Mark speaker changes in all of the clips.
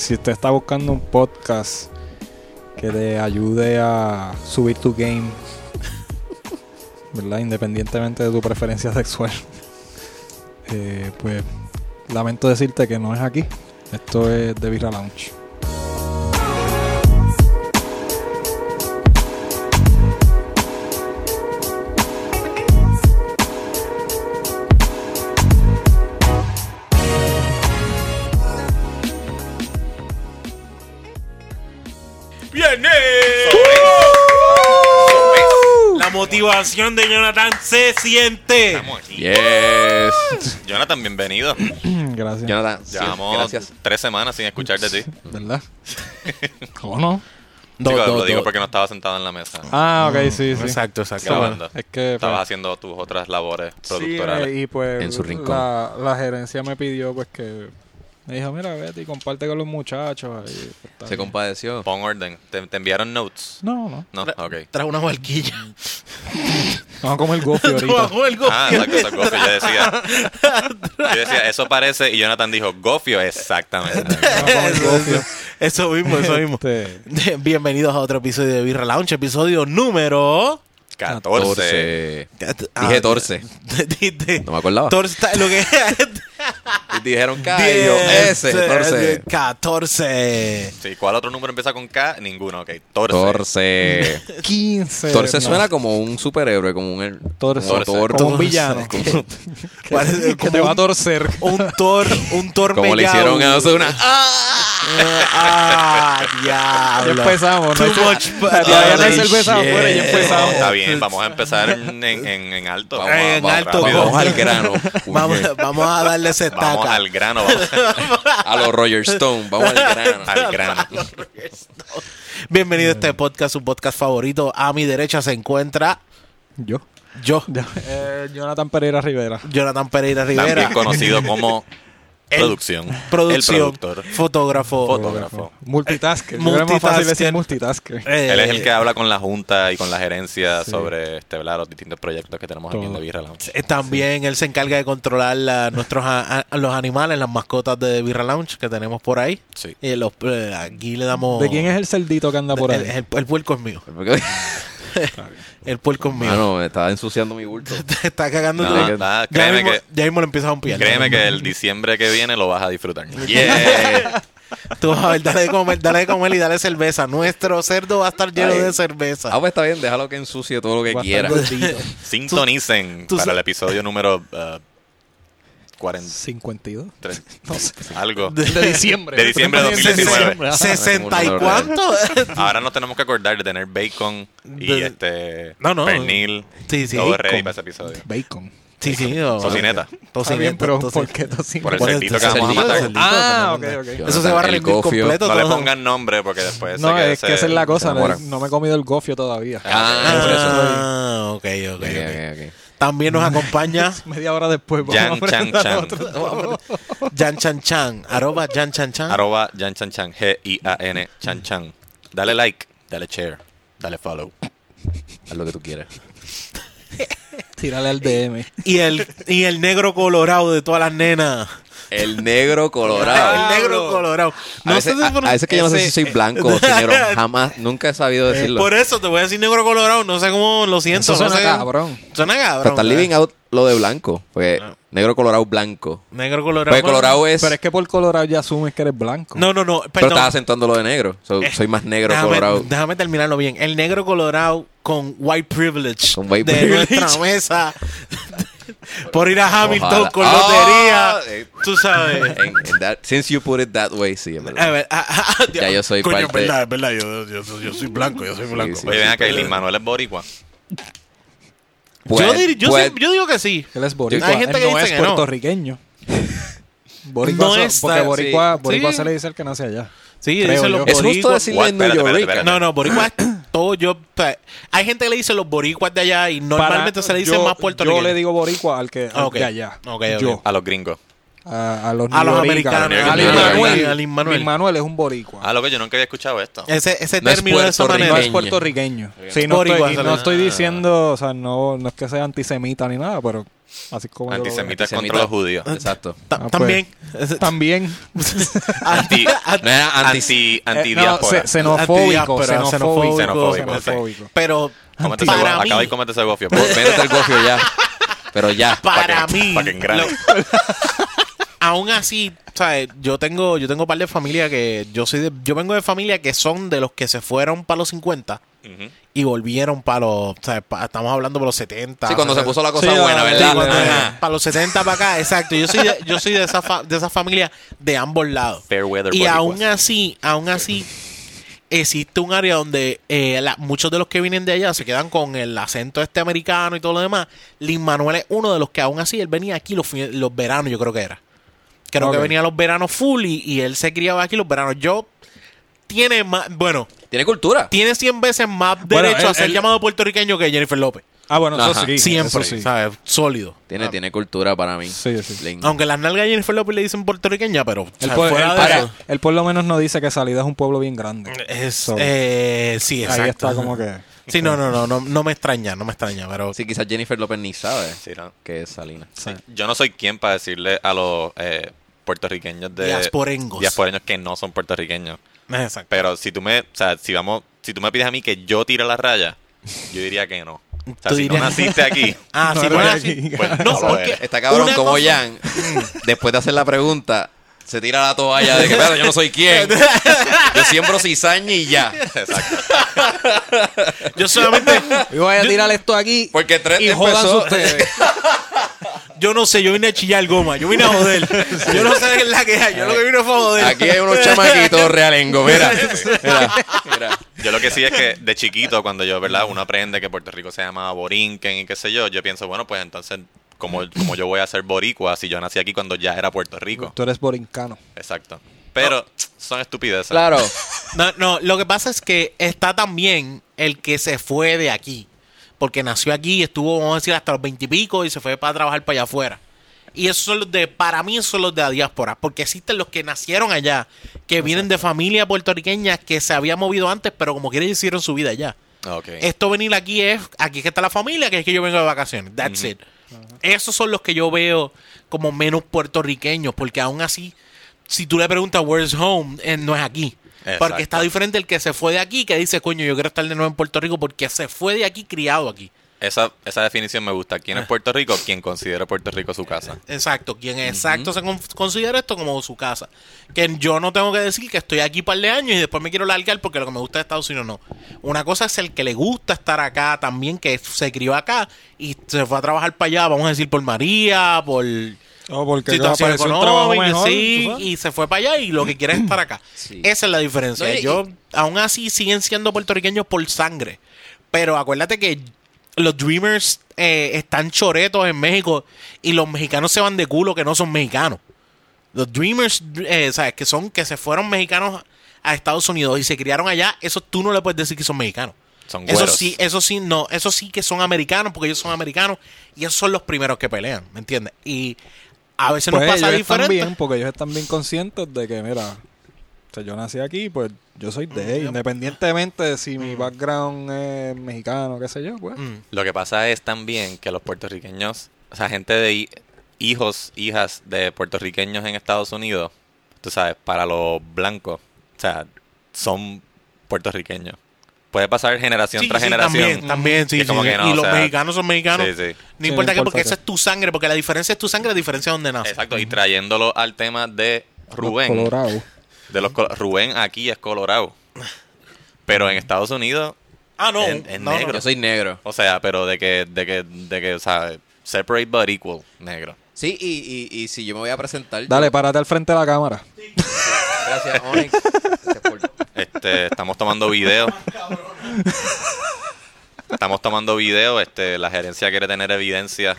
Speaker 1: si usted está buscando un podcast que te ayude a subir tu game, ¿verdad? Independientemente de tu preferencia sexual, eh, pues lamento decirte que no es aquí. Esto es de Birra Lounge.
Speaker 2: La motivación de Jonathan se siente.
Speaker 3: Estamos aquí.
Speaker 4: Yes.
Speaker 3: Jonathan, bienvenido.
Speaker 1: Gracias.
Speaker 4: Jonathan, sí,
Speaker 3: Llevamos
Speaker 4: gracias.
Speaker 3: tres semanas sin escuchar de ti.
Speaker 1: ¿Verdad? ¿Cómo no?
Speaker 2: Do-
Speaker 3: Digo,
Speaker 2: do-
Speaker 3: lo digo
Speaker 2: do-
Speaker 3: porque no estaba sentado en la mesa.
Speaker 1: Ah, ok, sí, sí.
Speaker 2: Exacto, exacto.
Speaker 3: grabando.
Speaker 1: Es que
Speaker 3: Estabas
Speaker 1: pues,
Speaker 3: haciendo tus otras labores
Speaker 1: Sí,
Speaker 3: productorales.
Speaker 1: eh, y pues
Speaker 4: En su rincón.
Speaker 1: La, la gerencia me pidió pues que me dijo, mira, vete y comparte con los muchachos. ahí, pues,
Speaker 4: Se compadeció.
Speaker 3: Pon orden. ¿Te, te enviaron notes?
Speaker 1: No, no.
Speaker 3: No, ok.
Speaker 2: Trae una barquilla.
Speaker 1: Vamos a comer gofio ahorita.
Speaker 2: Bajo el
Speaker 3: Ah, exacto, eso es gofio. Yo decía, yo decía, eso parece. Y Jonathan dijo, gofio, exactamente.
Speaker 1: Vamos a comer gofio.
Speaker 2: Eso mismo, eso mismo.
Speaker 1: Este,
Speaker 2: Bienvenidos a otro episodio de Birra Lounge, episodio número...
Speaker 3: 14.
Speaker 4: Dije torce.
Speaker 2: Di- di-
Speaker 4: No me acordaba.
Speaker 2: Torce, lo que
Speaker 4: Y dijeron K y yo S. Torce.
Speaker 2: 14.
Speaker 3: Sí, ¿cuál otro número empieza con K? Ninguno, ok. Torce.
Speaker 4: Torce.
Speaker 1: 15.
Speaker 4: Torce
Speaker 1: no,
Speaker 4: suena como un superhéroe, como un...
Speaker 1: Torce.
Speaker 4: Como, tor-
Speaker 1: Como un villano.
Speaker 2: Como-
Speaker 1: que,
Speaker 2: Parece
Speaker 1: que
Speaker 2: como
Speaker 1: te va a
Speaker 2: un-
Speaker 1: torcer.
Speaker 2: Un tor, un tor
Speaker 4: como le hicieron a Ozuna.
Speaker 2: Ah,
Speaker 1: Ya
Speaker 2: diablo.
Speaker 1: empezamos. No
Speaker 2: Too much
Speaker 1: todavía no hay cerveza afuera ya
Speaker 3: No,
Speaker 1: empezamos.
Speaker 3: está bien, vamos a empezar en, en, en- alto.
Speaker 4: Vamos, a-
Speaker 2: en
Speaker 4: vamos,
Speaker 2: alto,
Speaker 4: vamos,
Speaker 2: vamos.
Speaker 4: al grano.
Speaker 2: Vamos, vamos a darle
Speaker 3: Vamos al grano, vamos
Speaker 4: A los Roger Stone. Vamos al grano.
Speaker 3: al grano.
Speaker 2: Bienvenido a este podcast, su podcast favorito. A mi derecha se encuentra
Speaker 1: Yo.
Speaker 2: yo,
Speaker 1: eh, Jonathan Pereira Rivera.
Speaker 2: Jonathan Pereira Rivera.
Speaker 3: También conocido como
Speaker 2: El-
Speaker 3: producción.
Speaker 2: Producción,
Speaker 3: El productor.
Speaker 2: fotógrafo.
Speaker 3: Fotógrafo.
Speaker 1: Multitasker.
Speaker 2: Eh,
Speaker 1: Yo creo que es más fácil decir
Speaker 2: multitasker.
Speaker 1: multitasker.
Speaker 2: Eh,
Speaker 3: Él es el que habla con la junta y con la gerencia
Speaker 1: Sí.
Speaker 3: sobre este, ¿verdad? los distintos proyectos que tenemos aquí en
Speaker 1: Todo.
Speaker 3: The Birra Lounge.
Speaker 2: eh, También él se encarga de controlar la- nuestros a- a- los animales, las mascotas de Birra Lounge que tenemos por ahí.
Speaker 3: Sí.
Speaker 2: Y los, eh, aquí le damos.
Speaker 1: ¿De quién es el cerdito que anda por
Speaker 2: el,
Speaker 1: ahí?
Speaker 2: el- el puerco es mío. El puerco es mío.
Speaker 4: Mano, me estaba ensuciando mi bulto.
Speaker 2: Te está cagando.
Speaker 3: No,
Speaker 2: tu-
Speaker 3: nada,
Speaker 2: ya,
Speaker 3: créeme
Speaker 2: mismo,
Speaker 3: que-
Speaker 2: ya mismo lo empiezas a un
Speaker 3: Créeme que el diciembre que viene lo vas a disfrutar. Yeah.
Speaker 2: Tú vas a ver, dale de comer, dale de comer y dale cerveza. Nuestro cerdo va a estar lleno
Speaker 4: Ay.
Speaker 2: de cerveza.
Speaker 4: Ah, pues está bien, déjalo que ensucie todo lo que
Speaker 1: Va a estar
Speaker 4: quiera.
Speaker 1: gordito.
Speaker 3: Sintonicen
Speaker 2: tú
Speaker 3: para
Speaker 2: sa-
Speaker 3: el episodio número uh, 43.
Speaker 1: 52.
Speaker 3: No sé, algo.
Speaker 1: De diciembre.
Speaker 3: De diciembre de 2019.
Speaker 1: Diciembre, ajá.
Speaker 2: ¿60 y cuánto?
Speaker 3: Ahora nos tenemos que acordar de tener bacon y
Speaker 2: De-
Speaker 3: este
Speaker 2: No, no.
Speaker 3: pernil.
Speaker 2: Sí, sí.
Speaker 3: Todo ready para ese episodio.
Speaker 1: Bacon.
Speaker 2: Sí, sí. o-
Speaker 3: Tocineta.
Speaker 2: Tocineta.
Speaker 1: pero
Speaker 2: tocineta.
Speaker 1: ¿por qué tocino?
Speaker 3: Por el cerdito que vamos a matar.
Speaker 2: cerdito.
Speaker 1: Ah, ok,
Speaker 2: Eso
Speaker 1: ok.
Speaker 2: Eso se va a
Speaker 4: El
Speaker 2: rendir completo.
Speaker 3: No le pongan nombre porque después
Speaker 1: No,
Speaker 3: se
Speaker 1: es que esa es la cosa. No, no me he comido el gofio todavía.
Speaker 4: Ah.
Speaker 2: Ah, ok, ok,
Speaker 4: Ok,
Speaker 2: ok.
Speaker 4: ok, ok.
Speaker 2: También nos acompaña
Speaker 1: Media hora después. vamos
Speaker 3: Jan
Speaker 1: a
Speaker 3: Chan Chan.
Speaker 1: otro.
Speaker 2: Jan Chan Chan. Arroba Jan Chan Chan.
Speaker 3: Arroba Jan Chan Chan. G-I-A-N Chan Chan. Dale like, dale share, dale follow.
Speaker 4: Haz lo que tú quieras.
Speaker 1: Tírale al DM.
Speaker 2: Y el, y el negro colorado de todas las nenas.
Speaker 4: El negro colorado.
Speaker 2: El negro colorado.
Speaker 4: a,
Speaker 2: No
Speaker 4: veces,
Speaker 2: sé si
Speaker 4: a-
Speaker 2: por-
Speaker 4: a veces que yo no sé si soy blanco o negro. Jamás, nunca he sabido decirlo.
Speaker 2: Por eso te voy a decir negro colorado. No sé cómo lo siento.
Speaker 1: Eso
Speaker 2: no
Speaker 1: suena
Speaker 2: sé.
Speaker 1: cabrón.
Speaker 2: Suena
Speaker 4: Pero
Speaker 2: cabrón.
Speaker 4: está living out lo de blanco. Porque
Speaker 2: Ah.
Speaker 4: negro colorado blanco.
Speaker 2: Negro colorado.
Speaker 4: Porque colorado es.
Speaker 1: Pero es que por colorado ya asumes que eres blanco.
Speaker 2: No, no, no.
Speaker 4: pero estás acentuando lo de negro. So,
Speaker 2: Eh,
Speaker 4: soy más negro
Speaker 2: déjame,
Speaker 4: colorado.
Speaker 2: déjame terminarlo bien. El negro colorado con white privilege.
Speaker 4: Con white
Speaker 2: de
Speaker 4: privilege.
Speaker 2: nuestra mesa. Por ir a Hamilton
Speaker 4: Ojalá.
Speaker 2: con
Speaker 4: Ah,
Speaker 2: lotería.
Speaker 4: eh.
Speaker 2: Tú sabes.
Speaker 4: En- en that- since you put it that way, sí, en verdad.
Speaker 2: A ver, ah, ah, ah,
Speaker 4: Ya yo soy
Speaker 2: Coño,
Speaker 4: parte-
Speaker 2: es verdad, es verdad. Yo, yo, yo- yo soy blanco, yo soy blanco.
Speaker 4: sí.
Speaker 3: Oye, ven acá, Lin Manuel es boricua.
Speaker 4: Pues-
Speaker 2: yo, dir- yo,
Speaker 4: pues-
Speaker 2: sí- yo digo que sí.
Speaker 1: Él es boricua.
Speaker 2: Hay gente
Speaker 1: Él
Speaker 2: que
Speaker 1: no
Speaker 2: dice
Speaker 1: es
Speaker 2: que no.
Speaker 1: puertorriqueño. Boricua
Speaker 2: No
Speaker 1: so-
Speaker 2: es
Speaker 1: porque boricua,
Speaker 2: sí.
Speaker 1: boricua
Speaker 2: Sí.
Speaker 1: se le dice el que nace allá.
Speaker 2: Sí, dicen los
Speaker 4: Es justo decirle en New York.
Speaker 2: No, no, boricuas es todo yo. Hay gente que le dice los boricuas de allá y normalmente
Speaker 1: Para-
Speaker 2: se le dice
Speaker 1: yo-
Speaker 2: más puertorriqueños.
Speaker 1: Yo le digo boricua al que al de allá. Yo.
Speaker 3: A los gringos.
Speaker 1: A, a los,
Speaker 2: A los americanos.
Speaker 1: A Lin
Speaker 3: A
Speaker 1: Manuel.
Speaker 2: a Manuel.
Speaker 1: Es un boricua.
Speaker 3: Ah, lo que yo nunca había escuchado esto.
Speaker 2: Ese, ese
Speaker 4: No es
Speaker 2: término de esa
Speaker 4: puertorriqueño.
Speaker 1: no
Speaker 2: manera.
Speaker 1: es puertorriqueño. Sí, no
Speaker 2: Boricua,
Speaker 1: estoy, no estoy diciendo, o sea, no, no es que sea antisemita ni nada, pero Así como yo lo veo.
Speaker 3: Antisemitas
Speaker 4: Antisemita.
Speaker 3: contra los judíos.
Speaker 4: Exacto.
Speaker 2: Ta-
Speaker 1: Ah, pues.
Speaker 2: También.
Speaker 1: También.
Speaker 3: Anti,
Speaker 4: No era anti-
Speaker 3: anti,
Speaker 1: Eh, xenofóbico, xenofóbico,
Speaker 3: xenofóbico,
Speaker 1: xenofóbico.
Speaker 2: Pero para
Speaker 3: Acaba y cómete ese gofio.
Speaker 4: Métete el gofio ya. Pero ya.
Speaker 2: para
Speaker 3: que-
Speaker 2: mí,
Speaker 3: pa' que engrane.
Speaker 2: lo- aún así, ¿sabes? Yo tengo, yo tengo un par de familia que yo soy de- yo vengo de familia que son de los que se fueron para los 50 Y volvieron para los, estamos hablando de los 70.
Speaker 4: Sí, cuando se
Speaker 2: 60.
Speaker 4: puso la cosa
Speaker 1: Sí,
Speaker 4: buena,
Speaker 1: ah,
Speaker 4: ¿verdad?
Speaker 1: sí, cuando-
Speaker 4: Ajá.
Speaker 2: Para los 70 para acá, exacto. Yo soy de, yo soy de esa fa- de esa familia de ambos lados.
Speaker 3: Fair weather
Speaker 2: Y aún así, aún así, existe un área donde eh, la- muchos de los que vienen de allá se quedan con el acento este americano y todo lo demás. Lin Manuel es uno de los que aún así, él venía aquí los, los veranos, yo creo que era. Creo
Speaker 1: Ok.
Speaker 2: que venía los veranos full y, y él se criaba aquí los veranos. Yo tiene más, bueno,
Speaker 4: Tiene cultura.
Speaker 2: tiene 100 veces más
Speaker 1: Bueno,
Speaker 2: derecho a ser
Speaker 1: él-
Speaker 2: llamado puertorriqueño que Jennifer López.
Speaker 1: Ah, bueno, eso sí.
Speaker 2: Siempre,
Speaker 1: eso sí.
Speaker 2: ¿sabes? Sólido.
Speaker 4: Tiene, tiene cultura para mí.
Speaker 1: Sí, sí.
Speaker 2: Aunque las nalgas de Jennifer López le dicen puertorriqueña, pero ¿sabes?
Speaker 1: por,
Speaker 2: fuera
Speaker 1: él-
Speaker 2: de
Speaker 1: para-
Speaker 2: eso,
Speaker 1: él por lo menos no dice que Salida es un pueblo bien grande.
Speaker 2: es,
Speaker 1: So,
Speaker 2: eh, sí, exacto.
Speaker 1: Ahí está como que...
Speaker 2: Sí, no, no, no, no, no me extraña, no me extraña, pero
Speaker 4: Sí, quizás Jennifer López ni sabe
Speaker 3: Sí, ¿no?
Speaker 4: que es Salina.
Speaker 1: Sí.
Speaker 3: Yo no soy quien para decirle a los eh, puertorriqueños de...
Speaker 2: Diasporengos.
Speaker 3: Diasporeños que no son puertorriqueños.
Speaker 2: exacto.
Speaker 3: Pero si tú me... O sea, si vamos... Si tú me pides a mí que yo tire la raya, yo diría que no. O sea, si no naciste aquí...
Speaker 2: Ah,
Speaker 1: No
Speaker 2: bueno,
Speaker 1: aquí.
Speaker 2: sí.
Speaker 3: Pues
Speaker 2: No,
Speaker 3: no lo
Speaker 2: porque
Speaker 3: eres.
Speaker 4: Está cabrón
Speaker 2: una
Speaker 4: como
Speaker 2: cosa-
Speaker 4: Jan, después de hacer la pregunta, se tira la toalla de que, "Espérate, yo no soy quién. Yo siembro cizaña y ya.
Speaker 3: Exacto.
Speaker 2: Yo solamente,
Speaker 1: Yo voy a tirar esto aquí
Speaker 4: Porque tres
Speaker 1: y jodan
Speaker 4: empezó-
Speaker 1: ustedes.
Speaker 2: Yo no sé, yo vine a chillar goma, yo vine a joder. Yo no sé qué es la que hay, yo lo que vine fue a joder.
Speaker 4: Aquí hay unos chamaquitos realengo, mira. Mira, mira.
Speaker 3: Yo lo que sí es que de chiquito, cuando yo, ¿verdad? Uno aprende que Puerto Rico se llama Borinquen y qué sé yo, yo pienso, bueno, pues entonces, como, como yo voy a ser boricua si yo nací aquí cuando ya era Puerto Rico?
Speaker 1: Tú eres borincano.
Speaker 3: Exacto. Pero son estupideces.
Speaker 4: Claro.
Speaker 2: No, no, lo que pasa es que está también el que se fue de aquí. Porque nació aquí, estuvo, vamos a decir, hasta los veintipico y, se fue para trabajar para allá afuera. Y esos son los de, para mí, esos son los de la diáspora. Porque existen los que nacieron allá, que vienen de familia puertorriqueña que se había movido antes, pero como quieren hicieron su vida allá.
Speaker 3: Ok.
Speaker 2: Esto venir aquí es, aquí es que está la familia, que es que yo vengo de vacaciones. That's it. Esos son los que yo veo como menos puertorriqueños, porque aún así, si tú le preguntas where's home, eh, no es aquí.
Speaker 3: Exacto.
Speaker 2: Porque está diferente el que se fue de aquí, que dice, coño, yo quiero estar de nuevo en Puerto Rico porque se fue de aquí criado aquí.
Speaker 3: Esa, esa definición me gusta. ¿Quién es Puerto Rico? Quien considera Puerto Rico su casa.
Speaker 2: Exacto, quien exacto se con- considera esto como su casa. Que yo no tengo que decir que estoy aquí un par de años y después me quiero largar porque lo que me gusta de Estados Unidos no. Una cosa es el que le gusta estar acá también, que se crió acá y se fue a trabajar para allá, vamos a decir, por María, por
Speaker 1: Oh, porque
Speaker 2: situación
Speaker 1: apareció un trabajo
Speaker 2: económica,
Speaker 1: mejor.
Speaker 2: sí, y se fue para allá y lo que quiere es estar acá.
Speaker 4: Sí.
Speaker 2: Esa es la diferencia.
Speaker 4: No, y-
Speaker 2: Yo, aún así, siguen siendo puertorriqueños por sangre. Pero acuérdate que los Dreamers eh, están choretos en México y los mexicanos se van de culo que no son mexicanos. Los Dreamers, eh, ¿sabes? Que son, que se fueron mexicanos a Estados Unidos y se criaron allá, eso tú no le puedes decir que son mexicanos.
Speaker 3: Son
Speaker 2: Eso sí, eso sí, no, eso sí que son americanos porque ellos son americanos y esos son los primeros que pelean, ¿me entiendes? Y a veces
Speaker 1: Pues
Speaker 2: nos pasa
Speaker 1: ellos están
Speaker 2: diferente.
Speaker 1: bien, porque ellos están bien conscientes de que, mira, o sea, yo nací aquí, pues yo soy de él, independientemente de si mi background es mexicano, qué sé yo, pues.
Speaker 2: Mm.
Speaker 3: Lo que pasa es también que los puertorriqueños, o sea, gente de hi- hijos, hijas de puertorriqueños en Estados Unidos, tú sabes, para los blancos, o sea, son puertorriqueños. Puede pasar generación
Speaker 2: Sí,
Speaker 3: tras
Speaker 2: sí,
Speaker 3: generación.
Speaker 2: También, también, sí,
Speaker 3: Que
Speaker 2: sí,
Speaker 3: como
Speaker 2: sí.
Speaker 3: que no,
Speaker 2: y los
Speaker 3: sea,
Speaker 2: mexicanos son mexicanos.
Speaker 3: Sí, sí.
Speaker 2: No
Speaker 1: Sí,
Speaker 2: importa
Speaker 1: importa
Speaker 2: porque esa es tu sangre, porque la diferencia es tu sangre, la diferencia es donde nace.
Speaker 3: Exacto, y trayéndolo al tema de Rubén.
Speaker 1: Colorado.
Speaker 3: De los col- Rubén aquí es colorado. Pero en Estados Unidos,
Speaker 2: Ah, no. No,
Speaker 3: negro.
Speaker 4: Yo soy negro.
Speaker 3: o sea, pero de que, de que, de que, o sea, separate but equal, negro.
Speaker 4: Sí, y, y, y si yo me voy a presentar.
Speaker 1: Dale,
Speaker 4: yo-
Speaker 1: párate al frente de la cámara.
Speaker 4: Gracias, Onyx. Gracias por-
Speaker 3: Este, estamos tomando video. Estamos tomando video, este, la gerencia quiere tener evidencia.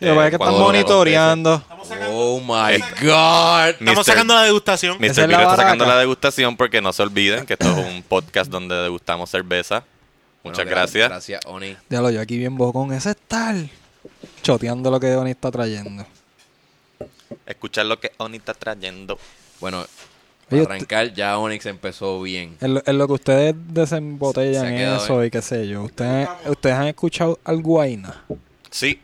Speaker 1: Lo que pasa es que están
Speaker 3: cuando-
Speaker 1: monitoreando.
Speaker 4: Oh my God.
Speaker 2: Estamos sacando la degustación.
Speaker 3: Mr.
Speaker 1: Esa es
Speaker 3: está
Speaker 1: baraca.
Speaker 3: sacando la degustación porque no se olviden que esto es un podcast donde degustamos cerveza.
Speaker 4: Bueno,
Speaker 3: Muchas
Speaker 4: gra-
Speaker 3: gracias.
Speaker 4: Gracias, Onyx.
Speaker 1: Diablo, yo aquí bien bocón. Ese es tal. Choteando lo que Donny está trayendo.
Speaker 3: Escuchar lo que Oni está trayendo.
Speaker 4: Bueno, para arrancar, ya Onyx empezó bien.
Speaker 1: En lo, en lo que ustedes
Speaker 4: Se
Speaker 1: desembotellan
Speaker 4: quedado,
Speaker 1: eso y qué sé yo. ¿Ustedes, ¿Ustedes han escuchado al Guayna?
Speaker 3: Sí,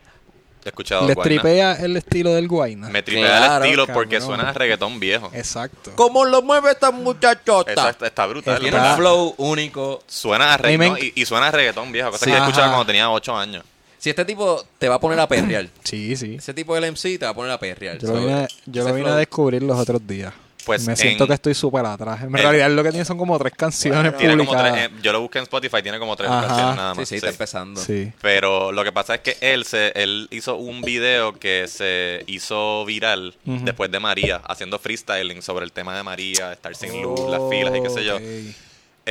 Speaker 3: he escuchado
Speaker 1: Le
Speaker 3: Guayna.
Speaker 1: tripea el estilo del Guayna.
Speaker 3: Me tripea
Speaker 4: Claro,
Speaker 3: el estilo porque
Speaker 1: cabrón.
Speaker 3: suena a reggaetón viejo.
Speaker 1: Exacto.
Speaker 4: ¿Cómo lo mueve esta muchachota?
Speaker 3: Exacto, está brutal.
Speaker 4: Tiene un flow único.
Speaker 3: Suena a reggaetón y, y suena a reggaetón viejo, cosa
Speaker 1: Sí.
Speaker 3: que yo escuchaba cuando tenía 8 años.
Speaker 4: Si este tipo te va a poner a perrear,
Speaker 1: Sí, sí.
Speaker 4: ese tipo del MC te va a poner a perrear.
Speaker 1: Yo lo vine, yo
Speaker 4: ese
Speaker 1: lo vine a descubrir los otros días.
Speaker 3: Pues
Speaker 1: Me siento
Speaker 3: en-
Speaker 1: que estoy súper atrás. En
Speaker 3: en-
Speaker 1: realidad lo que tiene son como tres canciones
Speaker 3: Tiene como tres, eh, yo lo busqué en Spotify, tiene como tres
Speaker 1: Ajá.
Speaker 3: canciones nada
Speaker 4: Sí,
Speaker 3: más.
Speaker 4: sí, está empezando.
Speaker 1: Sí.
Speaker 3: Pero lo que pasa es que él se él hizo un video que se hizo viral después de María, haciendo freestyling sobre el tema de María, estar sin luz, las filas y qué sé yo.
Speaker 1: Ok.
Speaker 4: Y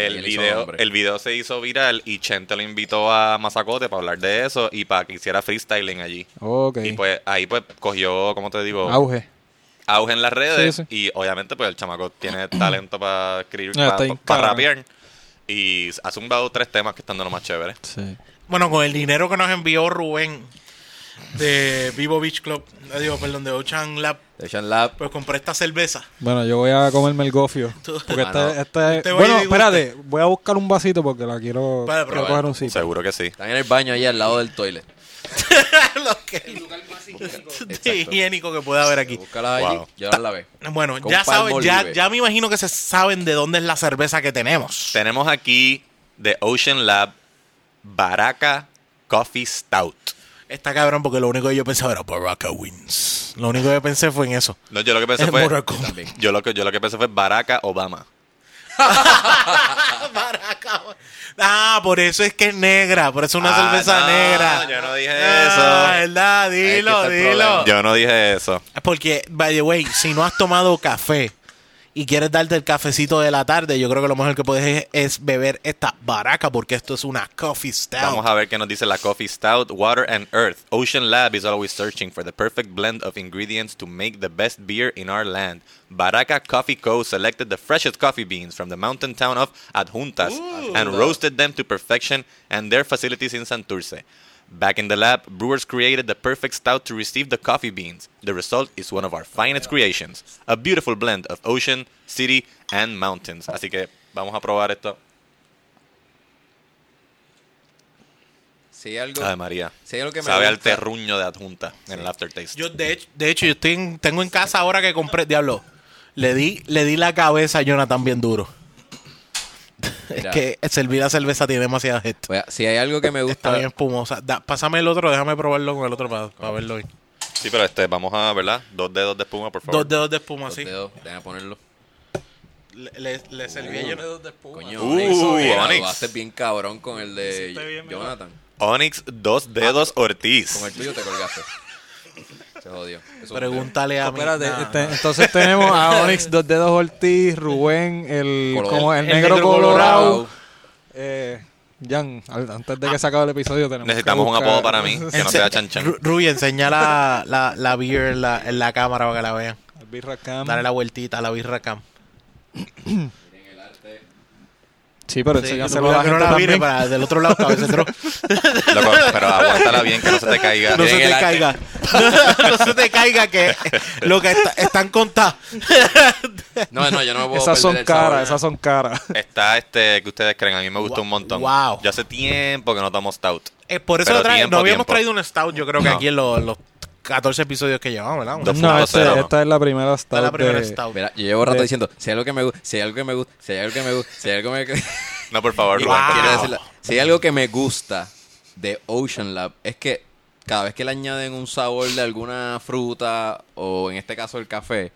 Speaker 3: El video, el video se hizo viral y Chente lo invitó a Mazacote para hablar de eso y para que hiciera freestyling allí.
Speaker 1: Ok.
Speaker 3: Y pues ahí pues cogió, ¿cómo te digo?
Speaker 1: Auge.
Speaker 3: Auge en las redes
Speaker 1: Sí,
Speaker 3: y obviamente pues el chamaco tiene talento para escribir, para,
Speaker 1: bien
Speaker 3: para
Speaker 1: cabrón.
Speaker 3: rapear y ha zumbado tres temas que están de lo más chévere.
Speaker 1: Sí.
Speaker 2: Bueno, con el dinero que nos envió Rubén de Vivo Beach Club, eh, digo, perdón, de Ocean Lab,
Speaker 4: Ocean Lab.
Speaker 2: pues compré esta cerveza.
Speaker 1: Bueno, yo voy a comerme el gofio. Porque
Speaker 4: Ah, no.
Speaker 1: este- Este Bueno, espérate. Voy a buscar un vasito porque la quiero,
Speaker 2: Vale,
Speaker 1: quiero coger un sitio.
Speaker 3: Seguro que sí.
Speaker 4: Están en el baño ahí al lado del toilet.
Speaker 2: Lo que-
Speaker 4: Exacto.
Speaker 2: higiénico que puede haber aquí.
Speaker 4: Búscala allí,
Speaker 3: Wow.
Speaker 4: llévala la vez.
Speaker 2: Bueno,
Speaker 4: Con
Speaker 2: ya saben, ya,
Speaker 4: Palmolive.
Speaker 2: ya me imagino que se saben de dónde es la cerveza que tenemos.
Speaker 3: Tenemos aquí de Ocean Lab Baraka Coffee Stout.
Speaker 2: Está cabrón porque lo único que yo pensaba era Baraka Wins. Lo único que pensé fue en eso.
Speaker 3: No, yo lo que pensé
Speaker 2: Es
Speaker 3: fue
Speaker 2: Mortal Kombat.
Speaker 4: También.
Speaker 3: yo lo que yo lo que pensé fue Baraka Obama.
Speaker 2: Ah, por eso es que es negra. Por eso es una
Speaker 3: Ah,
Speaker 2: cerveza
Speaker 3: no,
Speaker 2: negra.
Speaker 3: yo no dije
Speaker 2: Ah,
Speaker 3: eso.
Speaker 2: verdad, dilo, dilo.
Speaker 3: Yo no dije eso.
Speaker 2: Porque, by the way, si no has tomado café y quieres darte el cafecito de la tarde, yo creo que lo mejor que puedes es, beber esta baraca porque esto es una coffee stout.
Speaker 3: Vamos a ver qué nos dice la Coffee Stout, Water and Earth. Ocean Lab is always searching for the perfect blend of ingredients to make the best beer in our land. Baraka Coffee Co. selected the freshest coffee beans from the mountain town of Adjuntas and roasted them to perfection and their facilities in Santurce. Back in the lab, brewers created the perfect stout to receive the coffee beans. The result is one of our finest creations, a beautiful blend of ocean, city, and mountains. Así que vamos a probar esto.
Speaker 4: Si hay algo,
Speaker 3: Ave María.
Speaker 4: si hay algo que me
Speaker 3: Sabe al
Speaker 4: gusta-
Speaker 3: terruño de adjunta en el aftertaste.
Speaker 2: Yo, de hecho, de hecho yo estoy en- tengo en casa ahora que compré, diablo, le di, le di la cabeza a Jonathan bien duro. Es que servir la cerveza tiene demasiada gente.
Speaker 4: Oye, si hay algo que me
Speaker 2: Está
Speaker 4: gusta,
Speaker 2: bien espumosa. Da- pásame el otro, déjame probarlo con el otro para, verlo bien.
Speaker 3: Sí, pero este, vamos a, ¿verdad? Dos dedos de espuma, por favor.
Speaker 2: Dos dedos de espuma,
Speaker 4: los
Speaker 2: así.
Speaker 4: dedos, déjame ponerlo.
Speaker 2: Le, le, le serví a Jonathan dedos de espuma.
Speaker 4: Coño,
Speaker 3: Uh,
Speaker 4: Onyx,
Speaker 3: Onyx.
Speaker 4: graduaste bien cabrón con el de
Speaker 2: bien.
Speaker 4: Jonathan.
Speaker 3: Onyx, dos dedos Ortiz.
Speaker 4: Con el tuyo te colgaste. Se jodió. Eso
Speaker 2: Pregúntale a mí.
Speaker 1: Espérate,
Speaker 2: Nah,
Speaker 1: este-
Speaker 2: nah.
Speaker 1: entonces tenemos a Onyx, Dos Dedos Ortiz, Rubén, el,
Speaker 4: Color-
Speaker 1: como el,
Speaker 2: el
Speaker 1: negro,
Speaker 2: negro
Speaker 1: colorado.
Speaker 2: colorado.
Speaker 1: Eh, Jan, al- antes de que se acabe el episodio tenemos
Speaker 3: Necesitamos
Speaker 1: que
Speaker 3: un
Speaker 1: buscar-
Speaker 3: apodo para mí, que no sea Chan Chan.
Speaker 2: Ru- Ruby, enseña la, la, la beer en la, en la cámara para que la vean.
Speaker 1: El Birra Cam.
Speaker 2: Dale la vueltita a la birra cam.
Speaker 1: Sí, pero
Speaker 2: Sí,
Speaker 1: enséñaselo
Speaker 2: no,
Speaker 1: a la
Speaker 2: no la
Speaker 1: también.
Speaker 2: para del otro lado, cabecetro.
Speaker 3: Loco, pero aguántala bien, que no se te caiga.
Speaker 2: No se
Speaker 4: Miren
Speaker 2: te caiga. no se te caiga que lo que está- están contados.
Speaker 4: No, no, yo no me puedo
Speaker 1: Esas son caras, esas son caras.
Speaker 3: Está este que ustedes creen, a mí me gusta un montón.
Speaker 2: Wow.
Speaker 3: Yo hace tiempo que no tomo stout.
Speaker 2: Eh, por eso trae-
Speaker 3: tiempo,
Speaker 2: no habíamos
Speaker 3: tiempo.
Speaker 2: traído un stout, yo creo que
Speaker 3: No.
Speaker 2: aquí en los, los 14 episodios que llevamos, ¿verdad?
Speaker 3: Dos
Speaker 1: No, este-
Speaker 3: cero, ¿no?
Speaker 1: esta es la primera
Speaker 2: Esta es la
Speaker 1: stout
Speaker 2: primera
Speaker 1: de-
Speaker 2: stout.
Speaker 4: Mira, yo llevo rato
Speaker 1: De-
Speaker 4: diciendo, si hay algo que me gusta, si hay algo que me gusta, si hay algo que me gusta, si hay algo que me
Speaker 3: No, por favor.
Speaker 2: Wow.
Speaker 4: quiero decirle, si hay algo que me gusta de Ocean Lab es que cada vez que le añaden un sabor de alguna fruta o en este caso el café,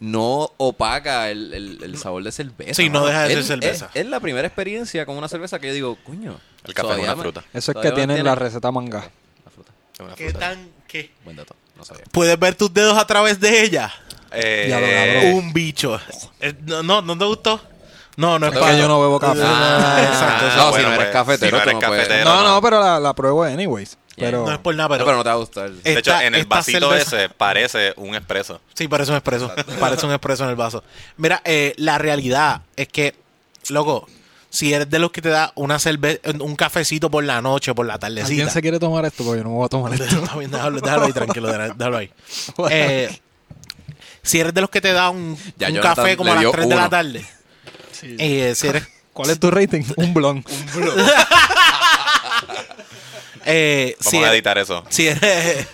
Speaker 4: no opaca el, el- el sabor de cerveza.
Speaker 2: Sí, no deja de ser
Speaker 4: Es-
Speaker 2: cerveza.
Speaker 4: Es, es la primera experiencia con una cerveza que yo digo, coño.
Speaker 3: El café es una
Speaker 4: me-
Speaker 3: fruta.
Speaker 1: Eso es que tienen
Speaker 4: mantiene-
Speaker 1: la receta manga.
Speaker 4: La fruta.
Speaker 2: ¿Qué tan qué?
Speaker 4: Buen dato, no sabía.
Speaker 2: ¿Puedes ver tus dedos a través de ella?
Speaker 3: Eh,
Speaker 1: Ya lo cabrón.
Speaker 2: Un bicho. Eh, No, no, ¿no te gustó? No, no es
Speaker 1: Es
Speaker 2: para
Speaker 1: que yo no bebo café.
Speaker 2: Ah, exacto.
Speaker 4: no, si
Speaker 3: bueno,
Speaker 4: no eres
Speaker 3: pues,
Speaker 4: cafetero,
Speaker 3: si no eres cafetero,
Speaker 1: No,
Speaker 3: no.
Speaker 1: no, pero la, la pruebo anyways.
Speaker 4: Yeah.
Speaker 1: Pero,
Speaker 2: No es por nada,
Speaker 4: No,
Speaker 2: pero,
Speaker 4: pero no te va a gustar.
Speaker 3: De hecho, en el vasito
Speaker 2: cerveza-
Speaker 3: ese parece un espresso.
Speaker 2: Sí, parece un expreso. parece un expreso en el vaso. Mira, eh, la realidad es que, loco, si eres de los que te da una cerveza, un cafecito por la noche o por la
Speaker 1: ¿alguien
Speaker 2: tardecita.
Speaker 1: se quiere tomar esto? Porque yo no me voy a tomar esto.
Speaker 2: Está bien, déjalo, déjalo ahí, tranquilo, déjalo ahí. Eh, si eres de los que te da un,
Speaker 4: Ya
Speaker 2: un café como a las
Speaker 4: dio
Speaker 2: 3 de la tarde. eh, si eres,
Speaker 1: ¿Cuál es tu rating? Un blon.
Speaker 2: Eh,
Speaker 3: Vamos
Speaker 2: si,
Speaker 3: a
Speaker 2: eres,
Speaker 3: editar eso.
Speaker 2: si eres-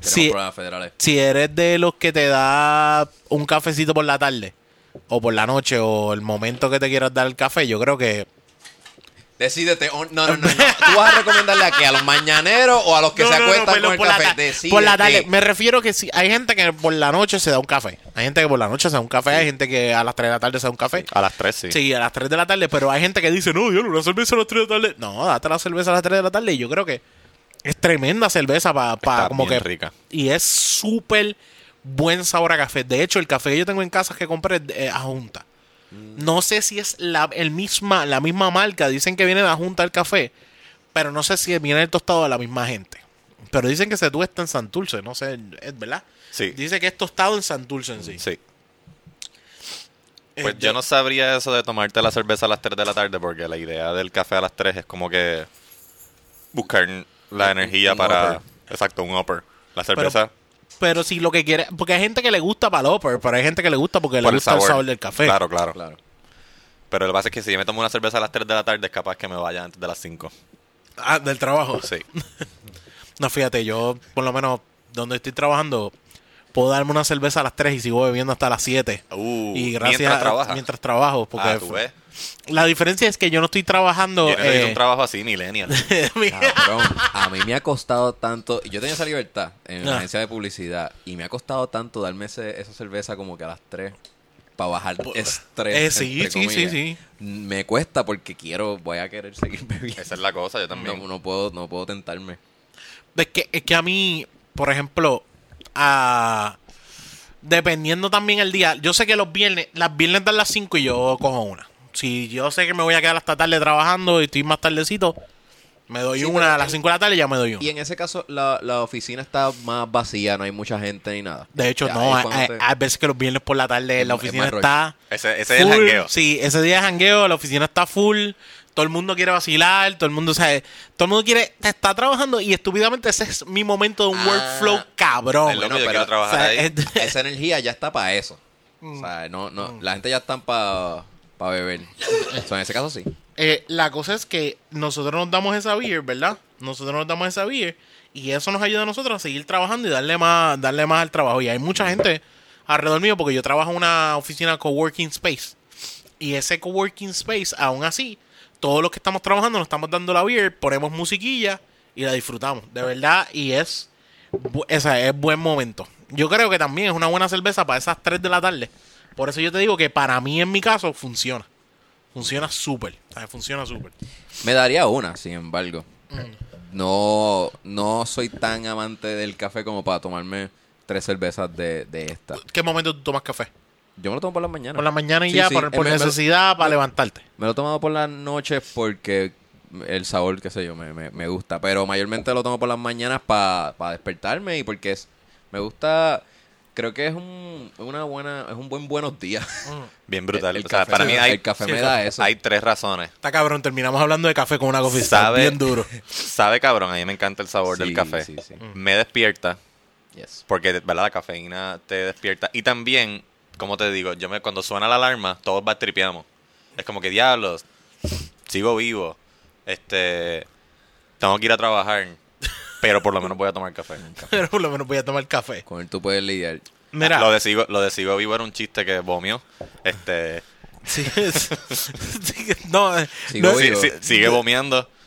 Speaker 2: si- si eres de los que te da un cafecito por la tarde, o por la noche, o el momento que te quieras dar el café, yo creo que
Speaker 4: Decídete. o- no, no, no, no. Tú vas a recomendarle a que a los mañaneros o a los que
Speaker 2: No,
Speaker 4: se
Speaker 2: no, no,
Speaker 4: acuestan
Speaker 2: perdón,
Speaker 4: con el
Speaker 2: por la
Speaker 4: café. Decídete.
Speaker 2: por la tarde. Me refiero que si hay gente que por la noche se da un café. Hay gente que por la noche se da un café. Hay gente que a las 3 de la tarde se da un café.
Speaker 3: A las 3, sí.
Speaker 2: Sí. a las 3 de la tarde. Pero hay gente que dice, no, yo una cerveza a las 3 de la tarde. No, date la cerveza a las 3 de la tarde. Y yo creo que es tremenda cerveza para
Speaker 3: Está
Speaker 2: como
Speaker 3: bien
Speaker 2: que.
Speaker 3: rica.
Speaker 2: Y es súper buen sabor a café. De hecho, el café que yo tengo en casa que compré es es a Junta. No sé si es la, el misma, la misma marca. Dicen que viene de la Junta el café. Pero no sé si viene el tostado de la misma gente. Pero dicen que se tuesta en Santurce. No sé, es verdad.
Speaker 3: Sí.
Speaker 2: Dice que es tostado en Santurce en sí.
Speaker 3: Sí.
Speaker 2: Eh,
Speaker 3: Pues yo no sabría eso de tomarte la cerveza a las 3 de la tarde porque la idea del café a las 3 es como que buscar la energía
Speaker 4: un
Speaker 3: para...
Speaker 4: upper.
Speaker 3: Exacto, un upper. La cerveza
Speaker 2: Pero si lo que quiere. Porque hay gente que le gusta para el upper, pero hay gente que le gusta porque le
Speaker 3: el
Speaker 2: gusta el
Speaker 3: sabor.
Speaker 2: del café.
Speaker 3: Claro, claro,
Speaker 4: Claro.
Speaker 3: Pero lo que pasa es que si yo me tomo una cerveza a las 3 de la tarde es capaz que me vaya antes de las 5.
Speaker 2: Ah, del trabajo.
Speaker 3: Sí.
Speaker 2: No, fíjate, yo por lo menos donde estoy trabajando puedo darme una cerveza a las 3 y sigo bebiendo hasta las 7.
Speaker 3: Uh,
Speaker 2: y gracias
Speaker 3: mientras
Speaker 2: a- mientras trabajo. Porque
Speaker 3: Ah, tú ves.
Speaker 2: La diferencia es que yo no estoy trabajando.
Speaker 3: Yo necesito
Speaker 2: eh,
Speaker 3: un trabajo así, millennial.
Speaker 4: Cabrón, a mí me ha costado tanto. Yo tenía esa libertad en la
Speaker 2: Ah.
Speaker 4: agencia de publicidad y me ha costado tanto darme ese- esa cerveza como que a las 3 para bajar estrés.
Speaker 2: eh, sí,
Speaker 4: entre
Speaker 2: sí, sí, sí.
Speaker 4: Me cuesta porque quiero, voy a querer seguir bebiendo.
Speaker 3: Esa es la cosa, yo también.
Speaker 4: No, no puedo, no puedo tentarme.
Speaker 2: Es que, es que a mí, por ejemplo, a- dependiendo también el día, yo sé que los viernes, las viernes dan las 5 y yo cojo una. Si yo sé que me voy a quedar hasta tarde trabajando y estoy más tardecito, me doy
Speaker 4: Sí,
Speaker 2: una a las
Speaker 4: en-
Speaker 2: 5 de la tarde y ya me doy una.
Speaker 4: Y en ese caso, la, la oficina está más vacía, no hay mucha gente ni nada.
Speaker 2: De hecho,
Speaker 4: Ya,
Speaker 2: no, hay,
Speaker 4: cuando
Speaker 2: hay-
Speaker 4: te-
Speaker 2: hay veces que los viernes por la tarde
Speaker 4: Es
Speaker 2: la
Speaker 4: es
Speaker 2: oficina
Speaker 4: rush.
Speaker 2: está
Speaker 3: Ese, ese es el
Speaker 2: full.
Speaker 3: jangueo.
Speaker 2: Sí, ese día es jangueo, la oficina está full, todo el mundo quiere vacilar, todo el mundo, o sea, todo el mundo quiere, está trabajando y estupidamente ese es mi momento de un
Speaker 4: Ah.
Speaker 2: workflow cabrón.
Speaker 3: Es lo que yo
Speaker 4: pero-
Speaker 3: quiero trabajar
Speaker 2: o sea,
Speaker 3: ahí.
Speaker 2: es-
Speaker 4: esa energía ya está para eso.
Speaker 2: Mm.
Speaker 4: O sea, no, no, la gente ya está para beber. O sea, en ese caso sí.
Speaker 2: Eh, la cosa es que nosotros nos damos esa beer, ¿verdad? Nosotros nos damos esa beer y eso nos ayuda a nosotros a seguir trabajando y darle más, darle más al trabajo. Y hay mucha gente alrededor mío porque yo trabajo en una oficina coworking space. Y ese coworking space, aún así, todos los que estamos trabajando nos estamos dando la beer, ponemos musiquilla y la disfrutamos. De verdad, y es, esa es buen momento. Yo creo que también es una buena cerveza para esas 3 de la tarde. Por eso yo te digo que para mí, en mi caso, funciona. Funciona súper. sea, Funciona súper.
Speaker 4: Me daría una, sin embargo.
Speaker 2: Mm.
Speaker 4: No, no soy tan amante del café como para tomarme tres cervezas de, de esta.
Speaker 2: ¿Qué momento tú tomas café?
Speaker 4: Yo me lo tomo por la mañana.
Speaker 2: Por la mañana y
Speaker 4: Sí,
Speaker 2: ya,
Speaker 4: sí,
Speaker 2: por,
Speaker 4: eh,
Speaker 2: por
Speaker 4: me- me-
Speaker 2: necesidad para levantarte.
Speaker 4: Me lo he tomado por las noches porque el sabor, qué sé yo, me, me, me gusta. Pero mayormente lo tomo por las mañanas para despertarme y porque es, me gusta, creo que es un, una buena, es un buen buenos días.
Speaker 3: Bien brutal.
Speaker 4: El
Speaker 3: o sea,
Speaker 4: café-
Speaker 3: para mí hay,
Speaker 4: el café
Speaker 2: sí,
Speaker 4: me da eso.
Speaker 3: hay tres razones.
Speaker 2: Está cabrón, terminamos hablando de café con una
Speaker 3: Sabe,
Speaker 2: bien duro.
Speaker 3: sabe cabrón, a mí me encanta el sabor
Speaker 4: Sí,
Speaker 3: del café.
Speaker 4: sí, sí.
Speaker 3: Me despierta,
Speaker 4: Yes.
Speaker 3: porque ¿verdad? la cafeína te despierta. Y también, como te digo, yo me cuando suena la alarma, todos tripeamos. Es como que diablos, sigo vivo. Este tengo que ir a trabajar. Pero por lo menos voy a tomar café.
Speaker 2: Pero por lo menos voy a tomar café.
Speaker 4: Con él tú puedes lidiar.
Speaker 2: Mira,
Speaker 3: Lo de sigo, lo de sigo vivo era un chiste que vomió. Este
Speaker 2: sí, es- sí, no, eh,
Speaker 4: Sigo
Speaker 2: no,
Speaker 4: vivo.
Speaker 3: sí, sigue vomiando.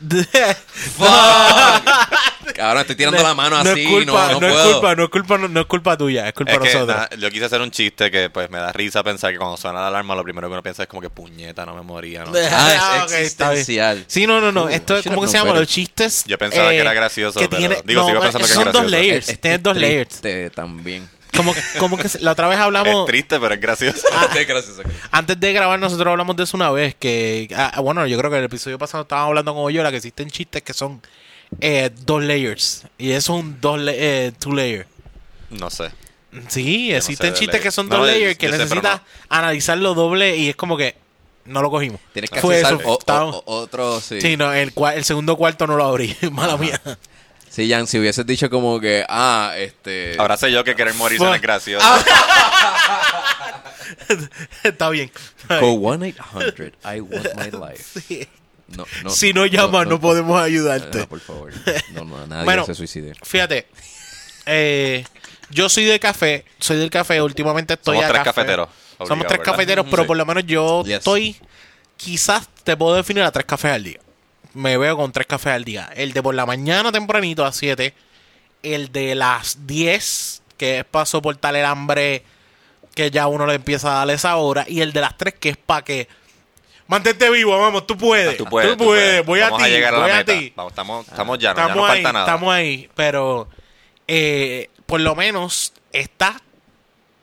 Speaker 4: Cabrón, estoy tirando la mano
Speaker 2: no
Speaker 4: así,
Speaker 2: es culpa,
Speaker 4: no, no,
Speaker 2: no
Speaker 4: puedo.
Speaker 2: es culpa, no es culpa, no, no es culpa tuya, es culpa
Speaker 3: Es
Speaker 2: de
Speaker 3: que
Speaker 2: nosotros.
Speaker 3: yo quise hacer un chiste que pues me da risa pensar que cuando suena la alarma lo primero que uno piensa es como que puñeta, no me moría. ¿no?
Speaker 4: Ah, es
Speaker 2: Ah, ok, está bien.
Speaker 4: existencial.
Speaker 2: Sí, no, no, no.
Speaker 4: Uh,
Speaker 2: Esto es, ¿cómo que se llama? Los chistes.
Speaker 3: Yo pensaba
Speaker 2: eh,
Speaker 3: que era gracioso, pero
Speaker 2: tiene-
Speaker 3: digo, sigo pensando que es
Speaker 2: son dos
Speaker 3: gracioso.
Speaker 2: layers.
Speaker 4: Es-
Speaker 2: Tienes
Speaker 4: es
Speaker 2: dos layers.
Speaker 4: también.
Speaker 2: Como que, como que la otra vez
Speaker 3: Es
Speaker 2: hablamos.
Speaker 3: triste, pero es gracioso.
Speaker 4: Es gracioso.
Speaker 2: Antes de grabar, nosotros hablamos de eso una vez. Que, ah, bueno, yo creo que el episodio pasado estábamos hablando con Oyola que existen chistes que son eh, dos layers. Y eso es un dos la- eh, two layer.
Speaker 3: No sé.
Speaker 2: Sí,
Speaker 3: no
Speaker 2: existen
Speaker 3: sé
Speaker 2: chistes que son
Speaker 3: No,
Speaker 2: dos
Speaker 3: yo-
Speaker 2: layers que
Speaker 3: sé,
Speaker 2: necesitas analizarlo doble y es como que no lo cogimos.
Speaker 4: Tienes que
Speaker 2: Fue eso,
Speaker 4: o- o- otro, sí.
Speaker 2: Sí, no, el, segundo cuarto no lo abrí. Mala mía.
Speaker 4: Sí, Jan, si hubieses dicho como que, ah, este...
Speaker 3: Ahora sé yo que querer morirse no es gracioso.
Speaker 2: Está bien.
Speaker 4: Call 1-800, I want my life.
Speaker 2: Sí.
Speaker 4: No, no,
Speaker 2: si no llamas, no, podemos ayudarte.
Speaker 4: No, por favor. No, no, nadie
Speaker 2: Bueno,
Speaker 4: se suicide.
Speaker 2: Fíjate, eh, yo soy de café, soy del café, últimamente estoy
Speaker 3: Somos
Speaker 2: a
Speaker 3: tres
Speaker 2: café.
Speaker 3: cafeteros.
Speaker 2: Somos tres
Speaker 3: ¿verdad?
Speaker 2: cafeteros, pero
Speaker 4: Sí.
Speaker 2: por lo menos yo
Speaker 4: Yes.
Speaker 2: estoy, quizás te puedo definir a tres cafés al día. Me veo con tres cafés al día. El de por la mañana tempranito a 7, el de las 10, que es para soportar el hambre que ya uno le empieza a dar esa hora, y el de las 3, que es para que mantente vivo, vamos, tú puedes.
Speaker 3: Tú puedes, tú puedes.
Speaker 2: voy a
Speaker 3: Vamos
Speaker 2: ti,
Speaker 3: llegar a
Speaker 2: voy
Speaker 3: la
Speaker 2: a
Speaker 3: meta.
Speaker 2: ti.
Speaker 3: Vamos, estamos, estamos ya, no, ya
Speaker 2: Estamos
Speaker 3: no
Speaker 2: ahí,
Speaker 3: falta nada.
Speaker 2: estamos ahí, pero eh, por lo menos está,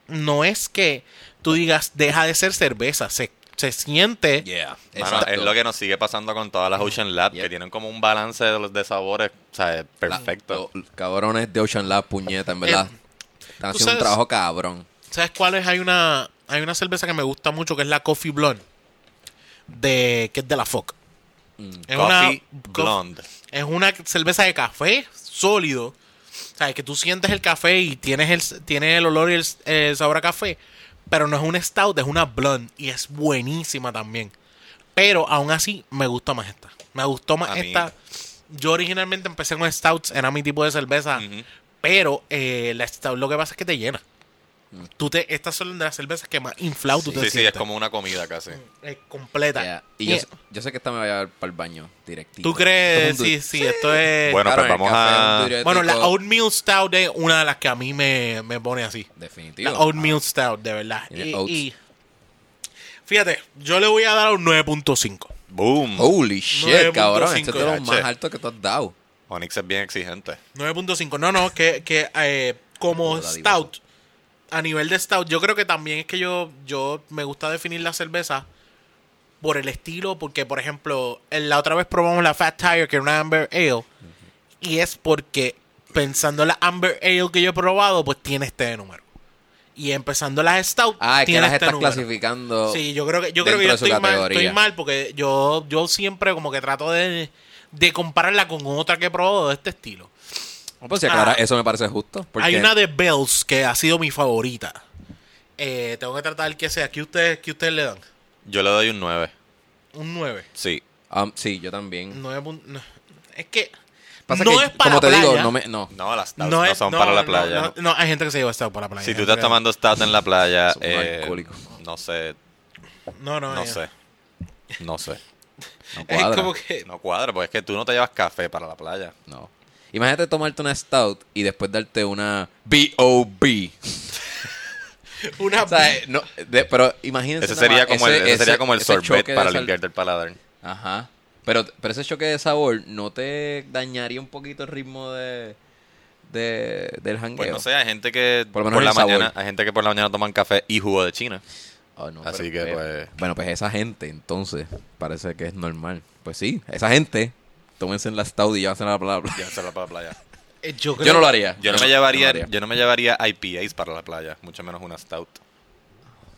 Speaker 2: no es que tú digas deja de ser cerveza, se, se siente,
Speaker 4: Yeah.
Speaker 3: Mano,
Speaker 4: Exacto.
Speaker 3: es lo que nos sigue pasando con todas las Ocean Lab, que tienen como un balance de, los de sabores, o sea, es perfecto.
Speaker 4: Cabrones de Ocean Lab, puñeta, en verdad. Están
Speaker 2: tú
Speaker 4: haciendo un trabajo cabrón.
Speaker 2: ¿sabes cuáles? Hay una, hay una cerveza que me gusta mucho que es la Coffee Blonde, de, que es de la FOC. Es una-
Speaker 3: Blonde.
Speaker 2: Es una cerveza de café sólido. O sea, que tú sientes el café y tienes el, tienes el olor y el, el sabor a café. Pero no es una stout, es una blonde. Y es buenísima también. Pero aún así, me gusta más esta. Me gustó más
Speaker 3: A mí-
Speaker 2: esta. Yo originalmente empecé con stouts, era mi tipo de cerveza. Pero eh, la stout lo que pasa es que te llena. Tú te, estas son de las cervezas que más inflado tú te
Speaker 3: Sí, sí, es
Speaker 2: sientes.
Speaker 3: como una comida casi.
Speaker 2: Es completa.
Speaker 4: Yeah. Y yo, sé- yo sé que esta me va a llevar para el baño directito.
Speaker 2: ¿Tú crees? Sí, sí, esto es...
Speaker 3: Bueno,
Speaker 4: Claro,
Speaker 3: pues vamos a...
Speaker 2: Bueno, la Oatmeal Stout es una de las que a mí me, me pone así.
Speaker 4: Definitivo.
Speaker 2: La Oatmeal Stout, de verdad. Y, fíjate, yo le voy a dar un 9.5.
Speaker 3: Boom.
Speaker 4: Holy shit,
Speaker 2: 9.5,
Speaker 4: cabrón. Este es de los más altos que tú has dado.
Speaker 3: Onyx es bien exigente.
Speaker 2: 9.5. No, no, que, que eh, como Stout, a nivel de Stout, yo creo que también es que yo, yo me gusta definir la cerveza por el estilo, porque por ejemplo, la otra vez probamos la Fat Tire, que era una Amber Ale, y es porque pensando en la Amber Ale que yo he probado, pues tiene este número. Y empezando las Stout,
Speaker 4: Ah, es que las
Speaker 2: este
Speaker 4: estás
Speaker 2: número.
Speaker 4: clasificando.
Speaker 2: Sí, yo creo que yo creo que yo estoy mal, estoy mal porque yo yo siempre como que trato de, de compararla con otra que he probado de este estilo.
Speaker 4: No, Pues sí, aclara,
Speaker 2: Ah.
Speaker 4: eso me parece justo. Porque
Speaker 2: Hay una de Bells que ha sido mi favorita. Eh, tengo que tratar que sea. ¿Qué ustedes, qué ustedes le dan?
Speaker 3: Yo le doy un 9.
Speaker 2: Un 9.
Speaker 3: Sí.
Speaker 4: Um, sí, yo también.
Speaker 2: 9 pun- no. Es que
Speaker 4: Pasa
Speaker 2: no
Speaker 4: que,
Speaker 2: es para
Speaker 4: como
Speaker 2: la
Speaker 4: te digo,
Speaker 2: playa.
Speaker 4: no me... No.
Speaker 3: No, las stouts
Speaker 2: no,
Speaker 3: no,
Speaker 2: es-
Speaker 3: son
Speaker 2: no,
Speaker 3: para la
Speaker 2: no,
Speaker 3: playa.
Speaker 2: No, no, hay gente que se lleva stout para la playa.
Speaker 3: Si tú estás
Speaker 2: que-
Speaker 3: tomando stout en la playa, eh, no sé,
Speaker 2: No, no,
Speaker 3: no sé. No sé.
Speaker 4: No
Speaker 2: Es
Speaker 4: cuadra.
Speaker 2: como que.
Speaker 3: No cuadra, porque es que tú no te llevas café para la playa.
Speaker 4: No. Imagínate tomarte una stout y después darte una B.O.B.
Speaker 2: Una
Speaker 4: O sea, no, de- pero imagínense.
Speaker 3: Ese sería como el, ese sería como el
Speaker 4: ese
Speaker 3: sorbet
Speaker 4: de
Speaker 3: para
Speaker 4: sal-
Speaker 3: limpiarte el paladar.
Speaker 4: Ajá. Pero, pero ese choque de sabor no te dañaría un poquito el ritmo de, de del jangueo.
Speaker 3: Pues no sé, hay gente que
Speaker 4: Por
Speaker 3: por,
Speaker 4: lo menos
Speaker 3: la
Speaker 4: sabor.
Speaker 3: mañana, hay gente que por la mañana toman café y jugo de China.
Speaker 4: Oh, no,
Speaker 3: Así
Speaker 4: pero,
Speaker 3: que,
Speaker 4: eh,
Speaker 3: pues-
Speaker 4: Bueno, pues esa gente, entonces, parece que es normal. Pues sí, esa gente, tómense en la stout y llévanse a la playa.
Speaker 3: Ya se la para la playa.
Speaker 2: eh, yo, creo-
Speaker 4: Yo no lo haría.
Speaker 3: Yo no me
Speaker 4: no
Speaker 3: llevaría,
Speaker 4: lo haría.
Speaker 3: yo no me llevaría IPAs para la playa, mucho menos una stout.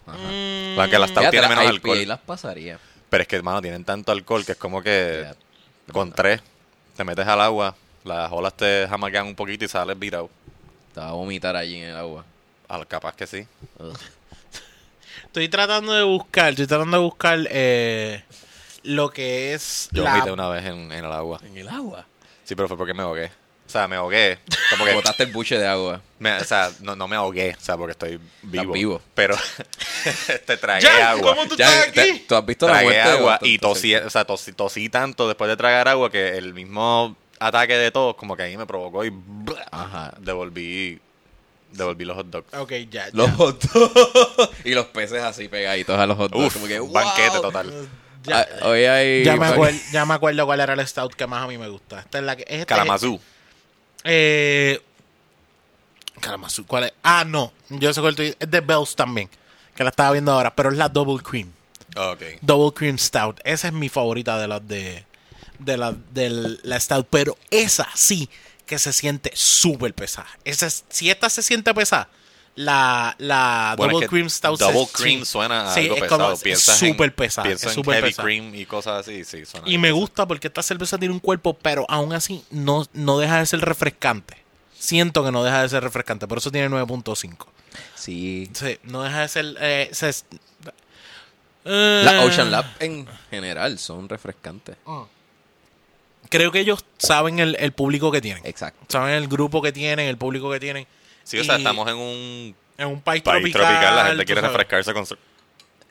Speaker 2: Mm,
Speaker 3: Porque la stout
Speaker 4: Fíjate,
Speaker 3: tiene
Speaker 4: las
Speaker 3: menos
Speaker 4: IPA
Speaker 3: alcohol.
Speaker 4: las pasaría.
Speaker 3: Pero es que, hermano, tienen tanto alcohol que es como que
Speaker 4: Ya.
Speaker 3: con tres te metes al agua, las olas te jamaquean un poquito y sales virado.
Speaker 4: Te va a vomitar allí en el agua.
Speaker 3: Al capaz que sí.
Speaker 2: Estoy tratando de buscar, estoy tratando de buscar eh, lo que es
Speaker 3: Yo
Speaker 2: la-
Speaker 3: vomité una vez en, en el agua.
Speaker 4: ¿En el agua?
Speaker 3: Sí, pero fue porque me ahogué. O sea, me ahogué. Como que
Speaker 4: Botaste el buche de agua.
Speaker 3: me- o sea, no, no me ahogué, o sea, porque estoy vivo.
Speaker 4: vivo.
Speaker 3: Pero te tragué
Speaker 2: Jan,
Speaker 3: agua.
Speaker 2: ¿cómo tú
Speaker 4: Ya,
Speaker 2: estás
Speaker 4: te-
Speaker 2: aquí?
Speaker 4: ¿Tú has visto la
Speaker 3: tragué agua y tosí, o sea, tosí, tosí tanto después de tragar agua que el mismo ataque de tos como que ahí me provocó y
Speaker 4: Ajá.
Speaker 3: devolví devolví los hot dogs.
Speaker 2: Ok, ya.
Speaker 4: Los
Speaker 2: ya.
Speaker 4: hot dogs. y los peces así pegaditos a los hot dogs.
Speaker 3: Uf,
Speaker 4: como que, wow.
Speaker 3: banquete total.
Speaker 2: Ya,
Speaker 4: Ah, hoy hay...
Speaker 2: ya me acuerdo, ya me acuerdo cuál era el stout que más a mí me gusta. Esta es la que. Este,
Speaker 3: Kalamazoo.
Speaker 2: Eh, Kalamazoo, ¿cuál es? Ah, no. Yo sé cuál Es de Bells también. Que la estaba viendo ahora. Pero es la Double Cream.
Speaker 3: Ok.
Speaker 2: Double Cream Stout. Esa es mi favorita de las de. De la, de la Stout. Pero esa sí que se siente súper pesada. Esa es- si esta se siente pesada, la, la
Speaker 3: Bueno, es
Speaker 2: Double
Speaker 3: que
Speaker 2: Cream Stout
Speaker 3: Double cream
Speaker 2: sí.
Speaker 3: suena a
Speaker 2: Sí,
Speaker 3: algo
Speaker 2: es
Speaker 3: pesado. Piensas
Speaker 2: súper pesada,
Speaker 3: pienso
Speaker 2: es
Speaker 3: en heavy
Speaker 2: pesada.
Speaker 3: cream y cosas así, sí, suena
Speaker 2: Y me
Speaker 3: pesado.
Speaker 2: gusta porque esta cerveza tiene un cuerpo, pero aún así no, no deja de ser refrescante. Siento que no deja de ser refrescante, por eso tiene 9.5.
Speaker 4: Sí.
Speaker 2: Sí, no deja de ser... eh, se- Eh,
Speaker 4: Ocean Lab en general son refrescantes.
Speaker 2: Creo que ellos saben el, el público que tienen.
Speaker 4: Exacto.
Speaker 2: Saben el grupo que tienen, el público que tienen.
Speaker 3: Sí, o sea,
Speaker 2: Y
Speaker 3: estamos en un
Speaker 2: en un país,
Speaker 3: país
Speaker 2: tropical.
Speaker 3: tropical, la gente quiere
Speaker 2: sabes.
Speaker 3: refrescarse con...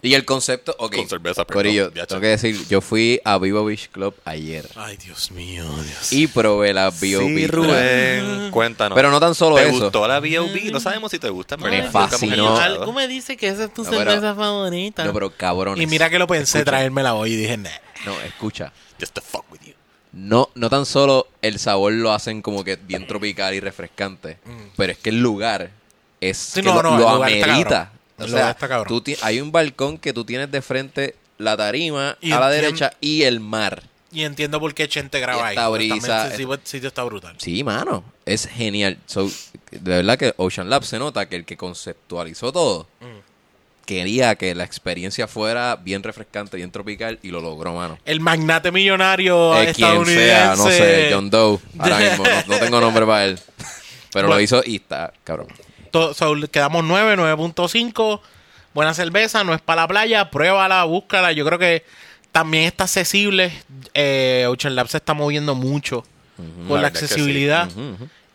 Speaker 4: Y el concepto, ok.
Speaker 3: Con cerveza, perdón,
Speaker 4: Corillo, tengo que decir, yo fui a Vivo Beach Club ayer
Speaker 2: Ay, Dios mío, Dios.
Speaker 4: y probé la B.O.B.
Speaker 3: Sí, Rubén, cuéntanos.
Speaker 4: Pero no tan solo
Speaker 3: ¿Te
Speaker 4: eso.
Speaker 3: gustó la B.O.B.? No sabemos si te gusta, en
Speaker 4: Me fascinó.
Speaker 2: Algo me dice que esa es tu
Speaker 4: No, pero-
Speaker 2: cerveza favorita.
Speaker 4: No, pero cabrones.
Speaker 2: y mira que lo pensé
Speaker 4: Escucha.
Speaker 2: traérmela hoy y dije, nah.
Speaker 4: No, escucha.
Speaker 3: Just to fuck with you.
Speaker 4: No, no tan solo el sabor lo hacen como que bien tropical y refrescante, pero es que el lugar es
Speaker 2: Mm. Sí,
Speaker 4: que
Speaker 2: no,
Speaker 4: lo,
Speaker 2: no, el
Speaker 4: amerita. O
Speaker 2: El
Speaker 4: sea, tú hay un balcón que tú tienes de frente la tarima
Speaker 2: Y
Speaker 4: a la derecha y el mar.
Speaker 2: Y entiendo por qué Chente graba ahí.
Speaker 4: esta brisa-
Speaker 2: ese sitio está brutal.
Speaker 4: Sí, mano, es genial. So, de verdad que Ocean Lab se nota que el que conceptualizó todo
Speaker 2: Mm.
Speaker 4: Quería que la experiencia fuera bien refrescante, bien tropical y lo logró, mano.
Speaker 2: El magnate millonario
Speaker 4: Eh, quien
Speaker 2: estadounidense.
Speaker 4: sea, no sé, John Doe, ahora mismo, no, no tengo nombre para él. Pero lo hizo y está, cabrón.
Speaker 2: To- so, quedamos 9, 9.5. Buena cerveza, no es para la playa. Pruébala, búscala. Yo creo que también está accesible. Eh, Ocean Lab se está moviendo mucho por
Speaker 3: La
Speaker 2: la accesibilidad.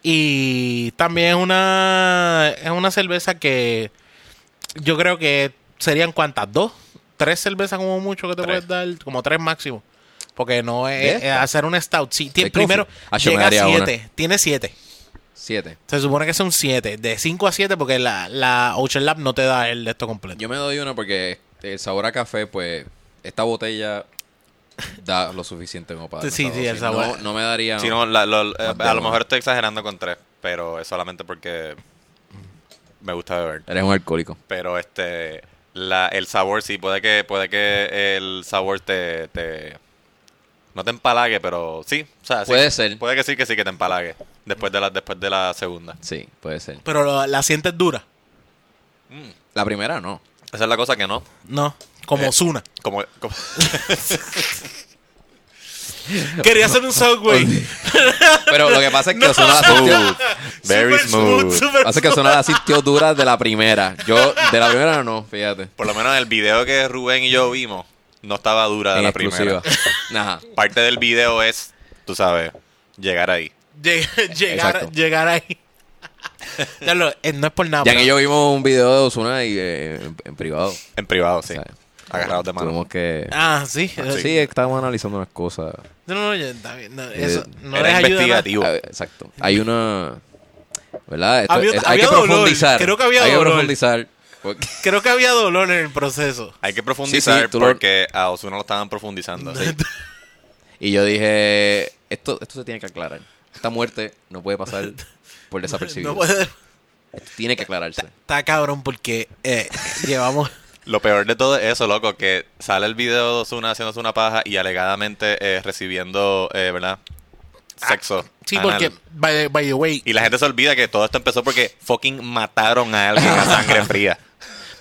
Speaker 2: Y también es una, es una cerveza que yo creo que serían cuántas, dos, tres cervezas como mucho que te
Speaker 3: Tres.
Speaker 2: puedes dar, como tres máximo. Porque no
Speaker 4: ¿De
Speaker 2: es, es hacer un stout. Sí, ti-
Speaker 4: ¿De
Speaker 2: primero?
Speaker 4: Ah,
Speaker 2: llega a
Speaker 4: una.
Speaker 2: siete. Tiene siete.
Speaker 4: Siete.
Speaker 2: Se supone que son 7, de 5 a 7 porque la, la Ocean Lab no te da el de esto completo.
Speaker 4: Yo me doy una porque el sabor a café, pues, esta botella da lo suficiente como para...
Speaker 2: Sí, sí, el
Speaker 4: sabor. No, no me daría...
Speaker 3: Sí, no, la- lo- eh, a lo mejor estoy exagerando con tres, pero es solamente porque me gusta beber.
Speaker 4: Eres un alcohólico.
Speaker 3: Pero este, la, el sabor sí, puede que, puede que el sabor te, te no te empalague, pero sí, o sea, sí.
Speaker 4: Puede ser.
Speaker 3: Puede que sí, que sí que te empalague después de la, después de la segunda.
Speaker 4: Sí, puede ser.
Speaker 2: Pero lo- la sientes dura.
Speaker 4: La primera no.
Speaker 3: Esa es la cosa que no.
Speaker 2: No, como
Speaker 3: Eh.
Speaker 2: Osuna.
Speaker 3: Como, como-
Speaker 2: Quería hacer un Subway.
Speaker 4: Pero lo que pasa es que Ozuna la sintió...
Speaker 3: very
Speaker 2: Super
Speaker 3: smooth.
Speaker 2: super
Speaker 4: Pasa que Ozuna la sintió dura de la primera. Yo, de la primera no, fíjate.
Speaker 3: Por lo menos en el video que Rubén y yo vimos, no estaba dura de
Speaker 4: En
Speaker 3: la
Speaker 4: exclusiva.
Speaker 3: primera.
Speaker 4: Ajá.
Speaker 3: Parte del video es, tú sabes, llegar ahí.
Speaker 2: Lleg- llegar, llegar ahí. Ya lo- eh, no es por nada.
Speaker 4: Ya
Speaker 2: pero-
Speaker 4: que yo vimos un video de Ozuna y, eh, en, en privado.
Speaker 3: En privado, sí.
Speaker 4: O sea,
Speaker 3: Agarrados de mano.
Speaker 4: Tuvimos que...
Speaker 2: Ah, sí.
Speaker 4: Sí, estábamos analizando unas cosas.
Speaker 2: No, no, ya está bien. No, eso no
Speaker 3: Era
Speaker 2: les ayuda nada.
Speaker 3: investigativo.
Speaker 4: Ah, Exacto. Hay una... ¿Verdad? Esto-
Speaker 2: Había-
Speaker 4: es- hay
Speaker 2: había
Speaker 4: que
Speaker 2: dolor.
Speaker 4: profundizar.
Speaker 2: Creo que había
Speaker 4: Hay que
Speaker 2: dolor.
Speaker 4: profundizar. porque-
Speaker 2: Creo que había dolor en el proceso.
Speaker 3: Hay que profundizar
Speaker 4: Sí, sí, tú lo-
Speaker 3: porque a Osuna lo estaban profundizando.
Speaker 4: Y yo dije, esto, esto se tiene que aclarar. Esta muerte no puede pasar por desapercibido.
Speaker 2: No puede.
Speaker 4: Esto tiene que aclararse.
Speaker 2: Está cabrón porque eh, llevamos.
Speaker 3: Lo peor de todo es eso, loco, que sale el video de Ozuna haciéndose una paja y alegadamente eh, recibiendo, eh, ¿verdad? Sexo.
Speaker 2: Ah, Sí,
Speaker 3: anal.
Speaker 2: porque, by, the- by the way,
Speaker 3: Y la gente se olvida que todo esto empezó porque fucking mataron a alguien a sangre fría.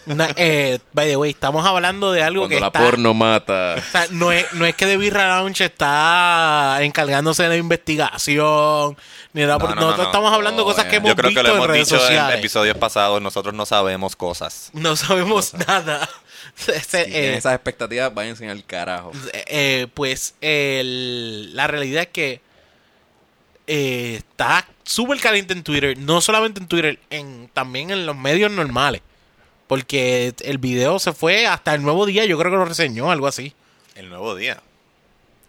Speaker 2: Una- eh, by the way, estamos hablando de algo
Speaker 4: Cuando
Speaker 2: que
Speaker 4: la
Speaker 2: está.
Speaker 4: porno mata.
Speaker 2: O sea, no es, no es que The Birra Lounge está encargándose de la investigación. Ni nada por-
Speaker 3: No, no,
Speaker 2: nosotros
Speaker 3: no, no.
Speaker 2: estamos hablando de cosas
Speaker 4: eh.
Speaker 2: que hemos
Speaker 3: Yo creo
Speaker 2: visto
Speaker 3: que lo hemos
Speaker 2: en redes
Speaker 3: dicho
Speaker 2: sociales.
Speaker 3: en episodios pasados, nosotros no sabemos cosas.
Speaker 2: No sabemos nada. Ese,
Speaker 4: Si tienen
Speaker 2: eh,
Speaker 4: esas expectativas, váyanse al carajo.
Speaker 2: eh, pues el- la realidad es que eh, está súper caliente en Twitter. No solamente en Twitter, en, también en los medios normales. Porque el video se fue hasta el nuevo día. Yo creo que lo reseñó, algo así.
Speaker 3: El nuevo día.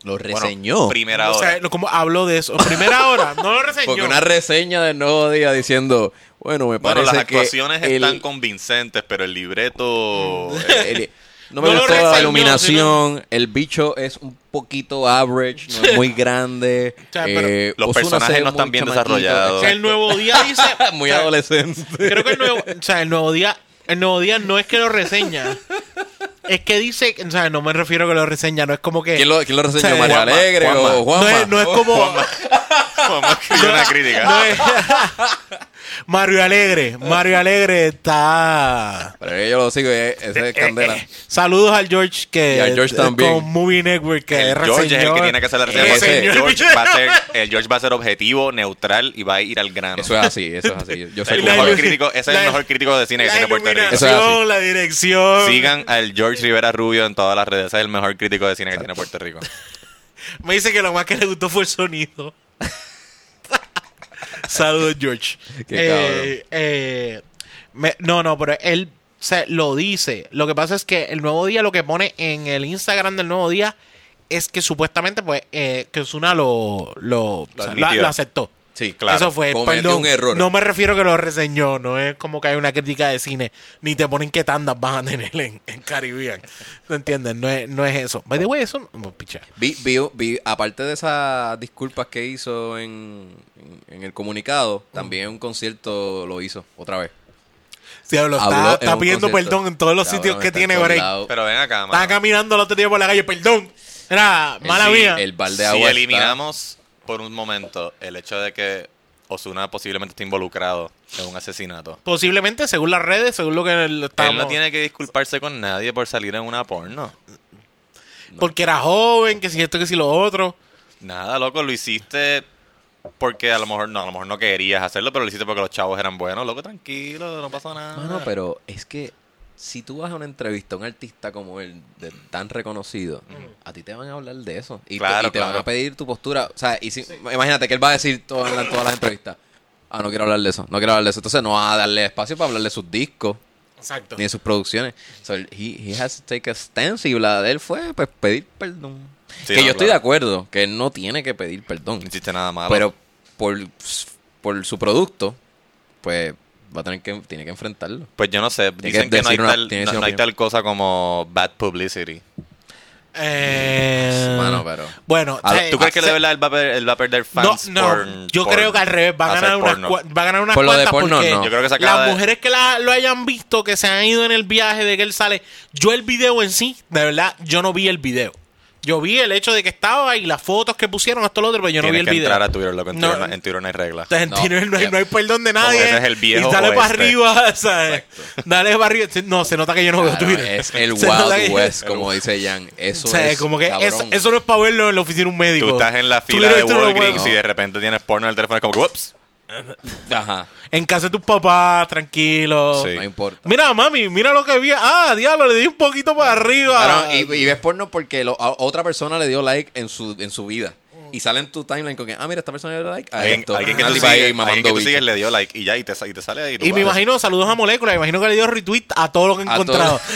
Speaker 4: Lo
Speaker 3: Bueno,
Speaker 4: reseñó.
Speaker 3: primera
Speaker 2: O
Speaker 3: hora.
Speaker 2: sea, lo- como hablo de eso. Primera hora, no lo reseñó.
Speaker 4: Porque una reseña del nuevo día diciendo, bueno, me
Speaker 3: bueno,
Speaker 4: parece
Speaker 3: las
Speaker 4: que
Speaker 3: actuaciones
Speaker 4: el-
Speaker 3: están convincentes, pero el libreto...
Speaker 4: el- no me
Speaker 2: No
Speaker 4: gustó la iluminación, el bicho es un poquito average, no es muy grande.
Speaker 2: O sea, pero-
Speaker 4: eh,
Speaker 3: Los personajes no están bien desarrollados.
Speaker 2: Que el nuevo día dice.
Speaker 4: muy
Speaker 2: o sea,
Speaker 4: adolescente.
Speaker 2: Creo que el nuevo, o sea, el nuevo día, el nuevo día no es que lo reseña. Es que dice, o sea, no me refiero a que lo reseña, no es como que.
Speaker 4: ¿Quién lo, quién lo reseñó?
Speaker 2: O sea,
Speaker 4: ¿María
Speaker 3: Juanma,
Speaker 4: Alegre
Speaker 3: Juanma.
Speaker 4: o Juanma?
Speaker 2: no, es, no es como.
Speaker 3: Como escribió una crítica.
Speaker 2: no es- Mario Alegre. Mario Alegre está.
Speaker 4: Pero yo lo sigo es- ese es candela.
Speaker 2: Eh, eh, saludos al George que
Speaker 4: Y al George
Speaker 2: eh,
Speaker 4: también.
Speaker 2: con Movie Network que
Speaker 3: El George es el que tiene que hacer la reseña.
Speaker 4: Ese.
Speaker 3: George, va a ser, el George va a ser objetivo, neutral y va a ir al grano.
Speaker 4: Eso es así, eso es así. Yo soy
Speaker 3: el mejor crítico, ese es el mejor crítico de cine que tiene Puerto Rico.
Speaker 4: Eso es así.
Speaker 2: iluminación, la dirección.
Speaker 3: Sigan al George Rivera Rubio en todas las redes. Ese es el mejor crítico de cine que tiene Puerto Rico.
Speaker 2: Me dice que lo más que le gustó fue el sonido. Saludos, George.
Speaker 4: Qué
Speaker 2: Eh, eh, me- no, no, pero él se lo dice. Lo que pasa es que el nuevo día lo que pone en el Instagram del nuevo día es que supuestamente, pues, eh, que Osuna lo, lo, o sea,
Speaker 3: admitió.
Speaker 2: lo aceptó.
Speaker 4: Sí,
Speaker 3: Claro.
Speaker 2: Eso fue, perdón,
Speaker 4: un error.
Speaker 2: no me refiero que lo reseñó, no es como que hay una crítica de cine, ni te ponen qué tandas vas a tener en, en Caribbean. ¿No entiendes? No es, no es eso. By the way, eso no, picha.
Speaker 4: Vi, vi, vi- aparte de esas disculpas que hizo en, en, en el comunicado, también un concierto lo hizo otra vez.
Speaker 2: Diablo,
Speaker 4: Habló
Speaker 2: está, está pidiendo
Speaker 4: concierto.
Speaker 2: perdón en todos los sitios que
Speaker 4: está en
Speaker 2: tiene break.
Speaker 3: Pero ven acá, mano.
Speaker 2: caminando el otro día por la calle, perdón. Era
Speaker 4: El-
Speaker 2: mala
Speaker 4: sí,
Speaker 2: mía.
Speaker 4: El balde de
Speaker 3: si
Speaker 4: agua está-
Speaker 3: eliminamos por un momento el hecho de que Osuna posiblemente esté involucrado en un asesinato.
Speaker 2: Posiblemente, según las redes, según lo que él estamos-
Speaker 3: Él no tiene que disculparse con nadie por salir en una porno.
Speaker 2: Porque era joven, que si esto, que si lo otro.
Speaker 3: Nada, loco, lo hiciste porque a lo mejor no, a lo mejor no querías hacerlo, pero lo hiciste porque los chavos eran buenos. Loco, tranquilo, no pasa nada.
Speaker 4: Mano, pero es que si tú vas a una entrevista a un artista como él, de- tan reconocido, a ti te van a hablar de eso. Y te-
Speaker 3: Claro,
Speaker 4: y te, van a pedir tu postura. O sea, y si, imagínate que él va a decir todas las, todas las entrevistas. Ah, no quiero hablar de eso, no quiero hablar de eso. Entonces no va a darle espacio para hablar de sus discos
Speaker 2: Exacto.
Speaker 4: ni de sus producciones. So, he, he has to take a stance y la de él fue pues pedir perdón.
Speaker 3: Sí,
Speaker 4: que
Speaker 3: no,
Speaker 4: yo estoy de acuerdo, que él no tiene que pedir perdón.
Speaker 3: No hiciste nada malo.
Speaker 4: Pero por, por su producto, pues va a tener que, tiene que enfrentarlo.
Speaker 3: Pues yo no sé, dicen
Speaker 4: que
Speaker 3: que, no, hay
Speaker 4: una-
Speaker 3: tal, no, no hay tal cosa como bad publicity.
Speaker 2: Eh,
Speaker 4: Mano, pero-
Speaker 2: Bueno,
Speaker 4: A-
Speaker 2: eh,
Speaker 3: ¿Tú crees que de verdad él va a perder, él va a perder
Speaker 2: No,
Speaker 3: fans
Speaker 2: no,
Speaker 3: por-
Speaker 2: yo
Speaker 3: por
Speaker 2: creo que al revés, va a ganar unas, va a ganar unas
Speaker 4: Por lo de
Speaker 2: cuantas
Speaker 4: porno,
Speaker 2: porque
Speaker 4: no.
Speaker 3: Yo creo que se acaba
Speaker 2: las
Speaker 3: de-
Speaker 2: mujeres que la- lo hayan visto, que se han ido en el viaje de que él sale, yo el video en sí, de verdad, yo no vi el video. Yo vi el hecho de que estaba y las fotos que pusieron, esto lo otro, pero yo no vi
Speaker 3: Tienes
Speaker 2: el
Speaker 3: que
Speaker 2: video.
Speaker 3: entrar a Twitter, loco. En,
Speaker 2: No.
Speaker 3: Twitter, no, en Twitter no hay reglas.
Speaker 2: Entonces, en
Speaker 4: No,
Speaker 2: Tinder no, hay, no hay perdón de nadie.
Speaker 3: ese es el viejo
Speaker 2: y dale para
Speaker 3: oeste.
Speaker 2: arriba, ¿sabes? Dale para arriba. No, se nota que yo no veo
Speaker 4: Claro,
Speaker 2: Twitter.
Speaker 4: es el
Speaker 2: Se nota que-
Speaker 4: Wild West, como dice Jan. Eso
Speaker 2: O sea,
Speaker 4: es
Speaker 2: como que
Speaker 4: cabrón.
Speaker 2: eso, eso no es para verlo en la oficina de un médico.
Speaker 3: Tú estás en la fila
Speaker 2: Twitter
Speaker 3: de
Speaker 2: tú no lo
Speaker 3: Walgreens
Speaker 2: puedes-
Speaker 3: y de repente tienes porno en el teléfono. Es como que, ups.
Speaker 4: Ajá,
Speaker 2: En casa de tus papás, tranquilo.
Speaker 3: Sí.
Speaker 4: no importa.
Speaker 2: Mira, mami, mira lo que vi. Ah, diablo, le di un poquito para arriba.
Speaker 4: Claro, y, y ves porno porque lo- a otra persona le dio like en su, en su vida. Y sale en tu timeline con que, ah, mira, esta persona le dio like a
Speaker 3: Alguien,
Speaker 4: esto.
Speaker 3: alguien que tú sigues, alguien que tú sigues le dio like y ya, y te, y te sale ahí. tú
Speaker 2: Y me imagino, saludos a Molécula, me imagino que le dio retweet a todo lo que he
Speaker 4: A
Speaker 2: encontrado.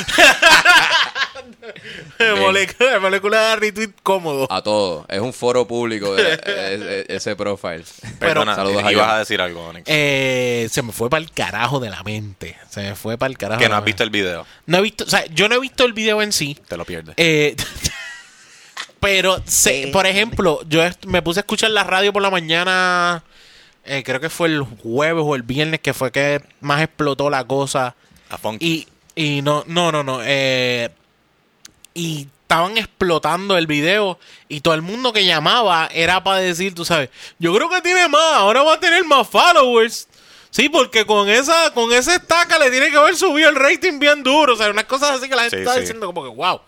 Speaker 2: molécula, molécula da retweet cómodo.
Speaker 4: A todo. Es un foro público de, de- de- ese profile.
Speaker 3: Perdona,
Speaker 4: Saludos a
Speaker 3: ibas a decir algo, Onyx.
Speaker 2: Eh, se me fue para el carajo de la mente. Se me fue para el carajo.
Speaker 3: que
Speaker 2: de
Speaker 3: no has visto el video.
Speaker 2: No he visto, o sea, yo no he visto el video en sí.
Speaker 3: Te lo pierdes.
Speaker 2: Eh, pero, se- por ejemplo, yo me puse a escuchar la radio por la mañana. eh, creo que fue el jueves o el viernes que fue que más explotó la cosa.
Speaker 3: a Funky.
Speaker 2: Y, y no, no, no, no. eh, y estaban explotando el video y todo el mundo que llamaba era para decir, tú sabes, yo creo que tiene más, ahora va a tener más followers. Sí, porque con esa con esa estaca le tiene que haber subido el rating bien duro. O sea, unas cosas así que la gente
Speaker 3: Sí,
Speaker 2: está
Speaker 3: sí.
Speaker 2: diciendo como que wow.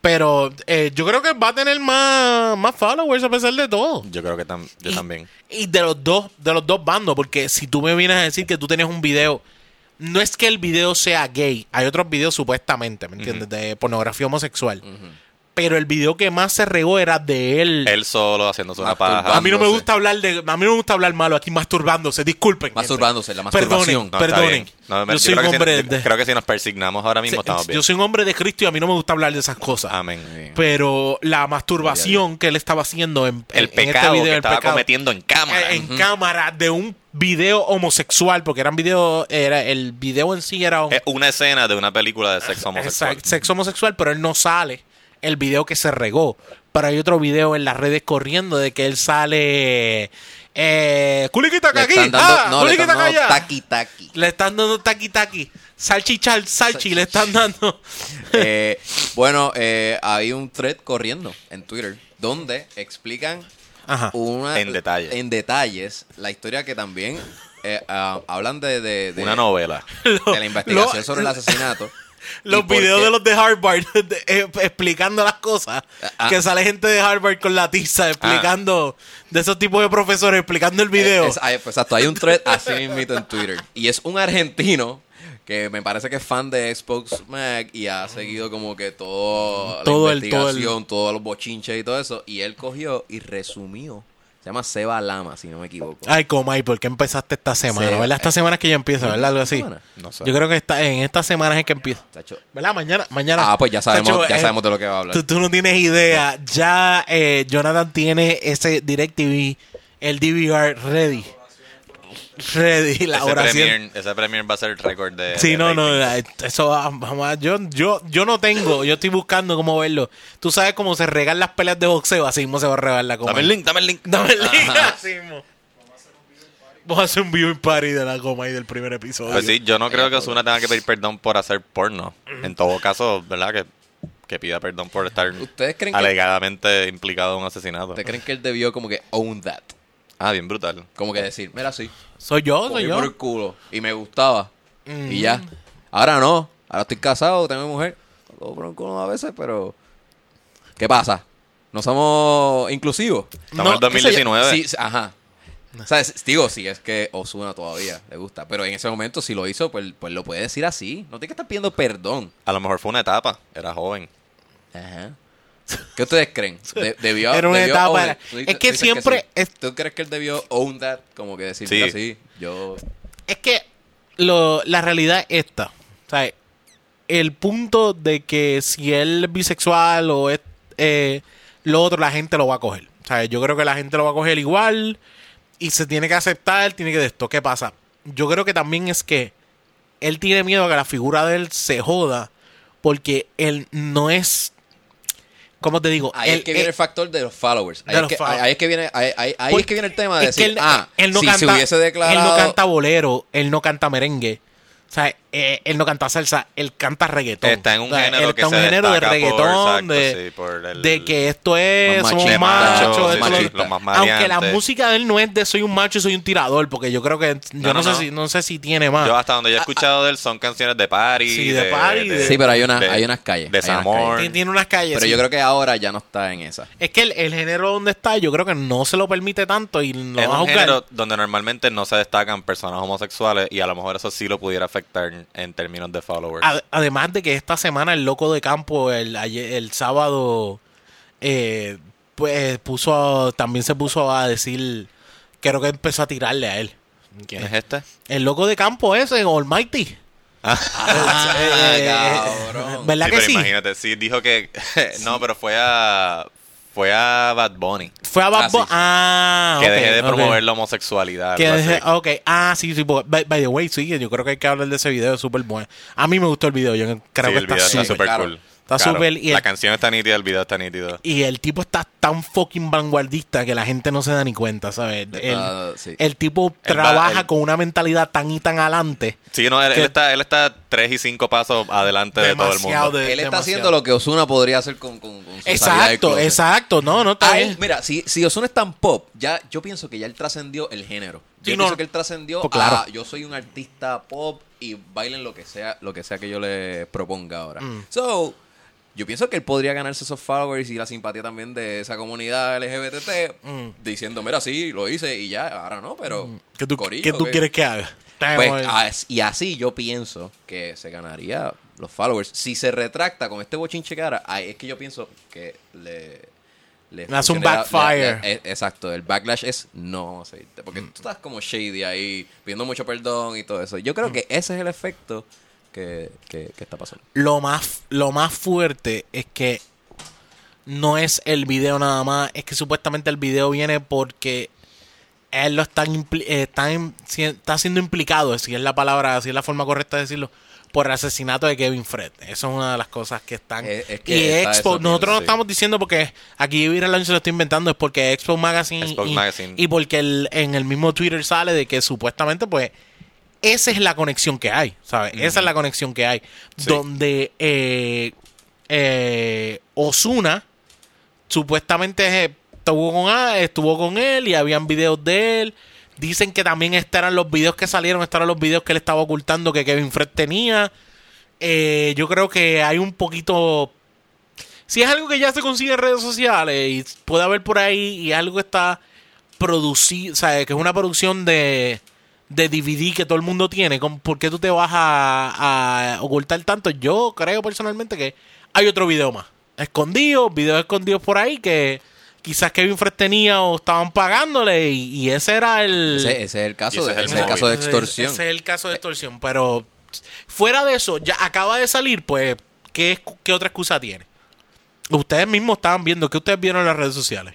Speaker 2: Pero eh, yo creo que va a tener más, más followers a pesar de todo.
Speaker 3: Yo creo que tam- yo
Speaker 2: Y-
Speaker 3: también.
Speaker 2: Y de los dos, de los dos bandos, porque si tú me vienes a decir que tú tenías un video, no es que el video sea gay, hay otros videos supuestamente, ¿me entiendes? De pornografía homosexual. Pero el video que más se regó era de él.
Speaker 3: Él solo haciéndose una paja.
Speaker 2: a mí no me gusta hablar de, a mí no me gusta hablar malo aquí masturbándose, disculpen.
Speaker 4: Masturbándose, la
Speaker 2: Perdonen,
Speaker 4: masturbación.
Speaker 3: No, está
Speaker 2: perdonen.
Speaker 3: No, me-
Speaker 2: yo soy un
Speaker 3: creo que si-
Speaker 2: hombre
Speaker 3: yo
Speaker 2: de,
Speaker 3: creo que si nos persignamos ahora mismo
Speaker 2: Sí,
Speaker 3: estamos bien.
Speaker 2: yo soy un hombre de Cristo y a mí no me gusta hablar de esas cosas.
Speaker 3: Amén.
Speaker 2: Pero la masturbación que él estaba haciendo en,
Speaker 3: El
Speaker 2: en este
Speaker 3: pecado
Speaker 2: video,
Speaker 3: que
Speaker 2: el
Speaker 3: estaba
Speaker 2: pecado,
Speaker 3: cometiendo en cámara.
Speaker 2: en cámara de un video homosexual, porque eran video, era el video en sí era un-
Speaker 3: una escena de una película de sexo homosexual.
Speaker 2: exact- sexo homosexual, pero él no sale el video que se regó. Pero hay otro video en las redes corriendo de que él sale eh culiquita
Speaker 4: Le
Speaker 2: aquí,
Speaker 4: están dando,
Speaker 2: ah,
Speaker 4: no, le están dando taqui taqui.
Speaker 2: Le están dando taqui taqui, salchichal, salchi, le están dando.
Speaker 4: Eh, bueno, eh, hay un thread corriendo en Twitter donde explican
Speaker 2: Ajá.
Speaker 4: una,
Speaker 3: En detalle.
Speaker 4: en detalles la historia que también eh, ah, hablan de, de, de-
Speaker 3: Una novela.
Speaker 4: de la investigación
Speaker 2: Lo-
Speaker 4: sobre el asesinato.
Speaker 2: Los
Speaker 4: ¿Y por
Speaker 2: videos
Speaker 4: qué?
Speaker 2: de los de Harvard de- eh, explicando las cosas.
Speaker 4: Ah.
Speaker 2: Que sale gente de Harvard con la tiza explicando. De esos tipos de profesores explicando el video.
Speaker 4: Eh, es- hay- pues, exacto, hay un thread así mismito en Twitter. Y es un argentino que me parece que es fan de Xbox Mag y ha seguido como que todo,
Speaker 2: Todo
Speaker 4: la
Speaker 2: el- todo el-
Speaker 4: investigación, todos los bochinches y todo eso. Y él cogió y resumió. Se llama Seba Lama, si no me equivoco.
Speaker 2: Ay, Comay, ¿por qué empezaste esta semana? ¿Verdad? Esta
Speaker 4: eh,
Speaker 2: semana es que ya empieza, ¿verdad? Algo así.
Speaker 4: semana?
Speaker 3: No sé.
Speaker 2: Yo creo que está, en esta semana es que empieza.
Speaker 4: Tacho.
Speaker 2: ¿Verdad? Mañana. mañana
Speaker 4: Ah, pues ya sabemos,
Speaker 2: Tacho,
Speaker 4: ya
Speaker 2: eh,
Speaker 4: sabemos de lo que va a hablar.
Speaker 2: Tú, tú no tienes idea. Ya eh, Jonathan tiene ese DirecTV, el DVR ready. Ready, la
Speaker 3: ese,
Speaker 2: oración.
Speaker 3: premier, ese premier va a ser el récord de.
Speaker 2: Sí,
Speaker 3: de
Speaker 2: no, no, eso va- vamos a- yo, yo, yo no tengo, yo estoy buscando cómo verlo. Tú sabes cómo se regan las peleas de boxeo, así mismo se va a regar la coma.
Speaker 3: Dame el link, dame el link.
Speaker 2: Dame el link,
Speaker 4: Ajá.
Speaker 2: así mismo. Vamos a hacer un viewing party de la coma y del primer episodio.
Speaker 3: Pues sí, yo no creo que Osuna tenga que pedir perdón por hacer porno. En todo caso, ¿verdad? Que, que pida perdón por estar
Speaker 4: ¿Ustedes creen que-
Speaker 3: alegadamente implicado en un asesinato.
Speaker 4: ¿Ustedes creen que él debió como que own that?
Speaker 3: Ah, bien brutal.
Speaker 4: Como que decir, mira, sí.
Speaker 2: Soy yo, soy yo.
Speaker 4: por el culo y me gustaba.
Speaker 2: Mm.
Speaker 4: Y ya. Ahora no. Ahora estoy casado, tengo mujer. Cojo por el culo a veces, pero... ¿Qué pasa? ¿No somos inclusivos?
Speaker 3: Estamos en 2019.
Speaker 4: Sí, sí, ajá. O sea, es- digo, si es que Osuna todavía le gusta. Pero en ese momento, si lo hizo, pues, pues lo puede decir así. No tiene que estar pidiendo perdón.
Speaker 3: A lo mejor fue una etapa. Era joven.
Speaker 4: Ajá. ¿Qué ustedes creen? De- debió,
Speaker 2: Era una
Speaker 4: debió
Speaker 2: etapa,
Speaker 4: own it.
Speaker 2: Es que siempre
Speaker 4: sí.
Speaker 2: es-
Speaker 4: ¿Tú crees que él debió own that? Como que decir,
Speaker 3: Sí.
Speaker 4: mira, sí, yo...
Speaker 2: Es que lo, la realidad es esta. O sea, el punto de que si él es bisexual o es eh, lo otro, la gente lo va a coger. O sea, yo creo que la gente lo va a coger igual y se tiene que aceptar, tiene que de esto. ¿Qué pasa? Yo creo que también es que él tiene miedo a que la figura de él se joda porque él no es... ¿Cómo te digo?
Speaker 4: Ahí es que viene
Speaker 2: él-
Speaker 4: el factor de los followers. Ahí,
Speaker 2: De
Speaker 4: es,
Speaker 2: los
Speaker 4: que,
Speaker 2: followers.
Speaker 4: ahí- es que viene, ahí, ahí- ahí es que viene el tema de decir,
Speaker 2: él,
Speaker 4: ah,
Speaker 2: él no
Speaker 4: si
Speaker 2: canta,
Speaker 4: se hubiese declarado...
Speaker 2: Él no canta bolero, él no canta merengue. O sea, eh, él no canta salsa, él canta reggaetón.
Speaker 3: Está en un
Speaker 2: O sea,
Speaker 3: género
Speaker 2: él
Speaker 3: que
Speaker 2: está en un
Speaker 3: se
Speaker 2: género de
Speaker 3: por,
Speaker 2: reggaetón,
Speaker 3: exacto,
Speaker 2: de,
Speaker 3: sí, por el-
Speaker 2: de que esto es,
Speaker 4: Los
Speaker 2: somos machos,
Speaker 3: sí,
Speaker 2: lo- Aunque la música de él no es de soy un macho y soy un tirador, porque yo creo que yo no,
Speaker 3: No, no,
Speaker 2: sé si no sé si tiene más.
Speaker 3: Yo hasta donde yo he escuchado de él son canciones de party.
Speaker 2: Sí, de party, de-
Speaker 4: Sí, pero hay, una,
Speaker 3: de-
Speaker 4: hay unas calles.
Speaker 3: De
Speaker 4: hay unas
Speaker 3: Desamor.
Speaker 2: Tiene, unas calles.
Speaker 4: Pero
Speaker 2: sí.
Speaker 4: yo creo que ahora ya no está en esa.
Speaker 2: es que el, el género donde está, yo creo que no se lo permite tanto y lo
Speaker 3: Es
Speaker 2: va a
Speaker 3: un género donde normalmente no se destacan personas homosexuales y a lo mejor eso sí lo pudiera afectar en términos de followers.
Speaker 2: Ad- además de que esta semana el loco de campo, el, el sábado, eh, pues puso, también se puso a decir, creo que empezó a tirarle a él.
Speaker 3: ¿Quién es este?
Speaker 2: El loco de campo ese, Almighty.
Speaker 3: Ah,
Speaker 2: Eh,
Speaker 4: cabrón.
Speaker 2: ¿Verdad
Speaker 3: sí,
Speaker 2: que
Speaker 3: pero
Speaker 2: sí?
Speaker 3: imagínate, sí, dijo que... no, pero fue a... Fue a Bad Bunny.
Speaker 2: Fue a Bad
Speaker 4: Ah, sí.
Speaker 2: Bu- Ah,
Speaker 3: Que
Speaker 2: ok,
Speaker 3: deje de promover la homosexualidad.
Speaker 2: Que
Speaker 3: así.
Speaker 2: ok, ah, sí, sí, by, by the way, sí, yo creo que hay que hablar de ese video, es súper bueno. A mí me gustó el video, yo creo
Speaker 3: Sí,
Speaker 2: que
Speaker 3: el video
Speaker 2: está
Speaker 3: está
Speaker 2: súper
Speaker 3: cool.
Speaker 2: Está
Speaker 3: Claro.
Speaker 2: y
Speaker 3: La
Speaker 2: el-
Speaker 3: canción está nítida, el video está nítido.
Speaker 2: Y el tipo está tan fucking vanguardista que la gente no se da ni cuenta, ¿sabes? El,
Speaker 4: sí.
Speaker 2: el tipo trabaja con una mentalidad tan y tan adelante.
Speaker 3: Sí, no, él,
Speaker 2: Que-
Speaker 3: él está, él está tres y cinco pasos adelante de todo el mundo.
Speaker 2: de-
Speaker 4: Él está
Speaker 2: demasiado.
Speaker 4: haciendo lo que Osuna podría hacer con, con, con su
Speaker 2: Exacto, exacto. No, no está
Speaker 4: mira, si, si Ozuna es tan pop, ya yo pienso que ya él trascendió el género. Yo
Speaker 2: Sí,
Speaker 4: pienso
Speaker 2: no.
Speaker 4: que él trascendió
Speaker 2: Pues claro.
Speaker 4: a yo soy un artista pop y bailen lo que sea, lo que sea que yo le proponga ahora.
Speaker 2: Mm.
Speaker 4: So, yo pienso que él podría ganarse esos followers y la simpatía también de esa comunidad LGBT
Speaker 2: Mm.
Speaker 4: diciendo, mira, sí, lo hice y ya, ahora no, pero
Speaker 2: ¿Qué tú,
Speaker 4: corillo,
Speaker 2: qué tú quieres que haga?
Speaker 4: Pues, as- y así yo pienso que se ganaría los followers. Si se retracta con este bochinche ahí es que yo pienso que le... le
Speaker 2: hace un backfire.
Speaker 4: le- le- e- exacto, el backlash es no seguirte. Porque tú estás como shady ahí, pidiendo mucho perdón y todo eso. Yo creo que ese es el efecto que, que- que está pasando.
Speaker 2: lo más, lo más fuerte es que no es el video nada más, es que supuestamente el video viene porque él lo impli- eh, está, está siendo implicado, si es la palabra, si es la forma correcta de decirlo, por el asesinato de Kevin Fred. Eso es una de las cosas que están.
Speaker 4: Es- es que
Speaker 2: y
Speaker 4: está
Speaker 2: Expo, nosotros no estamos diciendo porque aquí Vivir el se lo estoy inventando, es porque Expo Magazine,
Speaker 3: Expo
Speaker 2: y,
Speaker 3: Magazine.
Speaker 2: y porque el- en el mismo Twitter sale de que supuestamente pues esa es la conexión que hay, ¿sabes? Esa es la conexión que hay.
Speaker 3: Sí.
Speaker 2: Donde eh, eh, Osuna supuestamente eh, estuvo con, ah, estuvo con él y habían videos de él Dicen que también estos eran los videos que salieron, estos eran los videos que él estaba ocultando que Kevin Fred tenía. Eh, yo creo que hay un poquito... Si es algo que ya se consigue en redes sociales y puede haber por ahí y algo está producido, o sea, que es una producción de, de DVD que todo el mundo tiene, ¿con- ¿por qué tú te vas a, a ocultar tanto? Yo creo personalmente que hay otro video más. Escondido, videos escondidos por ahí que quizás Kevin Fred tenía o estaban pagándole y, y ese era el...
Speaker 4: Ese, ese es el caso,
Speaker 3: ese
Speaker 4: de,
Speaker 3: es el
Speaker 4: ese es el caso de extorsión.
Speaker 2: Ese es el caso de extorsión. Pero fuera de eso, ya acaba de salir, pues, ¿qué, qué otra excusa tiene? Ustedes mismos estaban viendo, ¿qué ustedes vieron en las redes sociales?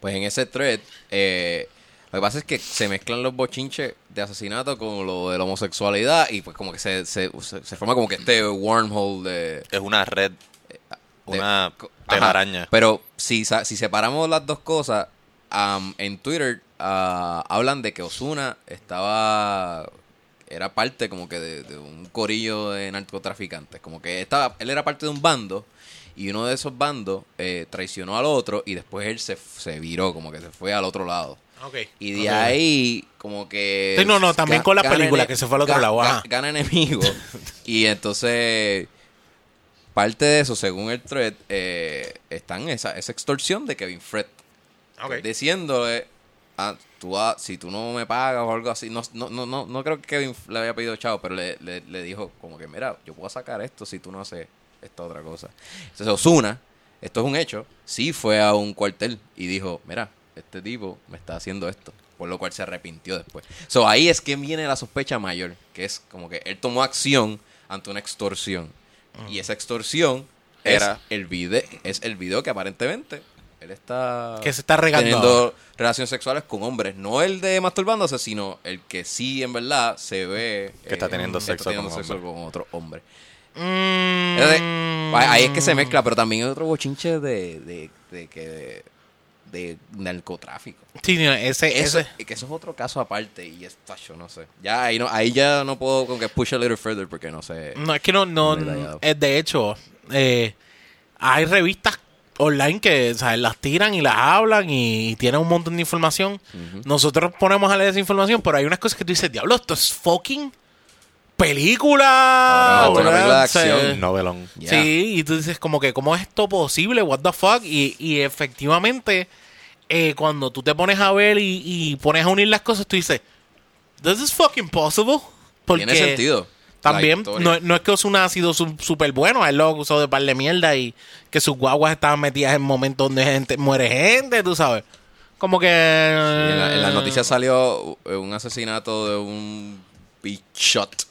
Speaker 4: Pues en ese thread, eh, lo que pasa es que se mezclan los bochinches de asesinato con lo de la homosexualidad y pues como que se, se, se- se forma como que este wormhole de...
Speaker 3: Es una red,
Speaker 4: de-
Speaker 3: una telaraña.
Speaker 4: Ajá. Pero si, si separamos las dos cosas, am, en Twitter ah, hablan de que Osuna estaba... Era parte como que de, de un corillo de narcotraficantes. Como que estaba, él era parte de un bando y uno de esos bandos eh, traicionó al otro y después él se, se viró, como que se fue al otro lado. Y de ahí, como que.
Speaker 2: Sí, no, no, también con la película, que se fue al otro lado,
Speaker 4: ga-. Gana enemigo. y entonces, parte de eso, según el thread, eh, está en esa, esa extorsión de Kevin Fred.
Speaker 2: Ok.
Speaker 4: Diciéndole, ah, tú, ah, si tú no me pagas o algo así. No, no, no, no, no creo que Kevin le había pedido chavo, pero le, le, le dijo, como que, mira, yo puedo sacar esto si tú no haces esta otra cosa. Entonces, Osuna, esto es un hecho, sí fue a un cuartel y dijo, mira, este tipo me está haciendo esto. Por lo cual se arrepintió después. So, ahí es que viene la sospecha mayor, que es como que él tomó acción ante una extorsión. Y esa extorsión
Speaker 3: Era-
Speaker 4: es el video, es el video que aparentemente él está
Speaker 2: Que se está regando
Speaker 4: teniendo relaciones sexuales con hombres, no el de masturbándose, sino el que sí en verdad se ve
Speaker 3: Que está teniendo sexo
Speaker 4: teniendo
Speaker 3: con
Speaker 4: sexo
Speaker 3: hombre.
Speaker 4: con otro hombre.
Speaker 2: Mm,
Speaker 4: Entonces, ahí es que se mezcla, pero también hay otro bochinche de, de, de que de narcotráfico.
Speaker 2: Sí, no, ese,
Speaker 4: Eso,
Speaker 2: ese.
Speaker 4: que eso es otro caso aparte y es yo no sé. Ya ahí no ahí ya no puedo con que push a little further porque no sé.
Speaker 2: No, es que no, no,
Speaker 4: detallado.
Speaker 2: eh, de hecho, eh, hay revistas online que o sea, las tiran y las hablan y, tienen un montón de información. Nosotros ponemos a leer esa información, pero hay unas cosas que tú dices, diablo, esto es fucking película.
Speaker 4: Una película de acción.
Speaker 3: Novelón.
Speaker 4: Ya.
Speaker 2: Sí, y tú dices como que, ¿cómo es esto posible? What the fuck? Y, y efectivamente, eh, cuando tú te pones a ver y, y pones a unir las cosas, tú dices, ¿This is fucking possible? Porque
Speaker 4: Tiene sentido.
Speaker 2: También, no, no es que Osuna ha sido su- súper bueno, él lo acusó de par de mierda y que sus guaguas estaban metidas en momentos donde gente, muere gente, tú sabes. Como que...
Speaker 4: Sí, en, la, en las noticias salió eh, un asesinato de un big shot.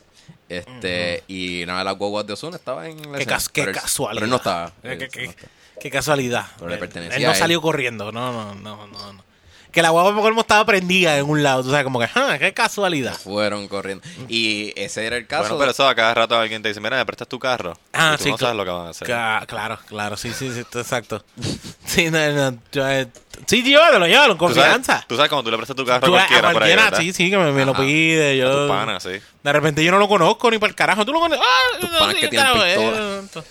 Speaker 4: Este, y una de las guaguas de Osuna estaba en la
Speaker 2: Qué, cas- qué
Speaker 4: pero él-
Speaker 2: casualidad.
Speaker 4: Pero él no estaba.
Speaker 2: Qué,
Speaker 4: Él
Speaker 2: qué-
Speaker 4: no
Speaker 2: qué-
Speaker 4: estaba.
Speaker 2: qué casualidad.
Speaker 4: Pero le
Speaker 2: Él-
Speaker 4: pertenecía
Speaker 2: Él no
Speaker 4: a
Speaker 2: salió corriendo. No, no, no, no, no. Que la guagua por colmo estaba prendida en un lado. Tú sabes, como que, ah, qué casualidad.
Speaker 4: Fueron corriendo. Y ese era el caso.
Speaker 3: Bueno, pero eso a cada rato alguien te dice, mira, me prestas tu carro.
Speaker 2: Ah,
Speaker 3: y tú
Speaker 2: sí,
Speaker 3: no sabes lo que van a hacer.
Speaker 2: Ca- Claro, claro, sí, sí, sí, exacto. Sí, no, no, yo, eh, sí, llévatelo, llévatelo, en
Speaker 3: ¿Tú sabes,
Speaker 2: confianza.
Speaker 3: tú sabes cuando tú le prestas tu carro
Speaker 2: Tú,
Speaker 3: a cualquiera, por ahí, ¿verdad?
Speaker 2: sí, sí, que me, me lo pide.
Speaker 3: A
Speaker 2: Yo,
Speaker 3: tu pana, sí.
Speaker 2: De repente yo no lo conozco ni para el carajo. ¿Tú lo conoces? Ah,
Speaker 4: Tus
Speaker 2: no,
Speaker 4: panas
Speaker 2: sí,
Speaker 4: que tienen
Speaker 2: carajo,
Speaker 4: pistola.
Speaker 2: eh, esto-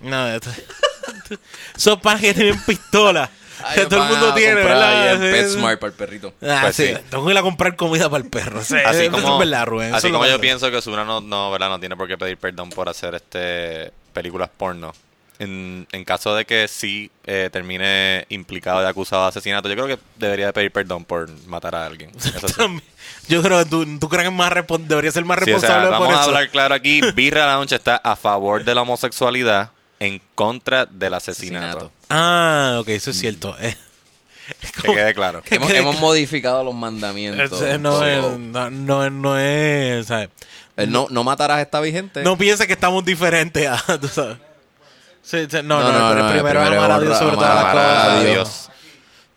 Speaker 2: No, esto- Son panas que tienen pistola.
Speaker 4: Ay,
Speaker 2: que todo el mundo tiene, ¿verdad? sí.
Speaker 4: PetSmart para el perrito.
Speaker 2: Ah,
Speaker 3: Pues
Speaker 2: sí.
Speaker 3: sí.
Speaker 2: Tengo que ir a comprar comida para el perro. Sí,
Speaker 3: Así
Speaker 2: eso
Speaker 3: como,
Speaker 2: es verdad, Rubén.
Speaker 3: así
Speaker 2: eso es
Speaker 3: como
Speaker 2: lo
Speaker 3: yo pienso que Osuna no, no, ¿verdad? no tiene por qué pedir perdón por hacer este películas porno. En, en caso de que sí eh, termine implicado de acusado de asesinato, yo creo que debería de pedir perdón por matar a alguien. Eso sí.
Speaker 2: Yo creo que tú, tú crees que es más debería ser más
Speaker 3: Sí, o sea,
Speaker 2: responsable por
Speaker 3: vamos a
Speaker 2: eso.
Speaker 3: hablar claro aquí. Birra Lounge está a favor de la homosexualidad, en contra del asesinato.
Speaker 4: Asesinato.
Speaker 2: Ah, ok, eso es cierto. Eh,
Speaker 3: Que quede claro.
Speaker 2: ¿Qué
Speaker 4: Hemos,
Speaker 2: que-
Speaker 4: modificado los mandamientos.
Speaker 2: no, es, no, no, no es, ¿sabes?
Speaker 4: el no, no matarás está vigente.
Speaker 2: No pienses que estamos diferentes a, tú sabes. Sí, sí, no,
Speaker 4: No,
Speaker 2: no,
Speaker 4: no,
Speaker 2: pero
Speaker 4: no,
Speaker 2: primero amar a Dios sobre todas las cosas.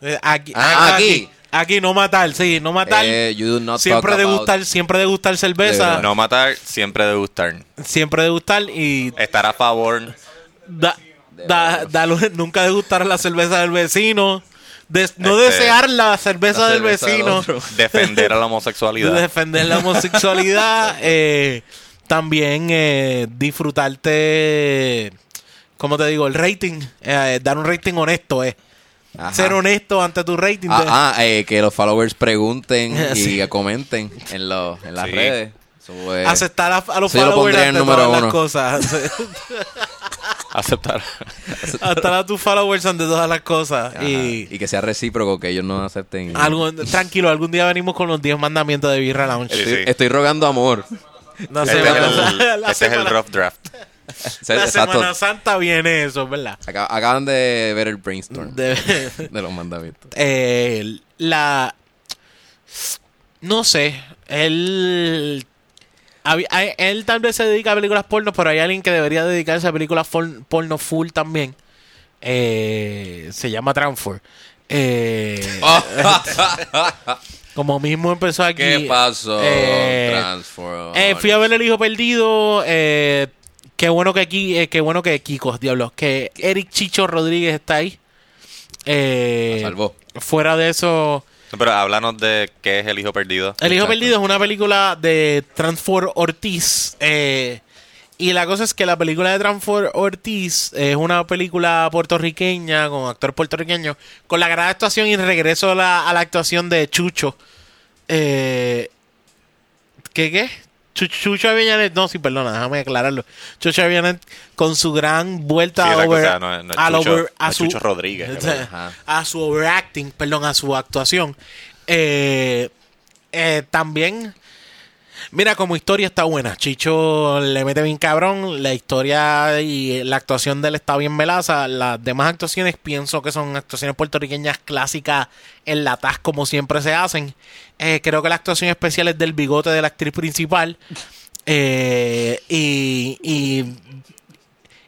Speaker 2: Eh, Aquí,
Speaker 4: Ah,
Speaker 2: aquí,
Speaker 4: aquí.
Speaker 2: aquí no matar, sí, no matar.
Speaker 4: Eh, you do not
Speaker 2: siempre degustar, siempre degustar cerveza,
Speaker 3: No matar, siempre degustar.
Speaker 2: siempre degustar y
Speaker 3: Estar a favor.
Speaker 2: Da, da, dar- nunca degustar la cerveza del vecino, no
Speaker 3: Este,
Speaker 2: desear la cerveza
Speaker 4: la
Speaker 2: del
Speaker 4: cerveza
Speaker 2: vecino.
Speaker 3: Defender a la homosexualidad.
Speaker 2: defender la homosexualidad, eh, también eh, disfrutarte, ¿cómo te digo? El rating, eh, dar un rating honesto, eh.
Speaker 4: Ajá.
Speaker 2: Ser honesto ante tu rating. de-
Speaker 4: Ah, ah, que los followers pregunten y
Speaker 2: Sí.
Speaker 4: comenten en, los en las
Speaker 3: Sí.
Speaker 4: redes.
Speaker 2: Aceptar a, a los
Speaker 4: lo
Speaker 2: followers
Speaker 4: en
Speaker 2: ante todas las cosas.
Speaker 3: Aceptar.
Speaker 2: Aceptar a tus followers ante todas las cosas.
Speaker 4: Ajá.
Speaker 2: Y,
Speaker 4: y que sea recíproco, que ellos no acepten.
Speaker 2: algún, tranquilo, algún día venimos con los 10 mandamientos de Birra Lounge.
Speaker 3: Sí,
Speaker 4: Estoy,
Speaker 3: sí.
Speaker 4: estoy rogando amor.
Speaker 2: La
Speaker 3: Este es
Speaker 2: semana-
Speaker 3: el,
Speaker 2: la
Speaker 3: este es el rough draft.
Speaker 2: La
Speaker 4: exacto.
Speaker 2: Semana Santa viene eso, ¿verdad?
Speaker 4: Acab- acaban de ver el brainstorm de,
Speaker 2: De-
Speaker 4: los mandamientos.
Speaker 2: eh, la no sé él hab- él tal vez se dedica a películas porno pero hay alguien que debería dedicarse a películas for- porno full también Eh, se llama Transfer Eh, como mismo empezó aquí
Speaker 4: ¿Qué pasó?
Speaker 2: eh,
Speaker 4: Transform.
Speaker 2: eh, fui a ver el hijo perdido. Qué bueno que aquí, qué bueno que Kiko, diablos, que Eric Chicho Rodríguez está ahí. Eh,
Speaker 4: salvó.
Speaker 2: Fuera de eso,
Speaker 3: Pero háblanos de qué es El Hijo Perdido.
Speaker 2: El hijo
Speaker 4: Exacto.
Speaker 2: perdido es una película de Transfor Ortiz. eh, y la cosa es que la película de Transfor Ortiz es una película puertorriqueña con actor puertorriqueño con la gran actuación y regreso a la, a la actuación de Chucho. Eh, ¿Qué qué? Chu- Chucho Avillanet, no, sí, perdona, déjame aclararlo. Chucho Avillanet con su gran vuelta
Speaker 3: Sí,
Speaker 2: over,
Speaker 3: o sea, no es
Speaker 2: al
Speaker 3: Chucho-
Speaker 2: over-
Speaker 3: no es Chucho Rodríguez,
Speaker 2: a su overacting, perdón, a su actuación. Eh, eh, también, mira, como historia está buena. Chicho le mete bien cabrón. La historia y la actuación de él está bien melaza. Las demás actuaciones pienso que son actuaciones puertorriqueñas clásicas en la TAS como siempre se hacen. Eh, creo que la actuación especial es del bigote de la actriz principal. Eh, y, y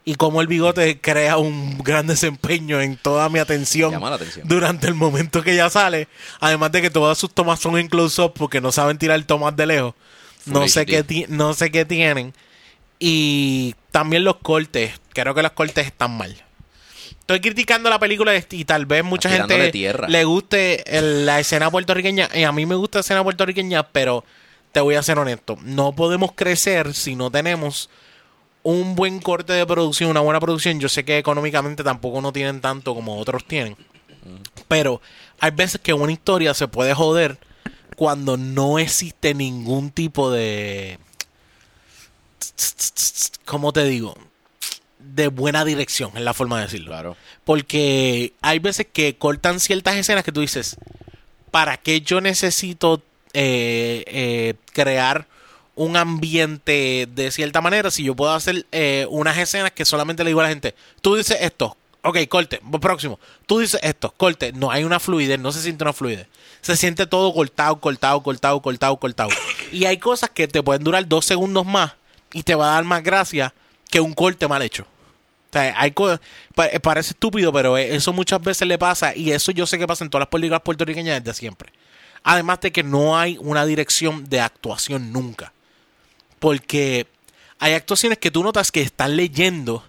Speaker 2: y como el bigote crea un gran desempeño en toda mi atención
Speaker 4: Llama la atención.
Speaker 2: durante el momento que ella sale. Además de que todas sus tomas son en close-up porque no saben tirar tomas de lejos. No sé, qué ti- no sé qué tienen. Y también los cortes. Creo que los cortes están mal. Estoy criticando la película y tal vez mucha gente
Speaker 4: tierra.
Speaker 2: le guste el- la escena puertorriqueña. Y a mí me gusta la escena puertorriqueña, pero te voy a ser honesto. No podemos crecer si no tenemos un buen corte de producción, una buena producción. Yo sé que económicamente tampoco no tienen tanto como otros tienen. Pero hay veces que una historia se puede joder cuando no existe ningún tipo de... ¿Cómo te digo? De buena dirección, es la forma de decirlo.
Speaker 4: Claro.
Speaker 2: Porque hay veces que cortan ciertas escenas que tú dices, ¿para qué yo necesito eh, eh, crear un ambiente de cierta manera si yo puedo hacer eh, unas escenas que solamente le digo a la gente, tú dices esto, ok, corte, próximo, tú dices esto, corte, no hay una fluidez, no se siente una fluidez. Se siente todo cortado, cortado, cortado, cortado, cortado. Y hay cosas que te pueden durar dos segundos más y te va a dar más gracia que un corte mal hecho. O sea, hay parece estúpido, pero eh, eso muchas veces le pasa y eso yo sé que pasa en todas las películas puertorriqueñas desde siempre. Además de que no hay una dirección de actuación nunca. Porque hay actuaciones que tú notas que están leyendo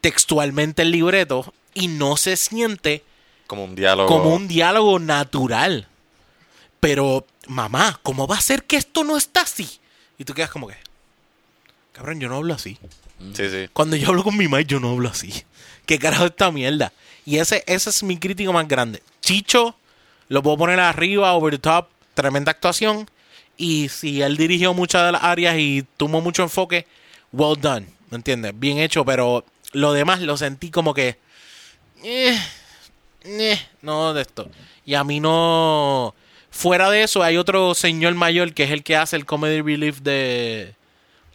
Speaker 2: textualmente el libreto y no se siente
Speaker 3: Como un diálogo.
Speaker 2: como un diálogo natural. Pero, mamá, ¿cómo va a ser que esto no está así? Y tú quedas como que, cabrón, yo no hablo así.
Speaker 3: Sí, sí.
Speaker 2: Cuando yo hablo con mi madre, yo no hablo así. ¿Qué carajo es esta mierda? Y ese, ese es mi crítico más grande. Chicho, lo puedo poner arriba, over the top, tremenda actuación. Y si él dirigió muchas de las áreas y tuvo mucho enfoque, well done, ¿me entiendes? Bien hecho, pero lo demás lo sentí como que... eh, eh, no de esto. Y a mí no... Fuera de eso, hay otro señor mayor que es el que hace el comedy relief de,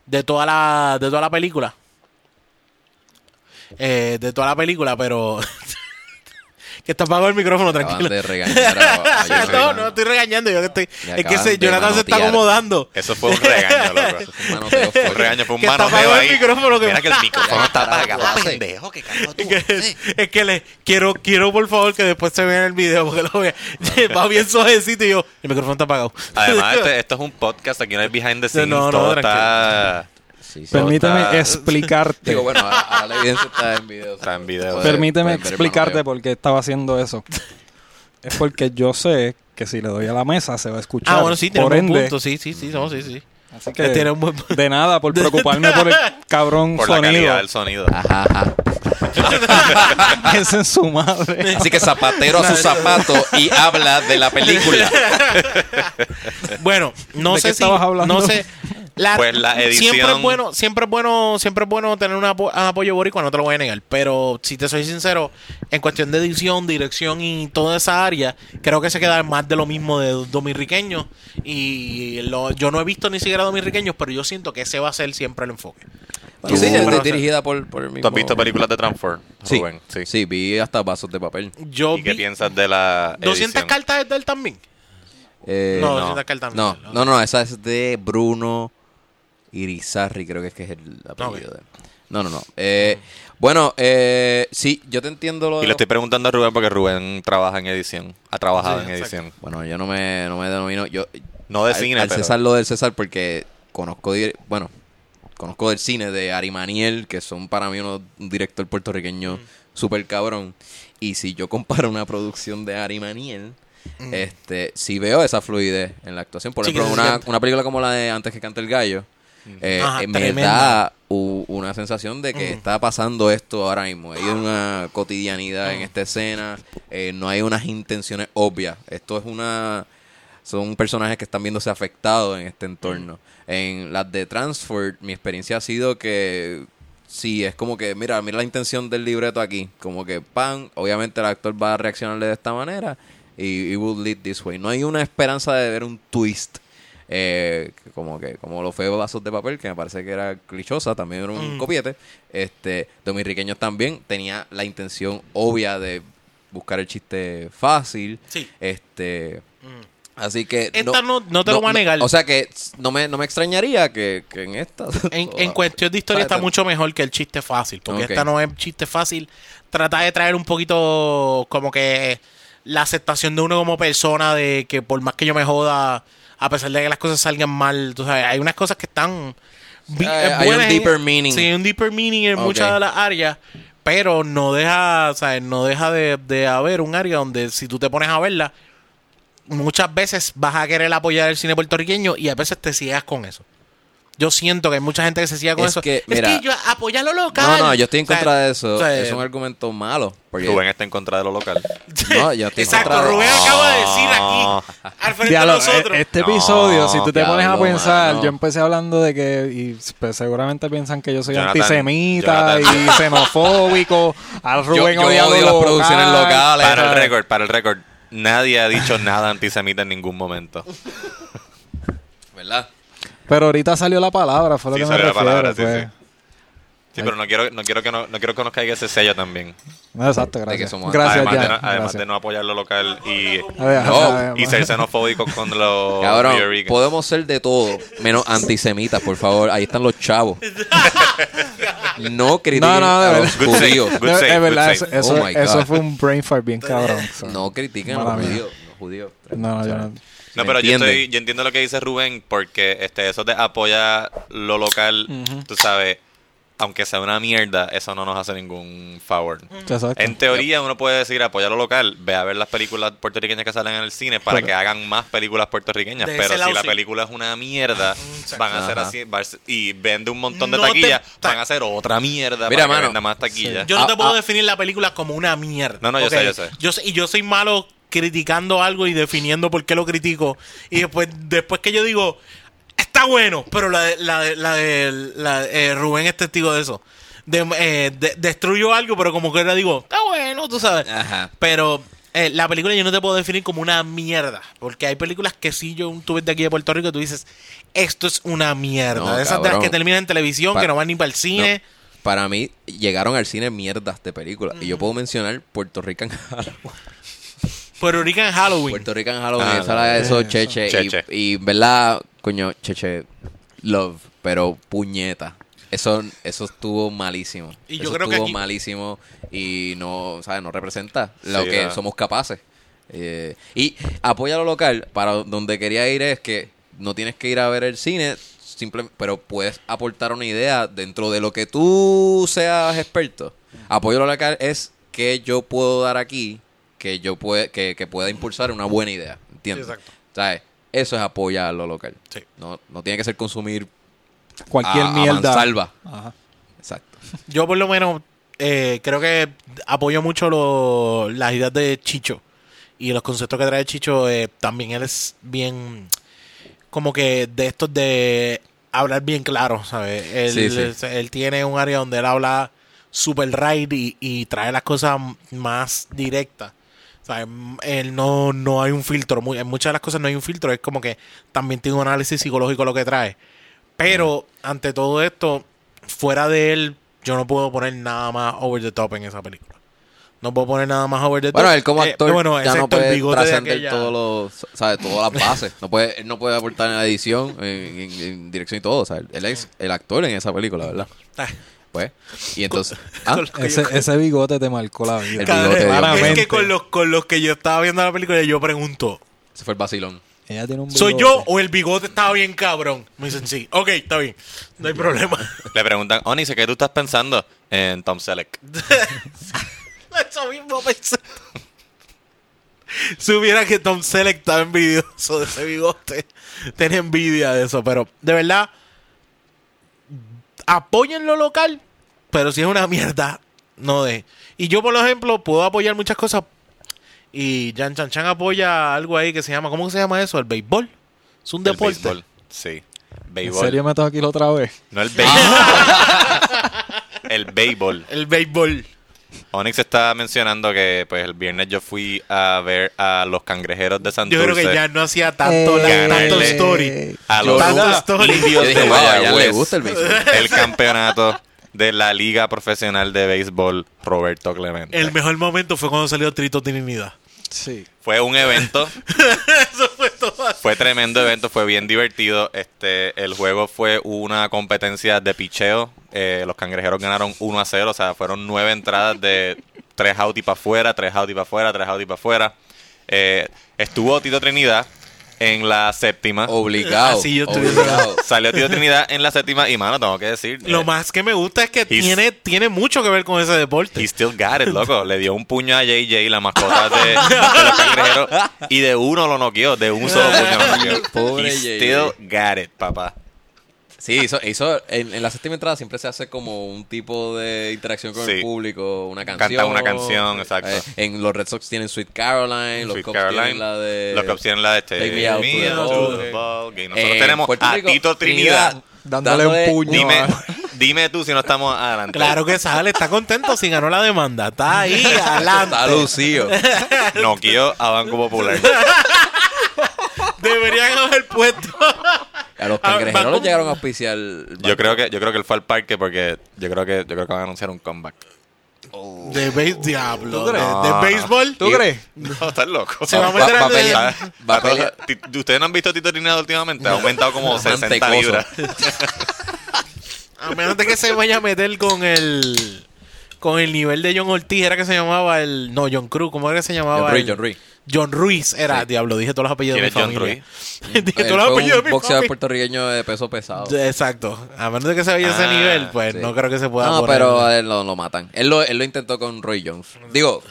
Speaker 2: de toda la de toda la película. Eh, de toda la película, pero que está apagado el micrófono, tranquilo.
Speaker 4: de regañar a, a
Speaker 2: no, no estoy regañando, yo que estoy es que Jonathan se está acomodando.
Speaker 3: Eso fue un regaño, loco.
Speaker 4: Eso fue un manoteo
Speaker 3: Un
Speaker 4: fuerte.
Speaker 3: regaño fue un
Speaker 2: Que está
Speaker 3: manoteo
Speaker 2: apagado el micrófono, que-
Speaker 3: Mira que el micrófono está apagado, pendejo. ¿Qué carajo tú
Speaker 2: Es que, es que le quiero, quiero por favor que después se vea en el video porque lo vea. Va bien suavecito y yo, el micrófono está apagado.
Speaker 3: Además, este- esto es un podcast, aquí no hay behind the scenes,
Speaker 2: No, no,
Speaker 3: todo
Speaker 2: tranquilo.
Speaker 3: está,
Speaker 4: Sí, sí.
Speaker 1: Permíteme
Speaker 3: Está-
Speaker 1: explicarte.
Speaker 4: Digo, bueno, ahora, ahora la evidencia está en video.
Speaker 3: Está en video.
Speaker 4: Puede-
Speaker 1: Permíteme explicarte por qué estaba haciendo eso. es porque yo sé que si le doy a la mesa se va a escuchar.
Speaker 2: Ah, bueno, sí, tiene
Speaker 1: por
Speaker 2: un
Speaker 1: ende,
Speaker 2: punto. Sí, sí, sí, no, sí, sí.
Speaker 1: Así
Speaker 2: Que tiene
Speaker 1: que
Speaker 2: un buen
Speaker 1: de nada por preocuparme por el cabrón
Speaker 3: por la calidad
Speaker 1: sonido.
Speaker 3: del sonido.
Speaker 4: Ajá, ajá.
Speaker 1: Su madre.
Speaker 4: Así que zapatero a su zapato y habla de la película.
Speaker 2: Bueno, no
Speaker 1: ¿De
Speaker 2: sé
Speaker 1: qué
Speaker 2: si
Speaker 1: estabas hablando?
Speaker 2: no sé la-
Speaker 3: Pues la edición-
Speaker 2: siempre es bueno, siempre es bueno, siempre es bueno tener un, apo- un apoyo boricua, no te lo voy a negar, pero si te soy sincero, en cuestión de edición, dirección y toda esa área, creo que se queda más de lo mismo de dominicanos y lo- yo no he visto ni siquiera dominicanos, pero yo siento que ese va a ser siempre el enfoque.
Speaker 4: Bueno, sí, es dirigida por, por el mismo.
Speaker 3: ¿Tú has visto películas de Transform?
Speaker 4: Sí,
Speaker 3: Rubén?
Speaker 4: sí. Sí, vi hasta vasos de papel.
Speaker 2: Yo
Speaker 3: ¿Y qué
Speaker 2: vi
Speaker 3: piensas de la
Speaker 2: 200
Speaker 3: edición?
Speaker 2: cartas de él también.
Speaker 4: Eh,
Speaker 2: No,
Speaker 4: no,
Speaker 2: 200 cartas
Speaker 4: no,
Speaker 2: no.
Speaker 4: no, no, esa es de Bruno Irizarry, creo que es que es el apellido de él. No, no, no. Eh, bueno, eh, sí, yo te entiendo lo
Speaker 3: Y
Speaker 4: de
Speaker 3: le estoy preguntando a Rubén porque Rubén trabaja en edición. Ha trabajado
Speaker 2: Sí,
Speaker 3: en
Speaker 2: exacto.
Speaker 3: edición.
Speaker 4: Bueno, yo no me, no me denomino. Yo,
Speaker 3: No de
Speaker 4: al,
Speaker 3: cine,
Speaker 4: al
Speaker 3: pero...
Speaker 4: César lo del César porque conozco, bueno, conozco del cine de Ari Maniel, que son para mí unos- un director puertorriqueño súper cabrón. Y si yo comparo una producción de Ari Maniel, este, si veo esa fluidez en la actuación. Por ejemplo, una, una película como la de Antes que cante el gallo, eh,
Speaker 2: Ajá,
Speaker 4: eh, me
Speaker 2: tremenda.
Speaker 4: da u- una sensación de que
Speaker 2: Ujú.
Speaker 4: está pasando esto ahora mismo. Hay una cotidianidad en esta escena, eh, no hay unas intenciones obvias. Esto es una... Son personajes que están viéndose afectados en este entorno. En las de Transford, mi experiencia ha sido que sí, es como que, mira, mira la intención del libreto aquí. Como que, pan, obviamente el actor va a reaccionarle de esta manera y it will lead this way. No hay una esperanza de ver un twist. Eh, como que como lo fue Vasos de Papel, que me parece que era clichosa, también era un
Speaker 2: Mm.
Speaker 4: copiete. Este, Dominiqueños también tenía la intención obvia de buscar el chiste fácil.
Speaker 2: Sí.
Speaker 4: Este,
Speaker 2: Mm.
Speaker 4: Así que
Speaker 2: Esta no- no te lo voy a negar.
Speaker 4: O sea que no me, no me extrañaría que, que en esta
Speaker 2: En, en cuestión de historia está mucho mejor que el chiste fácil, porque esta no es chiste fácil. Trata de traer un poquito como que la aceptación de uno como persona, de que por más que yo me joda, a pesar de que las cosas salgan mal, tú sabes, hay unas cosas que están bi-
Speaker 4: Eh,
Speaker 2: eh,
Speaker 4: hay un
Speaker 2: en-
Speaker 4: deeper meaning.
Speaker 2: Sí, un deeper meaning en muchas de las áreas, pero no deja, ¿sabes? No deja de, de haber un área donde si tú te pones a verla, muchas veces vas a querer apoyar el cine puertorriqueño y a veces te ciegas con eso. Yo siento que hay mucha gente que se ciega con
Speaker 4: Es
Speaker 2: eso.
Speaker 4: que,
Speaker 2: es
Speaker 4: mira,
Speaker 2: que yo apoyar lo local.
Speaker 4: No, no, yo estoy en
Speaker 2: O sea,
Speaker 4: contra de eso.
Speaker 2: o sea,
Speaker 4: es un argumento malo. Porque,
Speaker 3: Rubén está en contra de lo local.
Speaker 4: No, yo estoy en
Speaker 2: Exacto,
Speaker 4: de-
Speaker 2: Rubén acaba de decir aquí, al frente
Speaker 1: Diablo,
Speaker 2: de nosotros.
Speaker 1: e- este
Speaker 3: No,
Speaker 1: episodio, si tú te pones a pensar, yo empecé hablando de que, y pues, seguramente piensan que yo soy
Speaker 3: Jonathan,
Speaker 1: antisemita
Speaker 3: Jonathan.
Speaker 1: y xenofóbico. Al
Speaker 4: Yo,
Speaker 1: Rubén
Speaker 4: yo
Speaker 1: odiado
Speaker 4: odio las
Speaker 1: local.
Speaker 4: producciones locales.
Speaker 3: Para el récord, para el récord. Nadie ha dicho nada antisemita en ningún momento.
Speaker 4: ¿Verdad?
Speaker 1: Pero ahorita salió la palabra, fue lo
Speaker 3: Sí,
Speaker 1: que me
Speaker 3: salió la
Speaker 1: refiero.
Speaker 3: palabra,
Speaker 1: pues.
Speaker 3: sí. Sí, pero no quiero, no quiero que no, no quiero que nos caiga ese sello también.
Speaker 1: No, exacto, gracias.
Speaker 4: somos-
Speaker 1: Gracias,
Speaker 3: además, de no, además
Speaker 1: gracias.
Speaker 3: de no apoyar lo local y,
Speaker 1: A ver,
Speaker 4: No,
Speaker 1: a ver,
Speaker 3: y ser xenofóbico con los
Speaker 4: Cabrón, podemos ser de todo, menos antisemitas, por favor. Ahí están los chavos. No critiquen
Speaker 1: No, no, de
Speaker 4: a los
Speaker 3: Good save,
Speaker 4: judíos.
Speaker 3: good
Speaker 1: De-
Speaker 3: save,
Speaker 1: es
Speaker 3: good
Speaker 1: verdad,
Speaker 3: save.
Speaker 1: eso,
Speaker 4: Oh
Speaker 1: eso fue un brain fart bien cabrón. so.
Speaker 4: No critiquen a los judíos. Los judíos.
Speaker 1: No, no, yo no.
Speaker 3: No,
Speaker 4: ¿Me
Speaker 3: pero yo, estoy, yo entiendo lo que dice Rubén, porque este eso de apoyar lo local, tú sabes, aunque sea una mierda, eso no nos hace ningún favor.
Speaker 1: Exacto.
Speaker 3: En teoría, uno puede decir apoyar lo local, ve a ver las películas puertorriqueñas que salen en el cine para
Speaker 1: Pero-
Speaker 3: que hagan más películas puertorriqueñas.
Speaker 2: De
Speaker 3: Pero si la
Speaker 2: sí.
Speaker 3: película es una mierda,
Speaker 2: Exacto.
Speaker 3: van a hacer
Speaker 4: Ajá.
Speaker 3: así va a ser- y vende un montón de
Speaker 2: No te-
Speaker 3: taquillas,
Speaker 2: ta-
Speaker 3: van a hacer otra mierda
Speaker 4: Mira,
Speaker 3: para
Speaker 4: mano,
Speaker 3: que venda más taquillas.
Speaker 2: Yo no te
Speaker 4: Ah,
Speaker 2: puedo
Speaker 4: ah.
Speaker 2: definir la película como una mierda.
Speaker 3: No, no, yo sé, yo sé.
Speaker 2: Yo sé- Y yo soy malo criticando algo y definiendo por qué lo critico. Y después, después que yo digo, está bueno, pero la de, la de, la de- la de- eh, Rubén es testigo de eso. De, eh, de- destruyo algo, pero como que ahora digo, está bueno, tú sabes.
Speaker 4: Ajá.
Speaker 2: Pero eh, la película yo no te puedo definir como una mierda. Porque hay películas que sí, yo tú ves de aquí de Puerto Rico y tú dices, esto es una mierda.
Speaker 4: No,
Speaker 2: de esas de las que terminan en televisión,
Speaker 4: Pa-
Speaker 2: que no van ni para el cine.
Speaker 4: No, para mí, llegaron al cine mierdas de películas. Y yo puedo mencionar Puerto Rican Halloween.
Speaker 2: Puerto Rico en Halloween.
Speaker 4: Puerto Rican Halloween,
Speaker 3: Ah,
Speaker 4: esa la de eso,
Speaker 1: eso.
Speaker 4: Cheche.
Speaker 3: Cheche.
Speaker 4: Y, y, verdad, coño, Cheche, love, pero puñeta. Eso, eso estuvo malísimo.
Speaker 2: Y yo
Speaker 4: eso
Speaker 2: creo que
Speaker 4: estuvo
Speaker 2: aquí-
Speaker 4: malísimo y no, ¿sabes? No representa lo
Speaker 3: Sí,
Speaker 4: que somos capaces. Eh, y apoya lo local. Para donde quería ir es que no tienes que ir a ver el cine, simple, pero puedes aportar una idea dentro de lo que tú seas experto. Apoyo lo local es que yo puedo dar aquí que yo puede, que, que pueda impulsar una buena idea. ¿Entiendes?
Speaker 2: Exacto.
Speaker 4: ¿Sabes? Eso es apoyar lo local.
Speaker 2: Sí.
Speaker 4: No, no tiene que ser consumir
Speaker 1: Cualquier
Speaker 4: a, a
Speaker 1: mierda.
Speaker 4: mansalva.
Speaker 1: Ajá.
Speaker 4: Exacto.
Speaker 2: Yo por lo menos eh, creo que apoyo mucho lo- las ideas de Chicho y los conceptos que trae Chicho. eh, también él es bien como que de estos de hablar bien claro, ¿sabes? Él,
Speaker 4: Sí, sí.
Speaker 2: él- él tiene un área donde él habla super right y, y trae las cosas más directas. ¿Sabes? Él no, no hay un filtro. Muy- en muchas de las cosas no hay un filtro. Es como que también tiene un análisis psicológico lo que trae. Pero ante todo esto, fuera de él, yo no puedo poner nada más over the top en esa película. No puedo poner nada más over the top.
Speaker 4: Bueno, él como
Speaker 2: Eh,
Speaker 4: actor
Speaker 2: bueno,
Speaker 4: ya no puede trascender todos los, ¿sabes? todas las bases. No puede, él no puede aportar en la edición, en, en- en dirección y todo. O sea, él es el actor en esa película, ¿verdad? Pues, y entonces... ¿ah?
Speaker 2: con lo que
Speaker 1: Ese, bigote te marcó la vida.
Speaker 4: El bigote
Speaker 2: es que con los, con los que yo estaba viendo la película, yo pregunto,
Speaker 4: Ese fue el vacilón.
Speaker 1: Ella tiene un
Speaker 2: ¿soy yo o el bigote estaba bien cabrón? Me dicen, sí. Ok, está bien. No hay problema.
Speaker 3: Le preguntan, Onyx, ¿qué tú estás pensando en Tom Selleck?
Speaker 2: Eso mismo pensé. Supiera que Tom Selleck estaba envidioso de ese bigote. Tenía envidia de eso, pero de verdad, apoyen lo local, pero si es una mierda, no de. Y yo, por ejemplo, puedo apoyar muchas cosas. Y Jan Chan Chan apoya algo ahí que se llama, ¿cómo se llama eso? El béisbol. Es un
Speaker 3: El
Speaker 2: deporte.
Speaker 3: béisbol. Sí.
Speaker 1: ¿En
Speaker 3: Béisbol.
Speaker 1: serio me toca aquí la otra vez?
Speaker 3: No el béisbol. el béisbol.
Speaker 2: El béisbol.
Speaker 3: Onyx está mencionando que pues el viernes yo fui a ver a los cangrejeros de
Speaker 2: Yo
Speaker 3: Santurce.
Speaker 2: creo que ya no hacía tanto, la- tanto story.
Speaker 3: a
Speaker 4: Yo-
Speaker 3: los
Speaker 2: Tanto story.
Speaker 3: indios
Speaker 4: Yo
Speaker 3: de
Speaker 4: gusta el béisbol.
Speaker 3: el campeonato de la Liga Profesional de Béisbol Roberto Clemente.
Speaker 2: El mejor momento fue cuando salió Trito Trinidad.
Speaker 1: Sí.
Speaker 3: Fue un evento,
Speaker 2: Eso fue
Speaker 3: tremendo evento, fue bien divertido. Este, el juego fue una competencia de picheo. Eh, los cangrejeros ganaron 1 a 0, o sea, fueron nueve entradas de tres out y para afuera, tres out y para afuera, tres out y para afuera. Eh, estuvo Tito Trinidad en la séptima.
Speaker 4: Obligado.
Speaker 2: Así yo estoy
Speaker 4: obligado.
Speaker 3: Salió Tito Trinidad en la séptima y, mano, tengo que decir.
Speaker 2: Lo
Speaker 3: eh,
Speaker 2: más que me gusta es que tiene, tiene mucho que ver con ese deporte.
Speaker 3: He still got it, loco. Le dio un puño a JJ, la mascota de, de los cangrejeros, y de uno lo noqueó, de un solo puño lo noqueó.
Speaker 4: Pobre
Speaker 3: He
Speaker 4: JJ.
Speaker 3: still got it, papá.
Speaker 4: Sí, hizo, hizo- en, en la séptima entrada siempre se hace como un tipo de interacción con
Speaker 3: Sí.
Speaker 4: el público, una canción.
Speaker 3: Canta una canción, exacto.
Speaker 4: Eh, en los Red Sox tienen Sweet Caroline, los
Speaker 3: Sweet
Speaker 4: Cubs
Speaker 3: Caroline,
Speaker 4: tienen la de...
Speaker 3: los Cubs tienen la de este.
Speaker 4: Take me out to the
Speaker 3: out
Speaker 4: ball.
Speaker 3: to the ball game. Nosotros
Speaker 4: En
Speaker 3: tenemos
Speaker 4: Puerto
Speaker 3: a
Speaker 4: Rico,
Speaker 3: Tito Trinidad.
Speaker 1: Dándole un puño.
Speaker 3: Dime,
Speaker 1: a-
Speaker 3: dime tú si no estamos adelante.
Speaker 2: Claro que sale, está contento si ganó la demanda. Está ahí, adelante.
Speaker 4: Está lucido.
Speaker 3: Noqueó a Banco Popular.
Speaker 2: Deberían haber puesto.
Speaker 4: A los
Speaker 2: Ah,
Speaker 4: cangrejeros
Speaker 2: Banco-
Speaker 4: los llegaron a auspiciar.
Speaker 3: Yo creo que yo creo que él fue al parque porque yo creo que yo creo que van a anunciar un comeback.
Speaker 2: De béis, diablo.
Speaker 1: ¿Tú crees?
Speaker 2: De, de béisbol.
Speaker 1: ¿Tú crees?
Speaker 3: No, estás loco.
Speaker 2: Se va a meter
Speaker 4: va a. Va a
Speaker 3: A ¿Ustedes no han visto a Tito Trinidad últimamente? Ha aumentado como 60
Speaker 4: Mantecoso.
Speaker 3: libras.
Speaker 2: A menos de que se vaya a meter con el. Con el nivel de John Ortiz, era que se llamaba el. No, John Cruz, ¿cómo era que se llamaba?
Speaker 4: John Ruiz,
Speaker 2: el-
Speaker 4: John.
Speaker 2: John Ruiz era,
Speaker 4: Sí.
Speaker 2: diablo, dije todos los apellidos de mi
Speaker 3: ¿Quién es John
Speaker 2: familia.
Speaker 3: Ruiz?
Speaker 2: dije todos los apellidos de
Speaker 4: un
Speaker 2: mi
Speaker 4: boxeador
Speaker 2: familia.
Speaker 4: puertorriqueño de peso pesado.
Speaker 2: Exacto. A menos de que se vaya a ese
Speaker 3: Ah,
Speaker 2: nivel, pues
Speaker 4: sí.
Speaker 2: no creo que se pueda
Speaker 4: No,
Speaker 2: poner.
Speaker 4: pero a él lo, lo matan. Él lo, él lo intentó con Roy Jones. Digo,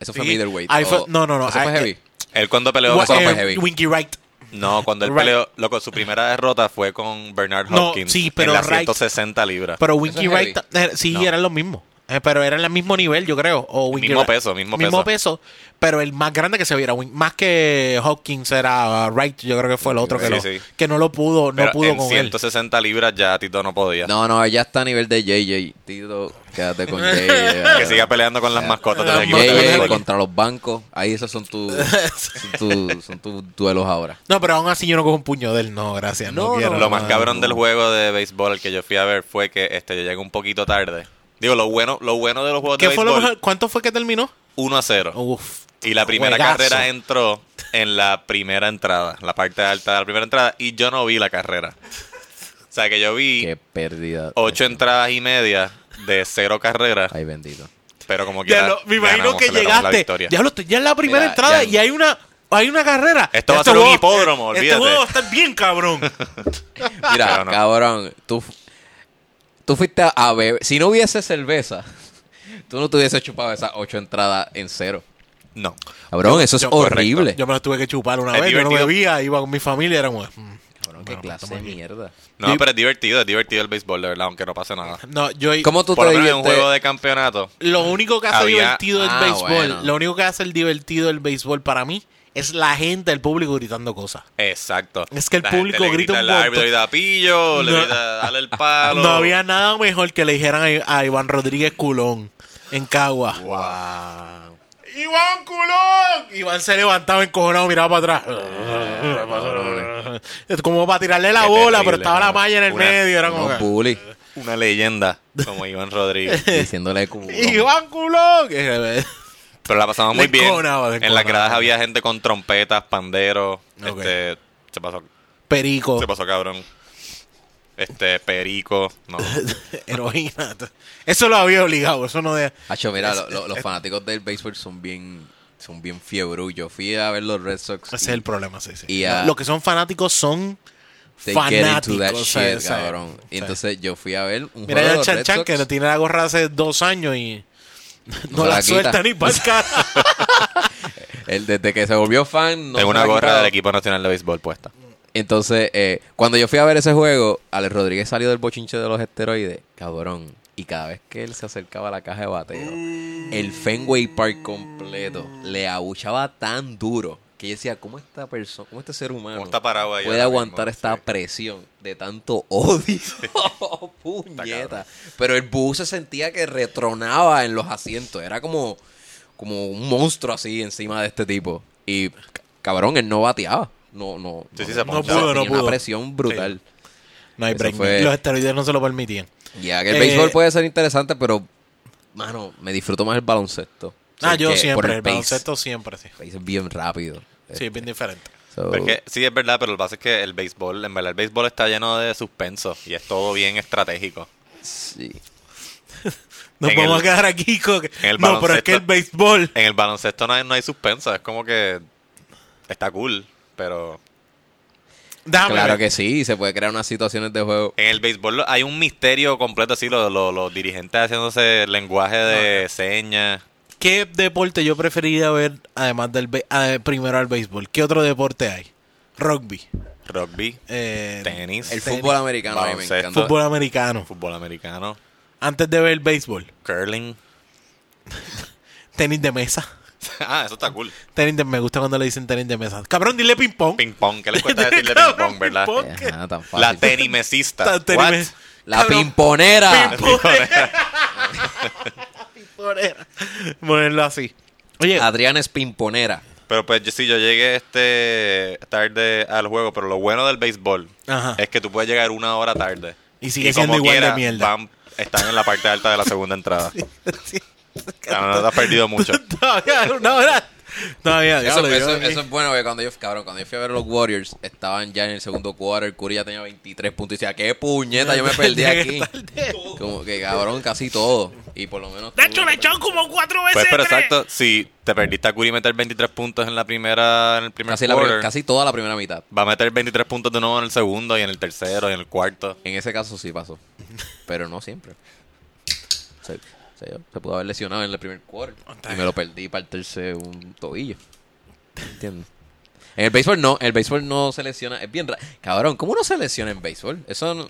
Speaker 4: eso fue
Speaker 2: Sí.
Speaker 4: middleweight. O-
Speaker 2: no, no, no,
Speaker 4: Eso fue
Speaker 2: ahí-
Speaker 4: heavy.
Speaker 3: Él cuando peleó...
Speaker 2: Wa-
Speaker 4: eso no fue
Speaker 2: eh,
Speaker 4: heavy.
Speaker 2: Winky Wright.
Speaker 3: No, cuando él
Speaker 2: Right.
Speaker 3: peleó... Loco, su primera derrota fue con Bernard
Speaker 2: No,
Speaker 3: Hopkins.
Speaker 2: sí, pero
Speaker 3: en las
Speaker 2: Wright-
Speaker 3: 160 libras.
Speaker 2: Pero Winky Wright, eh, sí,
Speaker 3: No.
Speaker 2: eran los mismos. Eh, pero eran el mismo nivel, yo creo. O
Speaker 3: Mismo peso, mismo
Speaker 2: Mismo
Speaker 3: peso.
Speaker 2: peso. Pero el más grande que se viera, Win- más que Hopkins era Wright, yo creo que fue el otro que,
Speaker 3: Sí,
Speaker 2: lo-
Speaker 3: sí.
Speaker 2: que no lo pudo, no pudo
Speaker 3: en
Speaker 2: con
Speaker 3: 160 libras ya Tito no podía.
Speaker 4: No, no, ya está a nivel de JJ. Tito, quédate con JJ.
Speaker 3: Que siga peleando con las mascotas de.
Speaker 4: JJ contra los bancos. Ahí esos son tus son tus duelos ahora.
Speaker 2: No, pero aún así yo no cojo un puño de él, no, gracias. No,
Speaker 4: No,
Speaker 2: quiero.
Speaker 4: no,
Speaker 3: Lo más
Speaker 2: no.
Speaker 3: cabrón del juego de béisbol que yo fui a ver fue que este yo llegué un poquito tarde. Digo, lo bueno, lo bueno de los juegos
Speaker 2: ¿Qué
Speaker 3: de
Speaker 2: fue lo
Speaker 3: béisbol,
Speaker 2: mejor? ¿Cuánto fue que terminó?
Speaker 3: 1 a 0.
Speaker 2: Uf.
Speaker 3: Y la primera
Speaker 2: Juegazo.
Speaker 3: carrera entró en la primera entrada, la parte alta de la primera entrada, y yo no vi la carrera. O sea que yo vi
Speaker 4: Qué pérdida.
Speaker 3: ocho entradas y media de cero carreras,
Speaker 4: Ay, bendito.
Speaker 3: pero como
Speaker 2: Diablo, me imagino que llegaste.
Speaker 3: victoria.
Speaker 2: Diablo, estoy ya en la primera
Speaker 4: Mira,
Speaker 2: entrada
Speaker 4: ya-
Speaker 2: y hay una, hay una carrera.
Speaker 3: Esto va a
Speaker 2: Este
Speaker 3: ser un
Speaker 2: juego-
Speaker 3: hipódromo,
Speaker 2: Este
Speaker 3: olvídate.
Speaker 2: juego va a estar bien cabrón.
Speaker 4: Mira,
Speaker 3: Pero no.
Speaker 4: cabrón, tú, tú fuiste a beber. Si no hubiese cerveza, tú no te hubieses chupado esas ocho entradas en cero.
Speaker 3: No.
Speaker 4: Cabrón, eso es
Speaker 2: Yo-
Speaker 4: horrible.
Speaker 2: Yo me lo tuve que chupar una
Speaker 3: Es
Speaker 2: vez. Yo no
Speaker 3: divertido.
Speaker 2: bebía, iba con mi familia. Era como, mm, cabrón,
Speaker 4: Qué
Speaker 2: no,
Speaker 4: clase de mierda.
Speaker 3: No, pero es divertido, es divertido el béisbol, de verdad, aunque no pase nada.
Speaker 2: No, yo
Speaker 4: ¿Cómo tú
Speaker 3: Por
Speaker 4: te
Speaker 3: en un juego de campeonato.
Speaker 2: lo único que hace
Speaker 3: Había-
Speaker 2: divertido el
Speaker 4: Ah,
Speaker 2: béisbol,
Speaker 4: bueno.
Speaker 2: lo único que hace el divertido el béisbol para mí es la gente, el público gritando cosas.
Speaker 3: Exacto.
Speaker 2: Es que el
Speaker 3: La gente
Speaker 2: público
Speaker 3: le
Speaker 2: grita un
Speaker 3: árbitro y da pillo, le
Speaker 2: No.
Speaker 3: grita, dale el palo.
Speaker 2: No había nada mejor que le dijeran a, a Iván Rodríguez Culón en Cagua.
Speaker 3: Wow.
Speaker 2: ¡Iván Culón! Iván se levantaba encojonado, miraba para atrás. Es como para tirarle la
Speaker 3: Qué
Speaker 2: bola,
Speaker 3: terrible,
Speaker 2: pero estaba la malla en el
Speaker 3: Una-
Speaker 2: medio. Era como
Speaker 4: bullies
Speaker 3: Una leyenda como Iván Rodríguez.
Speaker 4: diciéndole culo.
Speaker 2: ¡Iván Culón!
Speaker 3: Pero la pasamos muy
Speaker 2: Le
Speaker 3: bien.
Speaker 2: le
Speaker 3: En las gradas había gente con trompetas, panderos.
Speaker 2: Ok.
Speaker 3: Este, se pasó,
Speaker 2: Perico,
Speaker 3: se pasó cabrón. Este, perico. No.
Speaker 2: heroína. Eso lo había obligado. Eso no de.
Speaker 4: Hacho, mira, lo- lo- los fanáticos del béisbol son bien, son bien fiebrú. Yo fui a ver los Red Sox.
Speaker 2: Ese es el problema, sí, sí.
Speaker 4: Y,
Speaker 2: Los que son fanáticos son
Speaker 4: they get
Speaker 2: fanáticos.
Speaker 4: into that
Speaker 2: o sea,
Speaker 4: shit,
Speaker 2: o sea,
Speaker 4: cabrón.
Speaker 2: o
Speaker 4: Y entonces yo fui a ver un
Speaker 2: Mira
Speaker 4: juego de
Speaker 2: ya
Speaker 4: los
Speaker 2: Chan
Speaker 4: Red
Speaker 2: Chan
Speaker 4: Sox.
Speaker 2: que no tiene la gorra hace dos años y no,
Speaker 4: No
Speaker 2: la,
Speaker 4: la
Speaker 2: suelta ni para el cara.
Speaker 4: Él, desde que se volvió fan, no
Speaker 3: Tengo una gorra del equipo nacional de béisbol puesta.
Speaker 4: Entonces, eh, cuando yo fui a ver ese juego, Alex Rodríguez salió del bochinche de los esteroides, cabrón. Y cada vez que él se acercaba a la caja de bateo, el Fenway Park completo le abuchaba tan duro que yo decía, ¿cómo esta persona, cómo este ser humano
Speaker 3: ¿Cómo está parado ahí
Speaker 4: puede aguantar
Speaker 3: mismo?
Speaker 4: esta
Speaker 3: Sí.
Speaker 4: presión de tanto odio? Puñeta. Pero el bus se sentía que retronaba en los asientos. Era como, como un monstruo así encima de este tipo. Y cabrón, él no bateaba. No, no.
Speaker 3: Sí, sí,
Speaker 4: no,
Speaker 3: se
Speaker 2: No
Speaker 3: ponchaba.
Speaker 2: pudo, no pudo.
Speaker 4: una presión brutal.
Speaker 2: No hay break.
Speaker 4: fue-
Speaker 2: Los esteroides no se lo permitían.
Speaker 4: Ya que el
Speaker 2: Eh,
Speaker 4: béisbol puede ser interesante, pero, mano, me disfruto más el baloncesto.
Speaker 2: Ah, yo siempre, el baloncesto siempre, sí.
Speaker 4: El pace es bien rápido.
Speaker 2: Sí, es bien diferente.
Speaker 4: So,
Speaker 3: Pero es que, sí, es verdad, pero lo que pasa es que el béisbol, en verdad, el béisbol está lleno de suspenso y es todo bien estratégico.
Speaker 4: sí.
Speaker 2: Nos vamos a quedar aquí con... no, pero es que el béisbol...
Speaker 3: En el baloncesto no hay, no hay suspenso, es como que está cool, pero
Speaker 2: Déjame
Speaker 4: Claro que sí, se puede crear unas situaciones de juego.
Speaker 3: en el béisbol hay un misterio completo así, los, los, los dirigentes haciéndose lenguaje de señas.
Speaker 2: ¿Qué deporte yo preferiría ver además del... ah, primero al béisbol? ¿Qué otro deporte hay? Rugby.
Speaker 3: Rugby,
Speaker 2: Eh,
Speaker 3: tenis,
Speaker 4: El
Speaker 2: tenis,
Speaker 4: fútbol americano a mí me
Speaker 3: baloncesto.
Speaker 4: encanta.
Speaker 2: Fútbol americano.
Speaker 3: fútbol americano,
Speaker 2: Antes de ver el béisbol.
Speaker 3: curling.
Speaker 2: Tenis de mesa.
Speaker 3: ah, eso está cool.
Speaker 2: Tenis de... Me gusta cuando le dicen tenis de mesa. Cabrón, dile ping pong.
Speaker 3: Ping pong, ¿qué les cuesta decirle ping pong, verdad?
Speaker 2: Ping-pong.
Speaker 4: Ajá, tan fácil.
Speaker 3: La tenimesista. What?
Speaker 2: me-
Speaker 4: La
Speaker 2: Cabrón,
Speaker 4: pimponera.
Speaker 2: Pimponera. Ponerlo así. Oye,
Speaker 4: Adriana es pimponera.
Speaker 3: Pero pues yo sí, yo llegué este tarde al juego, pero lo bueno del béisbol
Speaker 2: Ajá.
Speaker 3: es que tú puedes llegar una hora tarde.
Speaker 2: Y sigue siendo
Speaker 3: como
Speaker 2: igual de mierda.
Speaker 3: van- están en la parte alta de la segunda entrada.
Speaker 2: Sí.
Speaker 3: No te has perdido mucho.
Speaker 2: Todavía, una hora. Todavía,
Speaker 4: Eso,
Speaker 2: diablo,
Speaker 4: eso-
Speaker 2: yo-
Speaker 4: eso es bueno, porque cuando yo, cabrón, cuando yo fui a ver a los Warriors, estaban ya en el segundo quarter, Curry ya tenía 23 puntos y decía, qué puñeta, yo me perdí aquí. Como que cabrón, casi todo. Y por lo menos...
Speaker 2: De hecho, le echaron como cuatro veces.
Speaker 3: Pues, pero
Speaker 2: tres.
Speaker 3: exacto, si te perdiste a Curry meter 23 puntos en la primera, en el primer
Speaker 4: Casi, la
Speaker 3: quarter,
Speaker 4: prim- casi toda la primera mitad.
Speaker 3: va a meter 23 puntos de nuevo en el segundo y en el tercero y en el cuarto.
Speaker 4: En ese caso sí pasó. Pero no siempre. Se, pudo haber lesionado en el primer quarter. Y me lo perdí partirse un tobillo. ¿Entiendes? En el béisbol no, en el béisbol no se lesiona. Es bien raro. Cabrón, ¿cómo uno se lesiona en béisbol? Eso no...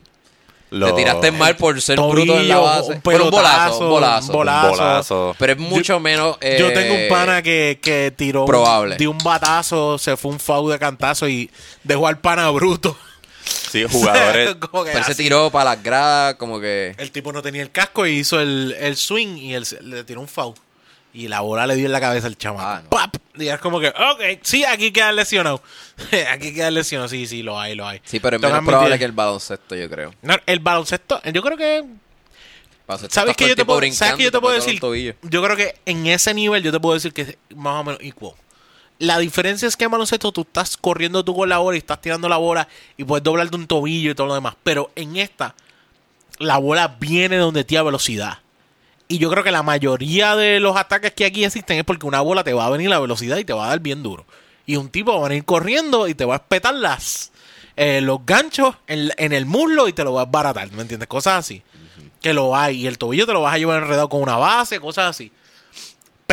Speaker 3: Lo-
Speaker 4: Te tiraste mal por ser
Speaker 2: Tobillo,
Speaker 4: bruto en la base.
Speaker 2: un
Speaker 4: Por un bolazo,
Speaker 2: pelotazo,
Speaker 4: un bolazo.
Speaker 2: un bolazo.
Speaker 3: un bolazo.
Speaker 4: Pero es mucho menos... eh,
Speaker 2: Yo tengo un pana que, que tiró. un-
Speaker 4: probable.
Speaker 2: dio un batazo, se fue un foul de cantazo y dejó al pana bruto.
Speaker 3: Sí, jugadores.
Speaker 2: Como que
Speaker 4: Pero se
Speaker 2: así.
Speaker 4: tiró para las gradas, como que...
Speaker 2: El tipo no tenía el casco y hizo el, el swing y él le tiró un foul. Y la bola le dio en la cabeza al chamaco.
Speaker 4: Ah, no.
Speaker 2: ¡Pap! Y es como que, ok, sí, aquí queda lesionado. aquí queda lesionado, sí, sí, lo hay, lo hay.
Speaker 4: Sí, pero es menos
Speaker 2: que
Speaker 4: probable que el baloncesto, yo creo.
Speaker 2: No, el baloncesto, yo creo que
Speaker 4: Baloncesto
Speaker 2: ¿Sabes
Speaker 4: todo
Speaker 2: yo te puedo, ¿sabes qué
Speaker 4: y
Speaker 2: yo te puedo decir? Yo creo que en ese nivel yo te puedo decir que es más o menos igual. La diferencia es que en baloncesto tú estás corriendo tú con la bola y estás tirando la bola y puedes doblarte un tobillo y todo lo demás. Pero en esta, la bola viene donde tiene velocidad. Y yo creo que la mayoría de los ataques que aquí existen es porque una bola te va a venir la velocidad y te va a dar bien duro. Y un tipo va a venir corriendo y te va a espetar las, eh, los ganchos en, en el muslo y te lo va a baratar. ¿Me entiendes? Cosas así. Que lo hay. Y el tobillo te lo vas a llevar enredado con una base, cosas así.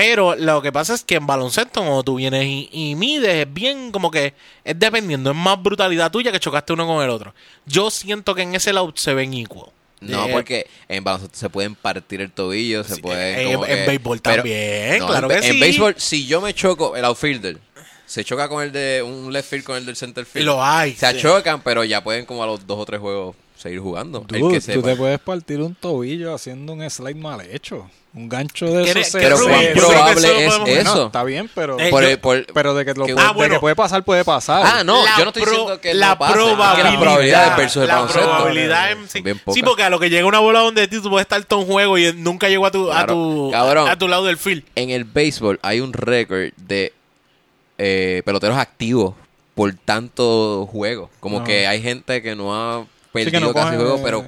Speaker 2: Pero lo que pasa es que en baloncesto, cuando tú vienes y, y mides, es bien como que es dependiendo, es más brutalidad tuya que chocaste uno con el otro. Yo siento que en ese lado se ven igual.
Speaker 4: No,
Speaker 2: Eh,
Speaker 4: porque en baloncesto se pueden partir el tobillo, se
Speaker 2: Sí,
Speaker 4: pueden...
Speaker 2: en-
Speaker 4: como
Speaker 2: en béisbol
Speaker 4: pero-
Speaker 2: también,
Speaker 4: no,
Speaker 2: claro
Speaker 4: en,
Speaker 2: que
Speaker 4: en
Speaker 2: sí.
Speaker 4: béisbol, si yo me choco, el outfielder, se choca con el de un left field con el del center field.
Speaker 2: Lo hay,
Speaker 4: Se
Speaker 2: sí.
Speaker 4: chocan, pero ya pueden como a los dos o tres juegos seguir jugando. el
Speaker 1: Dude,
Speaker 4: que
Speaker 1: tú te puedes partir un tobillo haciendo un slide mal hecho. Un gancho de
Speaker 2: ¿Qué
Speaker 1: eso
Speaker 2: re-
Speaker 1: se-
Speaker 2: qué
Speaker 4: Pero cuán probable es eso.
Speaker 1: está bien, pero,
Speaker 2: Eh,
Speaker 4: por,
Speaker 2: yo-
Speaker 4: el- por-
Speaker 1: pero de que, lo
Speaker 4: que-
Speaker 1: puede,
Speaker 2: Ah, bueno.
Speaker 1: de que puede pasar, puede pasar.
Speaker 4: Ah, no,
Speaker 2: La
Speaker 4: yo no estoy
Speaker 2: pro-
Speaker 4: diciendo que
Speaker 2: la
Speaker 4: no pase, es que
Speaker 2: probabilidad,
Speaker 4: probabilidades versus el
Speaker 2: la probabilidad en- sí. Sí, porque a lo que llega una bola donde ti tú puedes estar todo un juego y nunca llegó a tu, a tu,
Speaker 4: Cabrón.
Speaker 2: a tu lado del field.
Speaker 4: En el béisbol hay un récord de eh, peloteros activos por tanto juego. Como
Speaker 1: No.
Speaker 4: que hay gente que no ha perdido
Speaker 1: que no
Speaker 4: casi
Speaker 1: coge-
Speaker 4: juego, pero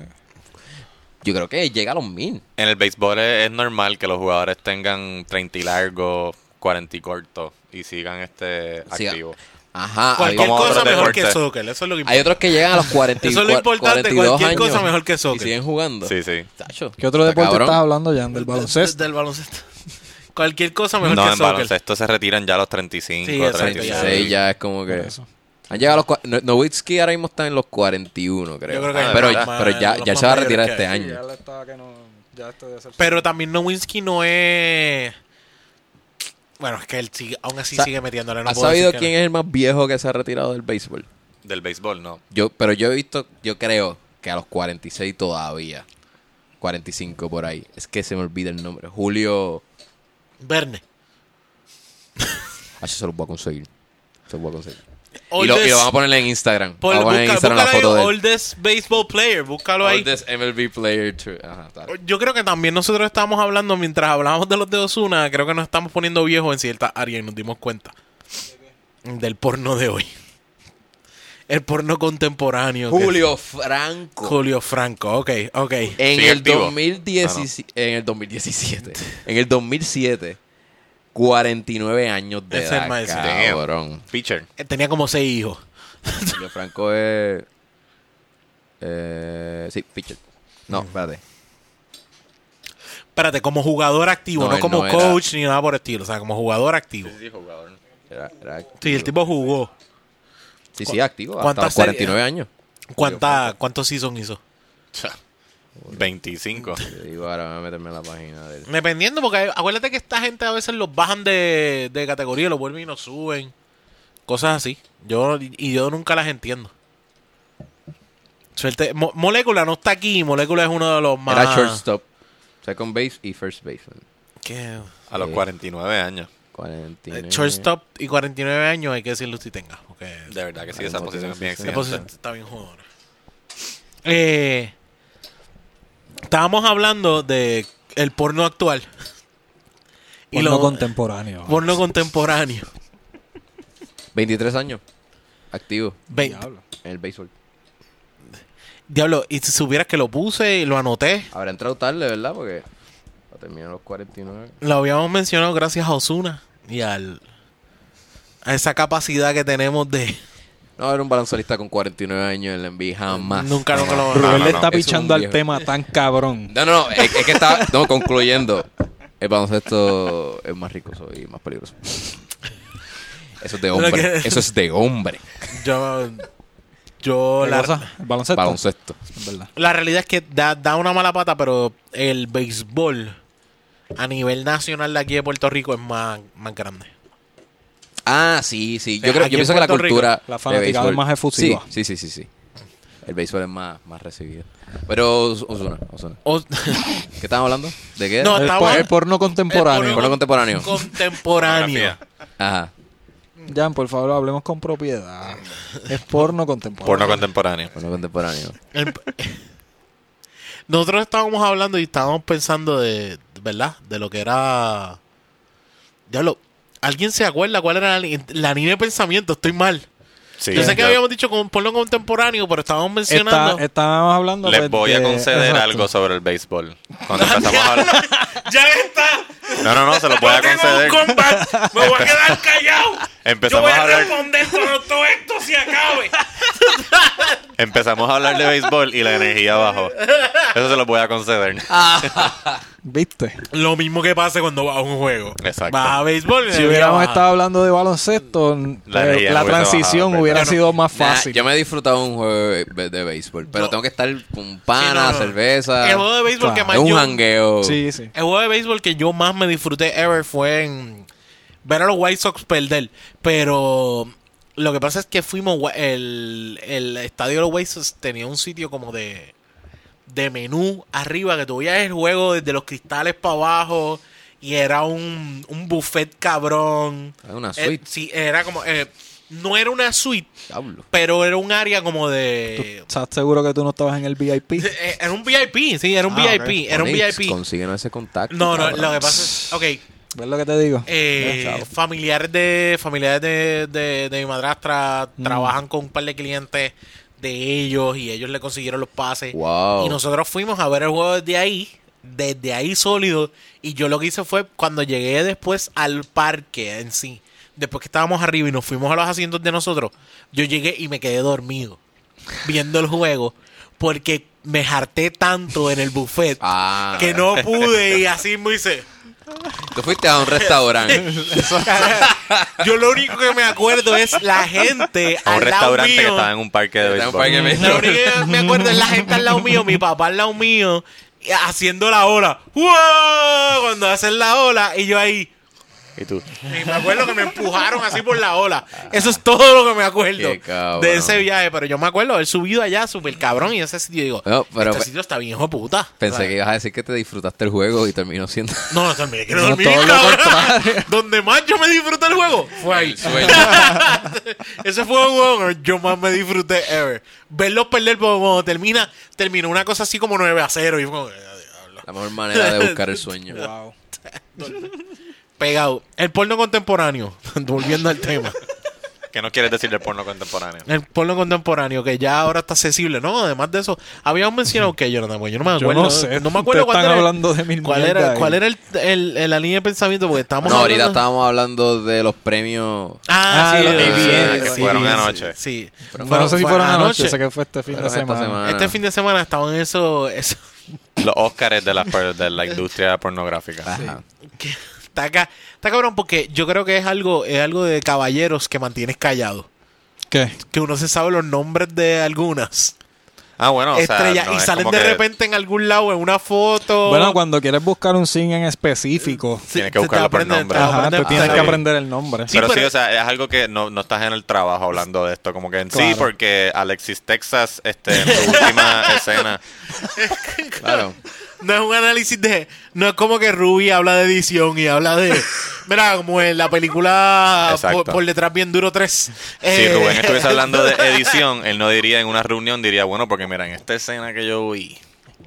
Speaker 4: yo creo que llega a los mil.
Speaker 3: En el béisbol es, es normal que los jugadores tengan 30 y largo, 40 y corto y sigan este
Speaker 4: Sí,
Speaker 3: activos.
Speaker 4: Ajá. hay,
Speaker 2: Cualquier cosa
Speaker 3: otros
Speaker 2: mejor que soccer, eso es lo que
Speaker 4: hay otros que llegan a los 40 y
Speaker 2: Eso es lo importante,
Speaker 4: 42
Speaker 2: cualquier
Speaker 4: años
Speaker 2: cosa mejor que
Speaker 4: Y
Speaker 2: soccer.
Speaker 4: siguen jugando.
Speaker 3: Sí, sí.
Speaker 4: Tacho,
Speaker 1: ¿Qué otro deporte
Speaker 4: cabrón.
Speaker 1: estás hablando ya? ¿Del baloncesto?
Speaker 2: Del baloncesto. Cualquier cosa mejor
Speaker 3: No,
Speaker 2: que
Speaker 3: en
Speaker 2: soccer.
Speaker 3: baloncesto se retiran ya a los 35,
Speaker 2: Sí, exacto,
Speaker 3: 36.
Speaker 2: ya.
Speaker 4: 36 ya es como que...
Speaker 1: Eso.
Speaker 4: Han llegado a los... No- Nowitzki ahora mismo está en los 41, creo.
Speaker 2: Yo creo que
Speaker 3: Ah,
Speaker 4: pero,
Speaker 3: verdad.
Speaker 4: pero ya,
Speaker 2: más
Speaker 4: se va a retirar este año.
Speaker 1: ya le está que no- ya esto debe ser-
Speaker 2: Pero también Nowinski no es... Bueno, es que él sigue, aún así
Speaker 4: Sa-
Speaker 2: sigue metiéndole. No
Speaker 4: ¿Has sabido quién
Speaker 2: no.
Speaker 4: es el más viejo que se ha retirado del béisbol?
Speaker 3: Del béisbol, no.
Speaker 4: Yo, pero yo he visto, yo creo que a los 46 todavía. 45 por ahí. Es que se me olvida el nombre. Julio.
Speaker 2: Verne.
Speaker 4: Ah, eso se lo voy a conseguir. Se lo voy a conseguir. Y lo, y lo vamos a poner en Instagram.
Speaker 2: Pon-
Speaker 4: vamos a poner en
Speaker 2: busca-
Speaker 4: Instagram la
Speaker 2: búscalo
Speaker 4: foto
Speaker 2: ahí,
Speaker 4: de él.
Speaker 2: Oldest Baseball Player, búscalo ahí.
Speaker 4: Oldest MLB player. to- Ajá, está.
Speaker 2: Yo creo que también nosotros estábamos hablando, mientras hablábamos de los de Osuna, creo que nos estamos poniendo viejos en cierta área y nos dimos cuenta del porno de hoy. El porno contemporáneo. que-
Speaker 4: Julio Franco.
Speaker 2: Julio Franco, ok, ok.
Speaker 4: En el,
Speaker 3: activo.
Speaker 4: 2017, en el 2017. en el 2007. 49 años de
Speaker 2: Ese es
Speaker 4: edad,
Speaker 2: más-
Speaker 4: cabrón.
Speaker 3: Pitcher.
Speaker 2: Eh, Tenía como seis hijos.
Speaker 4: Julio Franco es... Eh, sí, pitcher. No, espérate.
Speaker 2: Espérate, como jugador activo,
Speaker 4: No,
Speaker 2: no,
Speaker 4: él
Speaker 2: como
Speaker 4: no era-
Speaker 2: coach ni nada por el estilo. O sea, como jugador activo.
Speaker 4: Era, era activo.
Speaker 2: Sí, el tipo jugó.
Speaker 4: Sí, sí, activo. Hasta
Speaker 2: ¿Cuántas
Speaker 4: los 49
Speaker 2: series?
Speaker 4: años.
Speaker 2: ¿Cuánta, ¿Cuántos seasons hizo?
Speaker 3: Cha, 25.
Speaker 4: Te digo, ahora voy a meterme en la página del...
Speaker 2: Dependiendo, porque acuérdate que esta gente a veces los bajan de, de categoría, los vuelven y los suben. Cosas así. Yo Y yo nunca las entiendo. Suerte. Mo- Molécula no está aquí. Molécula es uno de los más.
Speaker 4: Era shortstop, second base y first baseman.
Speaker 2: ¿Qué?
Speaker 3: A los
Speaker 4: Sí.
Speaker 3: 49 años.
Speaker 4: 49.
Speaker 2: Eh, Shortstop y 49 años hay que decirlo si tenga. Porque
Speaker 3: De verdad que sí,
Speaker 4: Ay,
Speaker 3: esa
Speaker 4: no,
Speaker 3: posición es bien
Speaker 4: esa
Speaker 2: esa
Speaker 3: exigente.
Speaker 2: posición está bien jodona. Eh, estábamos hablando de el porno actual. Y
Speaker 1: Porno
Speaker 2: lo
Speaker 1: contemporáneo.
Speaker 2: porno contemporáneo.
Speaker 4: 23 años. Activo
Speaker 2: Ve-
Speaker 1: Diablo.
Speaker 4: en el béisbol.
Speaker 2: Diablo, y si supieras que lo puse y lo anoté,
Speaker 4: Habrá entrado tarde, ¿verdad? Porque va a terminar los 49.
Speaker 2: lo habíamos mencionado gracias a Osuna y al a esa capacidad que tenemos de
Speaker 4: No va a haber un baloncelista con 49 años en la NBA jamás.
Speaker 2: nunca nunca lo
Speaker 1: Rubén
Speaker 3: no,
Speaker 1: le está
Speaker 4: es
Speaker 1: pichando al tema tan cabrón.
Speaker 4: No, no, no. Es, es que está no, concluyendo. El baloncesto es más rico y más peligroso. Eso es de hombre.
Speaker 2: Que-
Speaker 4: Eso es de hombre.
Speaker 2: yo yo
Speaker 1: ¿Qué
Speaker 2: la,
Speaker 1: cosa? ¿El baloncesto?
Speaker 4: Baloncesto.
Speaker 1: Es verdad.
Speaker 2: la realidad es que da, da una mala pata, pero el béisbol a nivel nacional de aquí de Puerto Rico es más, más grande.
Speaker 4: Ah, sí, sí. Yo creo, yo
Speaker 2: en
Speaker 4: pienso que la
Speaker 2: Puerto Rico,
Speaker 4: cultura.
Speaker 1: la
Speaker 4: de
Speaker 1: fanaticada
Speaker 4: béisbol-
Speaker 1: es más efusiva.
Speaker 4: Sí, sí, sí, sí, sí. El béisbol es más, más recibido. Pero, Osuna, ¿Qué estamos hablando? ¿De qué?
Speaker 2: No,
Speaker 1: El, por- el porno contemporáneo.
Speaker 2: el
Speaker 4: Porno contemporáneo.
Speaker 2: contemporáneo.
Speaker 4: Ajá.
Speaker 1: Jan, por favor, hablemos con propiedad. Es porno contemporáneo.
Speaker 3: Porno contemporáneo.
Speaker 4: Porno contemporáneo.
Speaker 2: El- Nosotros estábamos hablando y estábamos pensando de, ¿verdad? De lo que era... Diablo, ¿alguien se acuerda cuál era la, la línea de pensamiento? Estoy mal.
Speaker 3: Sí,
Speaker 2: Yo sé que
Speaker 3: yo
Speaker 2: habíamos dicho con porno contemporáneo, pero estábamos mencionando...
Speaker 1: Está, estábamos hablando
Speaker 3: les
Speaker 1: pues,
Speaker 3: voy a
Speaker 1: de-
Speaker 3: conceder
Speaker 1: exacto.
Speaker 3: algo sobre el béisbol. Cuando empezamos a hablar...
Speaker 2: ¡Ya está!
Speaker 3: No, no, no, se lo voy a
Speaker 2: un
Speaker 3: conceder.
Speaker 2: comeback. Me voy a quedar callado.
Speaker 3: Empezamos
Speaker 2: Yo voy
Speaker 3: a
Speaker 2: a
Speaker 3: hablar...
Speaker 2: responder cuando todo esto se acabe.
Speaker 3: Empezamos a hablar de béisbol y la energía bajó. Eso se lo voy a conceder.
Speaker 1: ¿Viste?
Speaker 2: Lo mismo que pasa cuando vas a un juego.
Speaker 3: Exacto.
Speaker 2: Vas a béisbol
Speaker 1: Si hubiéramos
Speaker 2: baja.
Speaker 1: estado hablando de baloncesto,
Speaker 3: La
Speaker 1: eh, la transición
Speaker 3: bajado,
Speaker 1: hubiera sido más
Speaker 4: Nah,
Speaker 1: fácil.
Speaker 4: yo me he disfrutado un juego de, de béisbol, pero tengo que estar con
Speaker 2: Sí,
Speaker 4: pana,
Speaker 2: no, no.
Speaker 4: cerveza.
Speaker 2: El juego de béisbol que más
Speaker 4: es un
Speaker 2: yo-
Speaker 4: jangueo.
Speaker 1: Sí, sí.
Speaker 2: El juego de béisbol que yo más me disfruté ever fue en ver a los White Sox perder. Pero lo que pasa es que fuimos. El, el estadio de los White Sox tenía un sitio como de, de menú arriba que tú veías el juego desde los cristales para abajo. Y era un, un buffet cabrón.
Speaker 4: Es una
Speaker 2: Eh,
Speaker 4: suite.
Speaker 2: sí, era como. eh, no era una suite,
Speaker 4: Diablo.
Speaker 2: pero era un área como
Speaker 1: ¿Tú
Speaker 2: de.
Speaker 1: ¿Estás seguro que tú no estabas en el VIP?
Speaker 2: eh, Era un VIP, sí, era un
Speaker 1: Ah.
Speaker 2: VIP. Era un VIP.
Speaker 4: Consíguenos ese contacto.
Speaker 2: No, no,
Speaker 4: cabrón.
Speaker 2: lo que pasa es. Ok.
Speaker 1: ¿Ves lo que te digo?
Speaker 2: Eh, familiares de familiares de, de, de mi madrastra
Speaker 1: Mm.
Speaker 2: trabajan con un par de clientes de ellos y ellos le consiguieron los pases.
Speaker 4: Wow.
Speaker 2: Y nosotros fuimos a ver el juego desde ahí, desde ahí sólido. Y yo lo que hice fue cuando llegué después al parque en sí, después que estábamos arriba y nos fuimos a los asientos de nosotros, yo llegué y me quedé dormido viendo el juego porque me harté tanto en el buffet
Speaker 4: Ah.
Speaker 2: que no pude y así me hice.
Speaker 4: Tú fuiste a un restaurante.
Speaker 2: Yo lo único que me acuerdo es la gente
Speaker 3: A un
Speaker 2: al lado
Speaker 3: restaurante que
Speaker 2: mío.
Speaker 3: estaba en un parque de
Speaker 4: en un
Speaker 3: béisbol.
Speaker 4: parque de béisbol.
Speaker 2: Lo único que me acuerdo es la gente al lado mío, mi papá al lado mío, haciendo la ola. ¡Wow! Cuando hacen la ola, y yo ahí.
Speaker 3: ¿Y tú?
Speaker 2: Y me acuerdo que me empujaron así por la ola. Eso es todo lo que me acuerdo de ese viaje. Pero yo me acuerdo haber subido allá súper cabrón y ese sitio digo,
Speaker 4: No, pero-
Speaker 2: este sitio está bien hijo puta.
Speaker 4: Pensé
Speaker 2: ¿Sabes?
Speaker 4: que ibas a decir que te disfrutaste el juego y terminó siendo.
Speaker 2: No, no, también quiero
Speaker 1: No,
Speaker 2: dormir,
Speaker 1: todo lo
Speaker 2: cabrón.
Speaker 1: contrario.
Speaker 2: Donde más yo me disfruté el juego fue ahí. Ese fue un juego que yo más me disfruté ever. Verlos perder porque cuando termina, terminó una cosa así como 9 a 0 y fue como, "Ah, diablo".
Speaker 4: La mejor manera de buscar el sueño.
Speaker 1: Wow.
Speaker 2: Pegado. El porno contemporáneo, volviendo al tema.
Speaker 3: ¿Qué no quieres decir del porno contemporáneo?
Speaker 2: El porno contemporáneo que ya ahora está accesible. No, además de eso, habíamos mencionado que yo no, yo no me
Speaker 1: Yo
Speaker 2: acuerdo.
Speaker 1: no sé.
Speaker 2: No me acuerdo cuál
Speaker 1: están
Speaker 2: era,
Speaker 1: hablando de mil
Speaker 2: cuál era, cuál era el, el- el- la línea de pensamiento porque estábamos
Speaker 4: No, ahorita estábamos hablando de los premios.
Speaker 2: Ah,
Speaker 1: Ah,
Speaker 2: sí,
Speaker 1: los
Speaker 3: que
Speaker 1: sí,
Speaker 3: fueron
Speaker 1: sí.
Speaker 3: anoche.
Speaker 2: Sí.
Speaker 4: Pero
Speaker 1: Bueno, no sé si
Speaker 2: fue
Speaker 1: fueron anoche, sé que fue este fin de semana.
Speaker 4: semana.
Speaker 2: Este fin de semana estaban eso, eso
Speaker 3: Los Óscares de la, de la industria pornográfica.
Speaker 4: Ajá.
Speaker 2: que está acá, está cabrón porque yo creo que es algo, es algo de caballeros que mantienes callado.
Speaker 1: ¿Qué?
Speaker 2: Que uno se sabe los nombres de algunas
Speaker 3: Ah, bueno, o sea, no
Speaker 2: y salen de
Speaker 3: que
Speaker 2: repente en algún lado en una foto.
Speaker 1: Bueno, cuando quieres buscar un sim en específico,
Speaker 2: Sí,
Speaker 3: Tienes que buscarlo por nombre.
Speaker 1: ajá, tú tienes que aprender el nombre.
Speaker 2: Sí,
Speaker 3: pero, sí, o sea, es algo que no, no estás en el trabajo hablando de esto. Como que en sí, porque Alexis Texas, este, en su última escena,
Speaker 4: Claro.
Speaker 2: No es un análisis de. No es como que Ruby habla de edición y habla de. Mira, como en la película por, por detrás bien duro 3.
Speaker 3: si Rubén estuviese hablando de edición, él no diría en una reunión, diría, bueno, porque mira, en esta escena que yo vi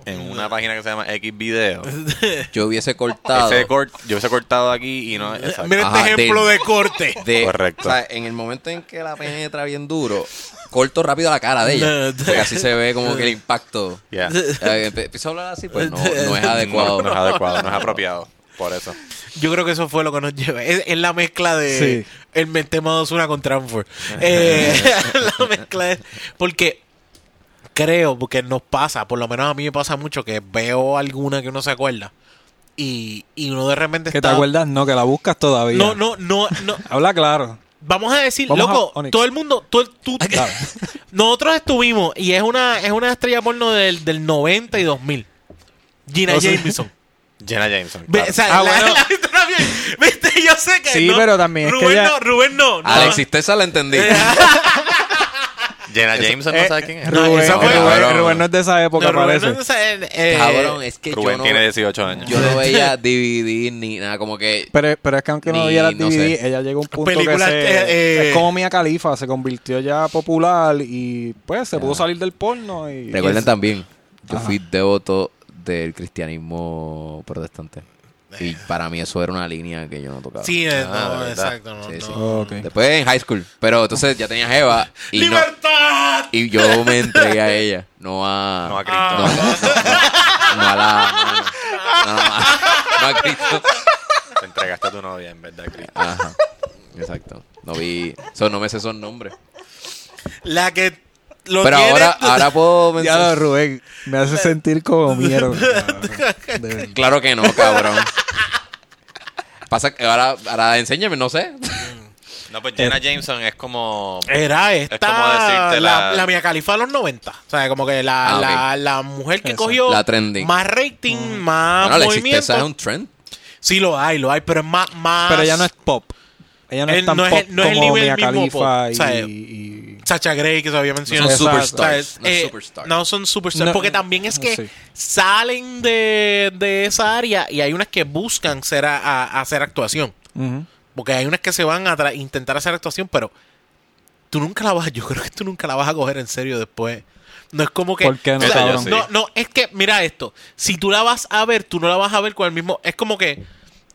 Speaker 3: en una página que se llama X Video,
Speaker 4: Yo hubiese cortado.
Speaker 3: ese cort- yo hubiese cortado aquí y no. exacto.
Speaker 2: Mira
Speaker 4: Ajá,
Speaker 2: este ejemplo
Speaker 4: de-
Speaker 2: de corte.
Speaker 4: de-
Speaker 3: Correcto.
Speaker 4: o sea, en el momento en que la penetra bien duro, corto rápido la cara de ella. Porque así se ve como que el impacto.
Speaker 3: Ya.
Speaker 4: Eh, Empiezo a hablar así, pues no, no es adecuado.
Speaker 3: No, no es adecuado, no es apropiado. Por eso.
Speaker 2: Yo creo que eso fue lo que nos lleva. Es, es la mezcla de
Speaker 1: Sí.
Speaker 2: el Mentema 2 con Transfer. Eh, la mezcla es. Porque creo, porque nos pasa, por lo menos a mí me pasa mucho que veo alguna que uno se acuerda. Y, y uno de repente
Speaker 1: ¿Que te
Speaker 2: está.
Speaker 1: acuerdas? No, que la buscas todavía.
Speaker 2: No, no, no, no.
Speaker 1: Habla claro.
Speaker 2: Vamos a decir,
Speaker 1: Vamos
Speaker 2: loco,
Speaker 1: a
Speaker 2: todo el mundo, todo el- tú,
Speaker 1: Claro.
Speaker 2: nosotros estuvimos y es una es una estrella porno del, del 90 y 2000. Gina
Speaker 1: O sea-
Speaker 2: Jameson.
Speaker 3: Jenna Jameson.
Speaker 2: Ve-
Speaker 3: claro.
Speaker 2: o sea,
Speaker 1: Ah,
Speaker 2: la-
Speaker 1: bueno.
Speaker 2: la- está bien. Viste, yo sé que
Speaker 1: Sí,
Speaker 2: no.
Speaker 1: pero también es que
Speaker 2: Rubén
Speaker 1: ella-
Speaker 2: no, Rubén no. no.
Speaker 4: Alexis Tessa la entendí.
Speaker 3: Jenna Jameson, ¿no
Speaker 1: Eh,
Speaker 3: sabes quién es?
Speaker 2: No,
Speaker 1: Rubén,
Speaker 2: esa fue-
Speaker 1: Rubén-
Speaker 4: cabrón.
Speaker 1: Rubén no es de esa época,
Speaker 2: No, Rubén
Speaker 1: parece.
Speaker 2: no, eh, eh,
Speaker 4: Cabrón, es que
Speaker 3: Rubén
Speaker 4: yo no,
Speaker 3: tiene 18 años.
Speaker 4: yo no veía DVD ni nada, como que...
Speaker 1: Pero, pero es que aunque no
Speaker 4: Ni-
Speaker 1: viera
Speaker 4: no
Speaker 1: DVD,
Speaker 4: sé.
Speaker 1: ella llegó a un punto
Speaker 2: Película,
Speaker 1: que se,
Speaker 2: eh, eh,
Speaker 1: es como Mia Khalifa, se convirtió ya popular y pues se
Speaker 4: Ya.
Speaker 1: pudo salir del porno y
Speaker 4: Recuerden también, yo
Speaker 1: Ajá.
Speaker 4: fui devoto del cristianismo protestante. Y para mí eso era una línea que yo no tocaba.
Speaker 2: Sí, eh,
Speaker 3: Ah,
Speaker 2: no,
Speaker 3: ¿verdad?
Speaker 2: exacto. No,
Speaker 4: Sí, sí.
Speaker 2: no.
Speaker 1: Ok.
Speaker 4: Después en high school. Pero entonces ya tenía Jeva y, no, Y yo me entregué a ella. No a...
Speaker 3: No a Cristo.
Speaker 4: No, no, no, no a la... No, no, no, no a Cristo.
Speaker 3: Te entregaste a tu novia en vez de a Cristo.
Speaker 4: Ajá. Exacto. No vi... Eso no me sé esos nombres.
Speaker 2: La que lo
Speaker 4: Pero ahora, ahora puedo
Speaker 1: Ya lo
Speaker 4: mencionar.
Speaker 1: Rubén, me hace sentir como mierda. verdad.
Speaker 4: Claro que no, cabrón. Pasa que ahora, ahora enséñame, no sé.
Speaker 3: No, pues Jenna Jameson es como...
Speaker 2: Era esta,
Speaker 3: como decirte
Speaker 2: la,
Speaker 3: la-
Speaker 2: la Mia Khalifa de los 90. O sea, como que la,
Speaker 4: Ah,
Speaker 2: la, la mujer que
Speaker 1: Esa.
Speaker 2: cogió
Speaker 4: La trending.
Speaker 2: más rating, más
Speaker 4: Bueno, la
Speaker 2: movimiento.
Speaker 4: existencia es un trend.
Speaker 2: Sí lo hay, lo hay, pero es más... más
Speaker 1: Pero ella no es pop. Ella no es tan
Speaker 2: no es
Speaker 1: pop
Speaker 2: el- no es el
Speaker 1: como
Speaker 2: nivel
Speaker 1: Mia
Speaker 2: mismo
Speaker 1: Khalifa
Speaker 2: pop,
Speaker 1: y,
Speaker 2: ¿sabes?
Speaker 1: y-
Speaker 2: Sacha Grey, que se había mencionado.
Speaker 4: No son superstars. No
Speaker 2: Eh,
Speaker 4: superstars.
Speaker 2: no son superstars.
Speaker 1: No,
Speaker 2: porque también es que
Speaker 1: sí.
Speaker 2: salen de, de esa área y hay unas que buscan ser a, a- hacer actuación.
Speaker 1: Ujú.
Speaker 2: Porque hay unas que se van a intentar hacer actuación, pero tú nunca la vas, yo creo que tú nunca la vas a coger en serio después. No es como que.
Speaker 1: ¿Por qué no,
Speaker 2: o sea,
Speaker 3: cabrón?
Speaker 2: no, no, es que, mira esto. Si tú la vas a ver, tú no la vas a ver con el mismo. Es como que.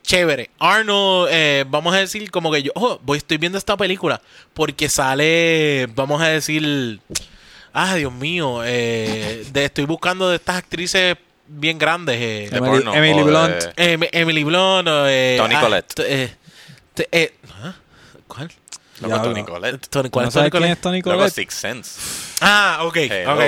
Speaker 2: Chévere. Arnold, eh, vamos a decir, como que yo. Oh, voy, estoy viendo esta película. Porque sale. Vamos a decir. Ah, Dios mío. eh, de- estoy buscando de estas actrices bien grandes. eh,
Speaker 3: De
Speaker 1: Emily-
Speaker 3: porno,
Speaker 1: Emily
Speaker 3: de-
Speaker 1: Blunt.
Speaker 2: Em- Emily Blunt. eh,
Speaker 3: Toni
Speaker 2: ah,
Speaker 3: Collette.
Speaker 2: T- eh, eh, ¿ah? ¿Cuál?
Speaker 1: Ya
Speaker 3: Toni
Speaker 1: hablo.
Speaker 3: Collette.
Speaker 2: Tony- ¿Cuál
Speaker 1: ¿No
Speaker 2: es Tony
Speaker 1: es Tony Collette?
Speaker 3: Six Sense.
Speaker 2: Ah, ok,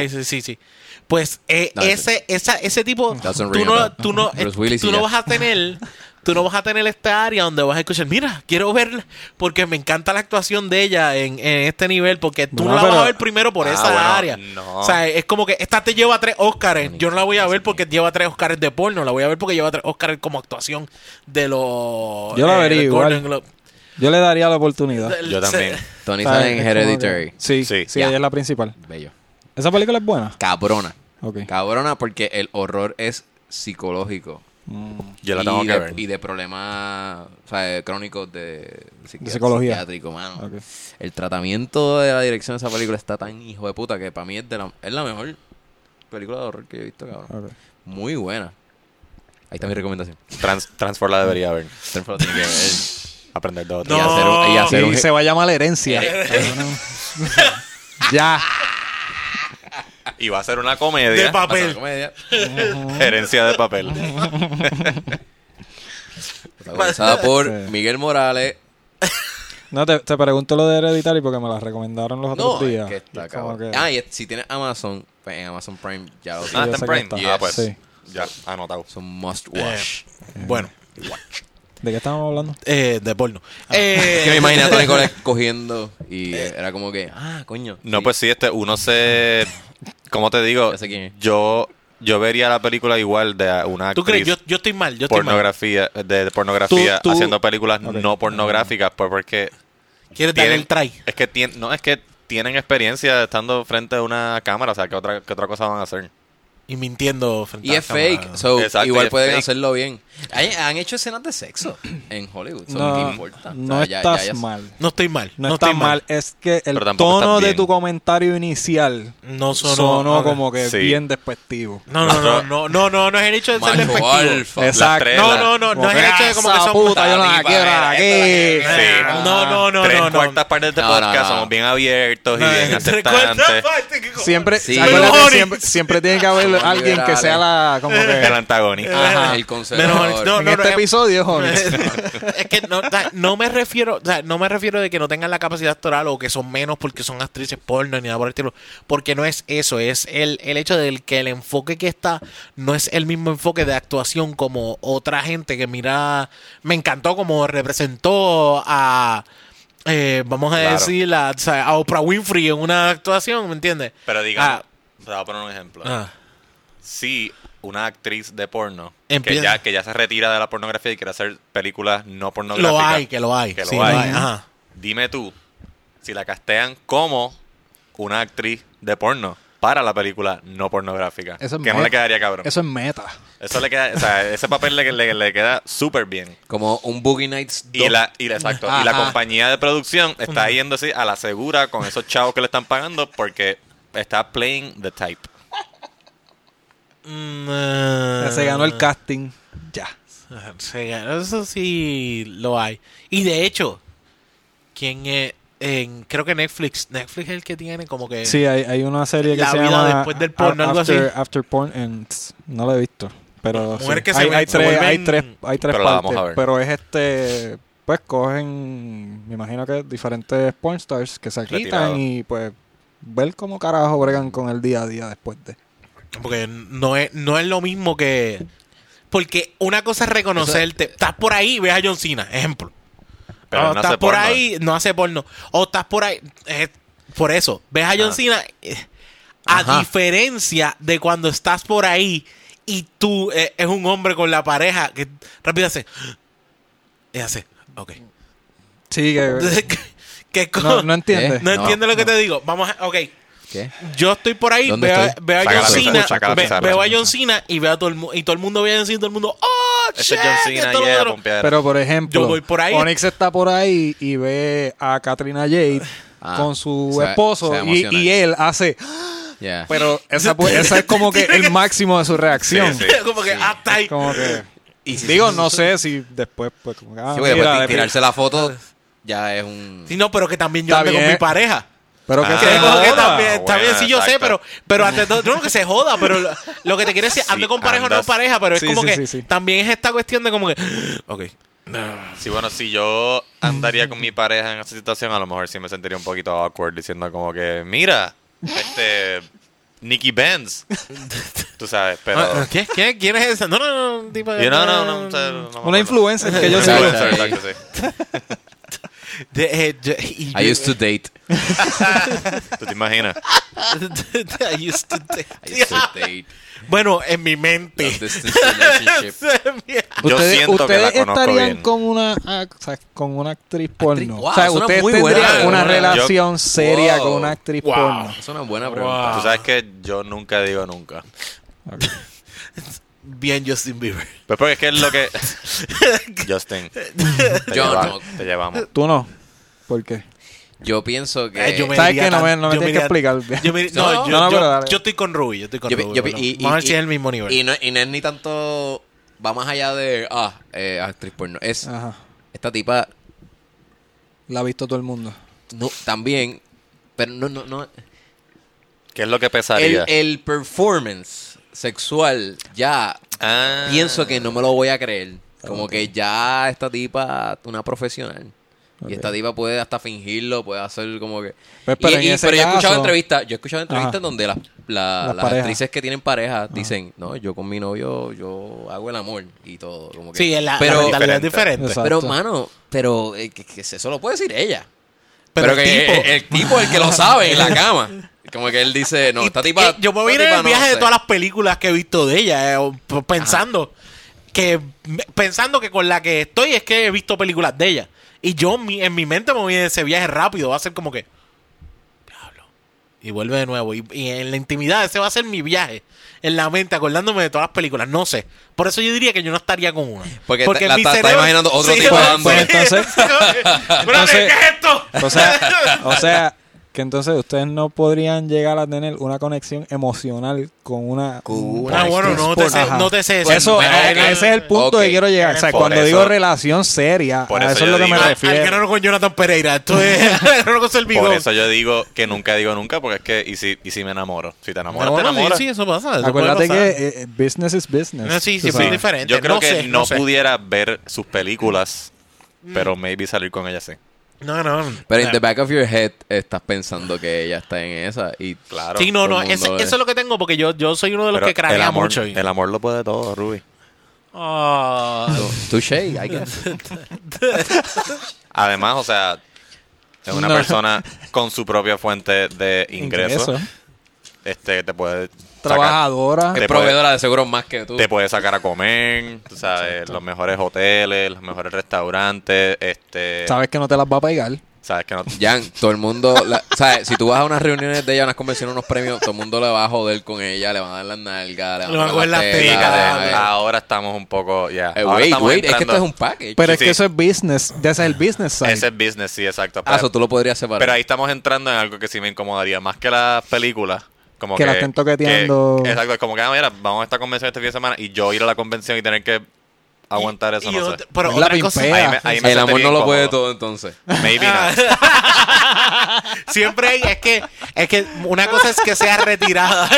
Speaker 2: sí, sí, sí. Pues eh, ese, esa, ese tipo, tú no,
Speaker 4: a bell.
Speaker 2: tú no, eh, tú no vas a tener, tú no vas a tener esta área donde vas a escuchar, mira, quiero verla, porque me encanta la actuación de ella en, en este nivel, porque tú
Speaker 1: Bueno,
Speaker 2: no la vas a ver primero por
Speaker 3: Ah,
Speaker 2: esa
Speaker 3: bueno,
Speaker 2: área.
Speaker 3: no.
Speaker 2: O sea, es como que esta te lleva tres Oscars, yo no la voy a ver porque lleva tres Oscars de porno, la voy a ver porque lleva tres Oscars como actuación de los...
Speaker 1: Yo la
Speaker 2: eh,
Speaker 1: vería igual.
Speaker 2: Globe.
Speaker 1: Yo le daría la oportunidad.
Speaker 3: Yo también.
Speaker 4: Tony
Speaker 1: ¿Sabes?
Speaker 4: sale en Hereditary.
Speaker 1: Sí, sí,
Speaker 3: Sí.
Speaker 1: ella es la principal.
Speaker 4: Bello.
Speaker 1: ¿Esa película es buena?
Speaker 4: Cabrona.
Speaker 1: Ok.
Speaker 4: Cabrona porque el horror es psicológico.
Speaker 1: Mm.
Speaker 3: Yo la
Speaker 4: y
Speaker 3: tengo que
Speaker 4: de,
Speaker 3: ver.
Speaker 4: Y de problemas o sea, crónicos de, psiqui-
Speaker 1: De psicología.
Speaker 4: psiquiátrico, mano. El tratamiento de la dirección de esa película está tan hijo de puta que para mí es, de la, es la mejor película de horror que he visto, cabrón. Muy buena. Ahí está mi recomendación.
Speaker 3: Trans, Transfor la debería ver.
Speaker 4: Tenfro tiene que ver.
Speaker 3: Aprender de
Speaker 4: Y
Speaker 3: otro.
Speaker 2: No.
Speaker 4: hacer un, y hacer
Speaker 1: Y
Speaker 4: un-
Speaker 1: se va a llamar la herencia. ya.
Speaker 3: Y va a ser una
Speaker 2: De
Speaker 3: comedia.
Speaker 2: papel.
Speaker 4: comedia.
Speaker 3: Herencia de papel.
Speaker 4: Protagonizada por. Miguel Morales.
Speaker 1: No, te, te pregunto lo de Hereditary porque me la recomendaron los otros
Speaker 4: No,
Speaker 1: días.
Speaker 4: es que está
Speaker 1: que-
Speaker 4: Ah, y es- si tienes Amazon, pues en Amazon Prime ya lo
Speaker 1: Sí,
Speaker 3: Ah, está en Prime.
Speaker 1: está.
Speaker 3: Ah, pues.
Speaker 1: Sí.
Speaker 3: Ya, anotado.
Speaker 4: Son must
Speaker 2: Eh,
Speaker 4: watch.
Speaker 2: bueno,
Speaker 1: ¿De qué estamos hablando?
Speaker 2: eh, de porno.
Speaker 1: Ah.
Speaker 2: Eh,
Speaker 4: que me imaginé a Tony cogiendo y era como que, ah, coño.
Speaker 3: No,
Speaker 4: sí.
Speaker 3: pues sí, este, uno se... ¿Cómo te digo?
Speaker 4: Ya sé quién es.
Speaker 3: Yo, yo vería la película igual de una
Speaker 2: ¿Tú crees?
Speaker 3: actriz
Speaker 2: Yo, yo estoy mal, yo estoy mal.
Speaker 3: pornografía, de, de pornografía
Speaker 1: Tú- tú-
Speaker 3: haciendo películas
Speaker 1: Ok.
Speaker 3: no pornográficas, pues porque
Speaker 2: ¿Quieres darle
Speaker 3: tienen,
Speaker 2: el try?
Speaker 3: es que tien- no es que tienen experiencia estando frente a una cámara, o sea, ¿qué otra, qué otra cosa van a hacer?
Speaker 2: Y mintiendo frente
Speaker 4: Y
Speaker 2: a
Speaker 4: es
Speaker 2: la cámara.
Speaker 4: fake, so,
Speaker 3: Exacto, y
Speaker 4: igual
Speaker 3: es
Speaker 4: pueden
Speaker 3: fake.
Speaker 4: hacerlo bien. Hay- han hecho escenas de sexo en Hollywood, so,
Speaker 1: No,
Speaker 4: ¿qué importa?
Speaker 1: no
Speaker 4: O sea, ya-
Speaker 1: estás
Speaker 4: ya- ya-
Speaker 1: mal.
Speaker 2: No estoy mal.
Speaker 1: No,
Speaker 2: No,
Speaker 1: está
Speaker 2: estoy
Speaker 1: mal.
Speaker 2: mal.
Speaker 1: Es que el
Speaker 3: Pero tampoco
Speaker 1: tono
Speaker 3: estás
Speaker 1: de
Speaker 3: bien.
Speaker 1: tu comentario inicial
Speaker 2: No sonó.
Speaker 1: sonó,
Speaker 2: ok.
Speaker 1: como que
Speaker 3: Sí.
Speaker 1: bien despectivo.
Speaker 2: No, no, no, no, no, no, no es el hecho de ser
Speaker 4: Macho
Speaker 2: despectivo.
Speaker 4: alfa.
Speaker 1: Exacto.
Speaker 3: tres,
Speaker 2: No,
Speaker 3: la-
Speaker 2: no, no, no es el hecho de como que son
Speaker 1: puta, yo no la quiero aquí.
Speaker 3: Sí.
Speaker 2: No, no, no,
Speaker 3: Tres
Speaker 2: no, no.
Speaker 3: cuartas partes de
Speaker 4: No, no,
Speaker 3: podcast
Speaker 4: no.
Speaker 3: somos bien abiertos y bien aceptantes.
Speaker 1: Siempre, siempre, siempre tiene que haber Alguien que sea la como
Speaker 3: El
Speaker 1: que
Speaker 3: antagonista.
Speaker 1: Ajá.
Speaker 4: El conservador.
Speaker 2: no,
Speaker 1: en este
Speaker 2: eh,
Speaker 1: episodio, jóvenes.
Speaker 2: es que no, no me refiero, o sea, no me refiero de que no tengan la capacidad actoral o que son menos porque son actrices porno ni nada por el estilo, porque no es eso, es el, el hecho de que el enfoque que está no es el mismo enfoque de actuación como otra gente que mira, me encantó como representó a eh, vamos a
Speaker 3: Claro.
Speaker 2: decir a, o sea, a Oprah Winfrey en una actuación, ¿me entiendes?
Speaker 3: Pero digamos,
Speaker 2: Ah,
Speaker 3: te voy a poner un ejemplo.
Speaker 2: ah.
Speaker 3: Si una actriz de porno que ya, que ya se retira de la pornografía y quiere hacer películas no pornográficas.
Speaker 2: lo hay, que lo hay,
Speaker 3: que lo
Speaker 2: sí, lo
Speaker 3: hay.
Speaker 2: hay, ajá.
Speaker 3: Dime tú, si la castean como una actriz de porno para la película no pornográfica,
Speaker 1: Eso es
Speaker 3: que no
Speaker 1: meta.
Speaker 3: le quedaría cabrón. Eso,
Speaker 1: Eso es meta.
Speaker 3: le queda, o sea, ese papel le, le- le queda súper bien.
Speaker 4: Como un Boogie Nights
Speaker 3: Y la, y la- exacto, y la compañía de producción está yendo así a la segura con esos chavos que le están pagando porque está playing the type.
Speaker 2: Mm, eh,
Speaker 1: Se ganó el casting. Ya.
Speaker 2: Se ganó, eso sí lo hay. Y de hecho, ¿quién es? En, creo que Netflix. Netflix es el que tiene como que.
Speaker 1: Sí, hay, hay una serie que
Speaker 2: La
Speaker 1: se llama
Speaker 2: después del porno, algo
Speaker 1: After,
Speaker 2: así.
Speaker 1: After Porn and tss, no lo he visto, pero sí.
Speaker 2: Que se
Speaker 1: hay,
Speaker 2: ven-
Speaker 1: hay
Speaker 2: se
Speaker 1: tres,
Speaker 2: vuelven-
Speaker 1: hay tres, hay tres
Speaker 3: Pero la
Speaker 1: partes, pero es este, pues cogen, me imagino que diferentes porn stars que se quitan y pues ver cómo carajo bregan con el día a día después de.
Speaker 2: Porque no es, no es lo mismo que. Porque una cosa es reconocerte. Estás por ahí, ves a John Cena, ejemplo.
Speaker 3: Pero
Speaker 2: o
Speaker 3: no
Speaker 2: estás
Speaker 3: hace
Speaker 2: por
Speaker 3: porno.
Speaker 2: ahí, no hace porno. O estás por ahí. eh, por eso, ves a John
Speaker 3: Ah.
Speaker 2: Cena. eh, a diferencia de cuando estás por ahí y tú eh, es un hombre con la pareja que rápido hace. Y hace, ok.
Speaker 1: Sí, que.
Speaker 2: ¿Qué co-
Speaker 1: No, no entiendes.
Speaker 4: ¿Eh?
Speaker 2: no
Speaker 4: No,
Speaker 2: entiendes lo que te digo. Vamos a. Ok.
Speaker 4: ¿Qué?
Speaker 2: Yo estoy por ahí,
Speaker 4: ¿Dónde
Speaker 2: veo, veo a John Cena, veo a John Cena y veo a todo el mundo y todo el mundo ve a John Cena y todo el mundo, ¡oh,
Speaker 3: Ese John Cena yeah.
Speaker 1: Pero por ejemplo,
Speaker 2: Yo voy por ahí.
Speaker 1: Onyx está por ahí y ve a Katrina Jade
Speaker 4: Ah,
Speaker 1: con su
Speaker 4: se
Speaker 1: esposo
Speaker 4: se
Speaker 1: y, él hace. Pero esa, pu- esa es como que el máximo de su reacción.
Speaker 3: Sí, sí.
Speaker 2: como que hasta ahí.
Speaker 1: Como que.
Speaker 4: Y si-
Speaker 1: Digo, no sé si después, pues, como que. ah,
Speaker 4: Sí, porque
Speaker 1: mira,
Speaker 4: después
Speaker 1: de-
Speaker 4: tirarse la foto ya es un...
Speaker 2: Sí, no, pero que también yo ando con mi pareja.
Speaker 1: Pero que
Speaker 3: Ah,
Speaker 1: se
Speaker 2: Que como que
Speaker 1: joda.
Speaker 2: también,
Speaker 3: Buena,
Speaker 2: bien, sí, yo sé,
Speaker 3: exacto.
Speaker 2: pero, pero ante todo, no que se joda, pero lo, lo que te quiere decir,
Speaker 3: Sí,
Speaker 2: ando con pareja o no pareja, pero es
Speaker 1: Sí,
Speaker 2: como
Speaker 1: sí,
Speaker 2: que
Speaker 1: sí, sí.
Speaker 2: también es esta cuestión de como que, ok,
Speaker 3: Sí, bueno, si yo andaría con mi pareja en esa situación, a lo mejor sí me sentiría un poquito awkward diciendo como que, mira, este, Nicky Benz. Tú sabes, pero...
Speaker 2: Ah, ¿qué? ¿Qué? ¿Quién es esa? No, no, no, un tipo
Speaker 3: no, no, no, no.
Speaker 1: Una influencer que yo sé.
Speaker 3: influencer,
Speaker 4: Sí.
Speaker 3: exacto, sí.
Speaker 2: De- eh, yo- y
Speaker 4: I
Speaker 2: yo-
Speaker 4: used to date.
Speaker 3: ¿Tú te imaginas?
Speaker 2: I used to date.
Speaker 4: I used to date.
Speaker 2: Bueno, en mi mente.
Speaker 4: Long distance relationship.
Speaker 3: Yo
Speaker 1: Ustedes,
Speaker 3: siento que la conozco
Speaker 1: estarían
Speaker 3: bien.
Speaker 1: con una ah, o sea, con una actriz porno.
Speaker 4: Wow,
Speaker 1: o sea,
Speaker 4: suena
Speaker 1: ustedes
Speaker 4: muy
Speaker 1: tendrían
Speaker 4: buena.
Speaker 1: una
Speaker 3: Yo-
Speaker 1: relación seria
Speaker 4: Wow.
Speaker 1: con una actriz
Speaker 2: Wow.
Speaker 1: porno.
Speaker 4: Es una buena pregunta.
Speaker 3: Tú sabes que yo nunca digo nunca.
Speaker 2: Bien Justin Bieber.
Speaker 3: Pues porque es que es lo que... Justin, te,
Speaker 4: Yo
Speaker 3: lleva-
Speaker 4: no.
Speaker 3: te llevamos.
Speaker 1: Tú no. ¿Por qué?
Speaker 4: Yo pienso que...
Speaker 2: Eh, yo me
Speaker 1: ¿Sabes qué? No
Speaker 2: tan-
Speaker 1: me- no me
Speaker 2: yo
Speaker 1: tienes que explicar.
Speaker 2: Yo, me- no,
Speaker 4: No,
Speaker 2: yo,
Speaker 1: no,
Speaker 2: yo-
Speaker 1: pero dale.
Speaker 2: yo estoy con Ruby, yo estoy con
Speaker 4: Yo-
Speaker 2: Ruby.
Speaker 4: yo-
Speaker 2: pero
Speaker 4: y- y-
Speaker 2: Vamos a ver
Speaker 4: y-
Speaker 2: si es el mismo nivel.
Speaker 4: Y no, y no es ni tanto... Va más allá de... Ah, eh, actriz porno. Es...
Speaker 1: Ajá.
Speaker 4: Esta tipa...
Speaker 1: La ha visto todo el mundo.
Speaker 4: No, también... Pero no, no, no...
Speaker 3: ¿Qué es lo que
Speaker 4: El,
Speaker 3: pesaría?
Speaker 4: el performance sexual ya...
Speaker 3: Ah.
Speaker 4: Pienso que no me lo voy a creer. Como que ya esta tipa, una profesional. Y esta tipa puede hasta fingirlo, puede hacer como que...
Speaker 1: Pues, pero
Speaker 4: Y-
Speaker 1: en
Speaker 4: y-
Speaker 1: ese
Speaker 4: pero yo he escuchado entrevistas, yo he escuchado entrevistas
Speaker 1: Ajá.
Speaker 4: donde las, la-
Speaker 1: Las
Speaker 4: las actrices que tienen pareja dicen, no, yo con mi novio, yo hago el amor y todo. Como que,
Speaker 2: sí, la,
Speaker 4: pero,
Speaker 2: la mentalidad es
Speaker 3: diferente.
Speaker 2: diferente.
Speaker 1: Exacto.
Speaker 4: pero mano, pero eh, que, que eso lo puede decir ella.
Speaker 2: Pero
Speaker 4: Pero,
Speaker 2: el
Speaker 4: que
Speaker 2: tipo-
Speaker 4: el, el tipo es el que lo sabe en la cama. Como que él dice, no,
Speaker 2: Y-
Speaker 4: esta tipa...
Speaker 2: yo me voy a ir en el
Speaker 4: no
Speaker 2: viaje de todas las películas que he visto de ella, eh, pensando que pensando que con la que estoy es que he visto películas de ella. Y yo mi- en mi mente me voy en ese viaje rápido, va a ser como que diablo. Y vuelve de nuevo. Y, y en la intimidad, ese va a ser mi viaje. En la mente, acordándome de todas las películas. No sé. Por eso yo diría que yo no estaría con una.
Speaker 4: Porque
Speaker 2: Porque
Speaker 4: la-
Speaker 2: mi
Speaker 4: está- imaginando otro
Speaker 2: Sí,
Speaker 4: tipo
Speaker 2: pues,
Speaker 4: dando.
Speaker 1: Pues entonces, Entonces-
Speaker 2: ¿qué es esto?
Speaker 1: o sea, o sea, que entonces ustedes no podrían llegar a tener una conexión emocional con una.
Speaker 4: Con
Speaker 1: un-
Speaker 4: una
Speaker 2: Ah, bueno, no te sé,
Speaker 1: Ajá.
Speaker 2: no te
Speaker 1: eso,
Speaker 2: Bueno,
Speaker 1: eh, ese es el punto que quiero llegar. O sea,
Speaker 3: Por
Speaker 1: cuando
Speaker 3: eso-
Speaker 1: digo relación seria,
Speaker 3: por
Speaker 1: a
Speaker 3: eso
Speaker 1: eso es lo que me
Speaker 3: digo-
Speaker 2: Al-
Speaker 1: refiero.
Speaker 2: Al grano con Jonathan Pereira. Esto es.
Speaker 3: Por eso yo digo que nunca digo nunca, porque es que, y si, y si me enamoro, si te enamoras,
Speaker 2: No,
Speaker 3: te enamoras.
Speaker 2: Sí, sí, eso pasa. eso
Speaker 1: Acuérdate que eh, business is business.
Speaker 2: No, sí, sí, muy diferente.
Speaker 3: Yo creo
Speaker 2: No
Speaker 3: que
Speaker 2: sé,
Speaker 3: no,
Speaker 2: no sé.
Speaker 3: pudiera ver sus películas, pero maybe salir con ella sí.
Speaker 2: No, no.
Speaker 4: Pero
Speaker 2: no.
Speaker 4: in the back of your head estás pensando que ella está en esa y
Speaker 3: Claro.
Speaker 2: Sí, no, no. ese-
Speaker 4: mundo
Speaker 2: eso es lo que tengo porque yo, yo soy uno de los
Speaker 3: Pero
Speaker 2: que
Speaker 3: el
Speaker 2: cranea
Speaker 3: amor,
Speaker 2: mucho. y-
Speaker 3: el amor lo puede todo, Ruby.
Speaker 2: Ah.
Speaker 4: touché, I guess.
Speaker 3: Además, o sea, es una
Speaker 1: No.
Speaker 3: persona con su propia fuente de ingresos.
Speaker 1: Ingreso.
Speaker 3: Este, te puede
Speaker 1: Trabajadora.
Speaker 4: Es proveedora de seguros más que tú.
Speaker 3: te puede sacar a comer, tú sabes, los mejores hoteles, los mejores restaurantes, este,
Speaker 1: Sabes que no te las va a pegar.
Speaker 3: sabes que no
Speaker 4: Jan, todo el mundo, la- ¿sabes? Si tú vas a unas reuniones de ella, unas convenciones, unos premios, todo el mundo le va a joder con ella, le van a dar las nalgas, le van a dar las
Speaker 3: ahora estamos un poco, ya.
Speaker 4: Eh, wait, wait, es que esto es un package.
Speaker 1: Pero
Speaker 3: Sí,
Speaker 1: es que
Speaker 3: sí.
Speaker 1: eso es business. Ese es el business side.
Speaker 3: Ese es business, sí, exacto.
Speaker 4: Ah, eso tú lo podrías separar.
Speaker 3: Pero ahí estamos entrando en algo que sí me incomodaría más que las películas. Como
Speaker 1: Que
Speaker 3: que,
Speaker 1: la estén toqueteando.
Speaker 3: que- exacto, es como que, ah, mira, vamos a esta convención este fin de semana y yo ir a la convención y tener que aguantar eso,
Speaker 2: Y
Speaker 3: no sé.
Speaker 2: Pero
Speaker 1: Es la
Speaker 2: otra cosa.
Speaker 3: Ahí me, ahí me
Speaker 4: el amor no lo puede todo entonces.
Speaker 3: Maybe not.
Speaker 2: Siempre hay, es que, es que una cosa es que sea retirada.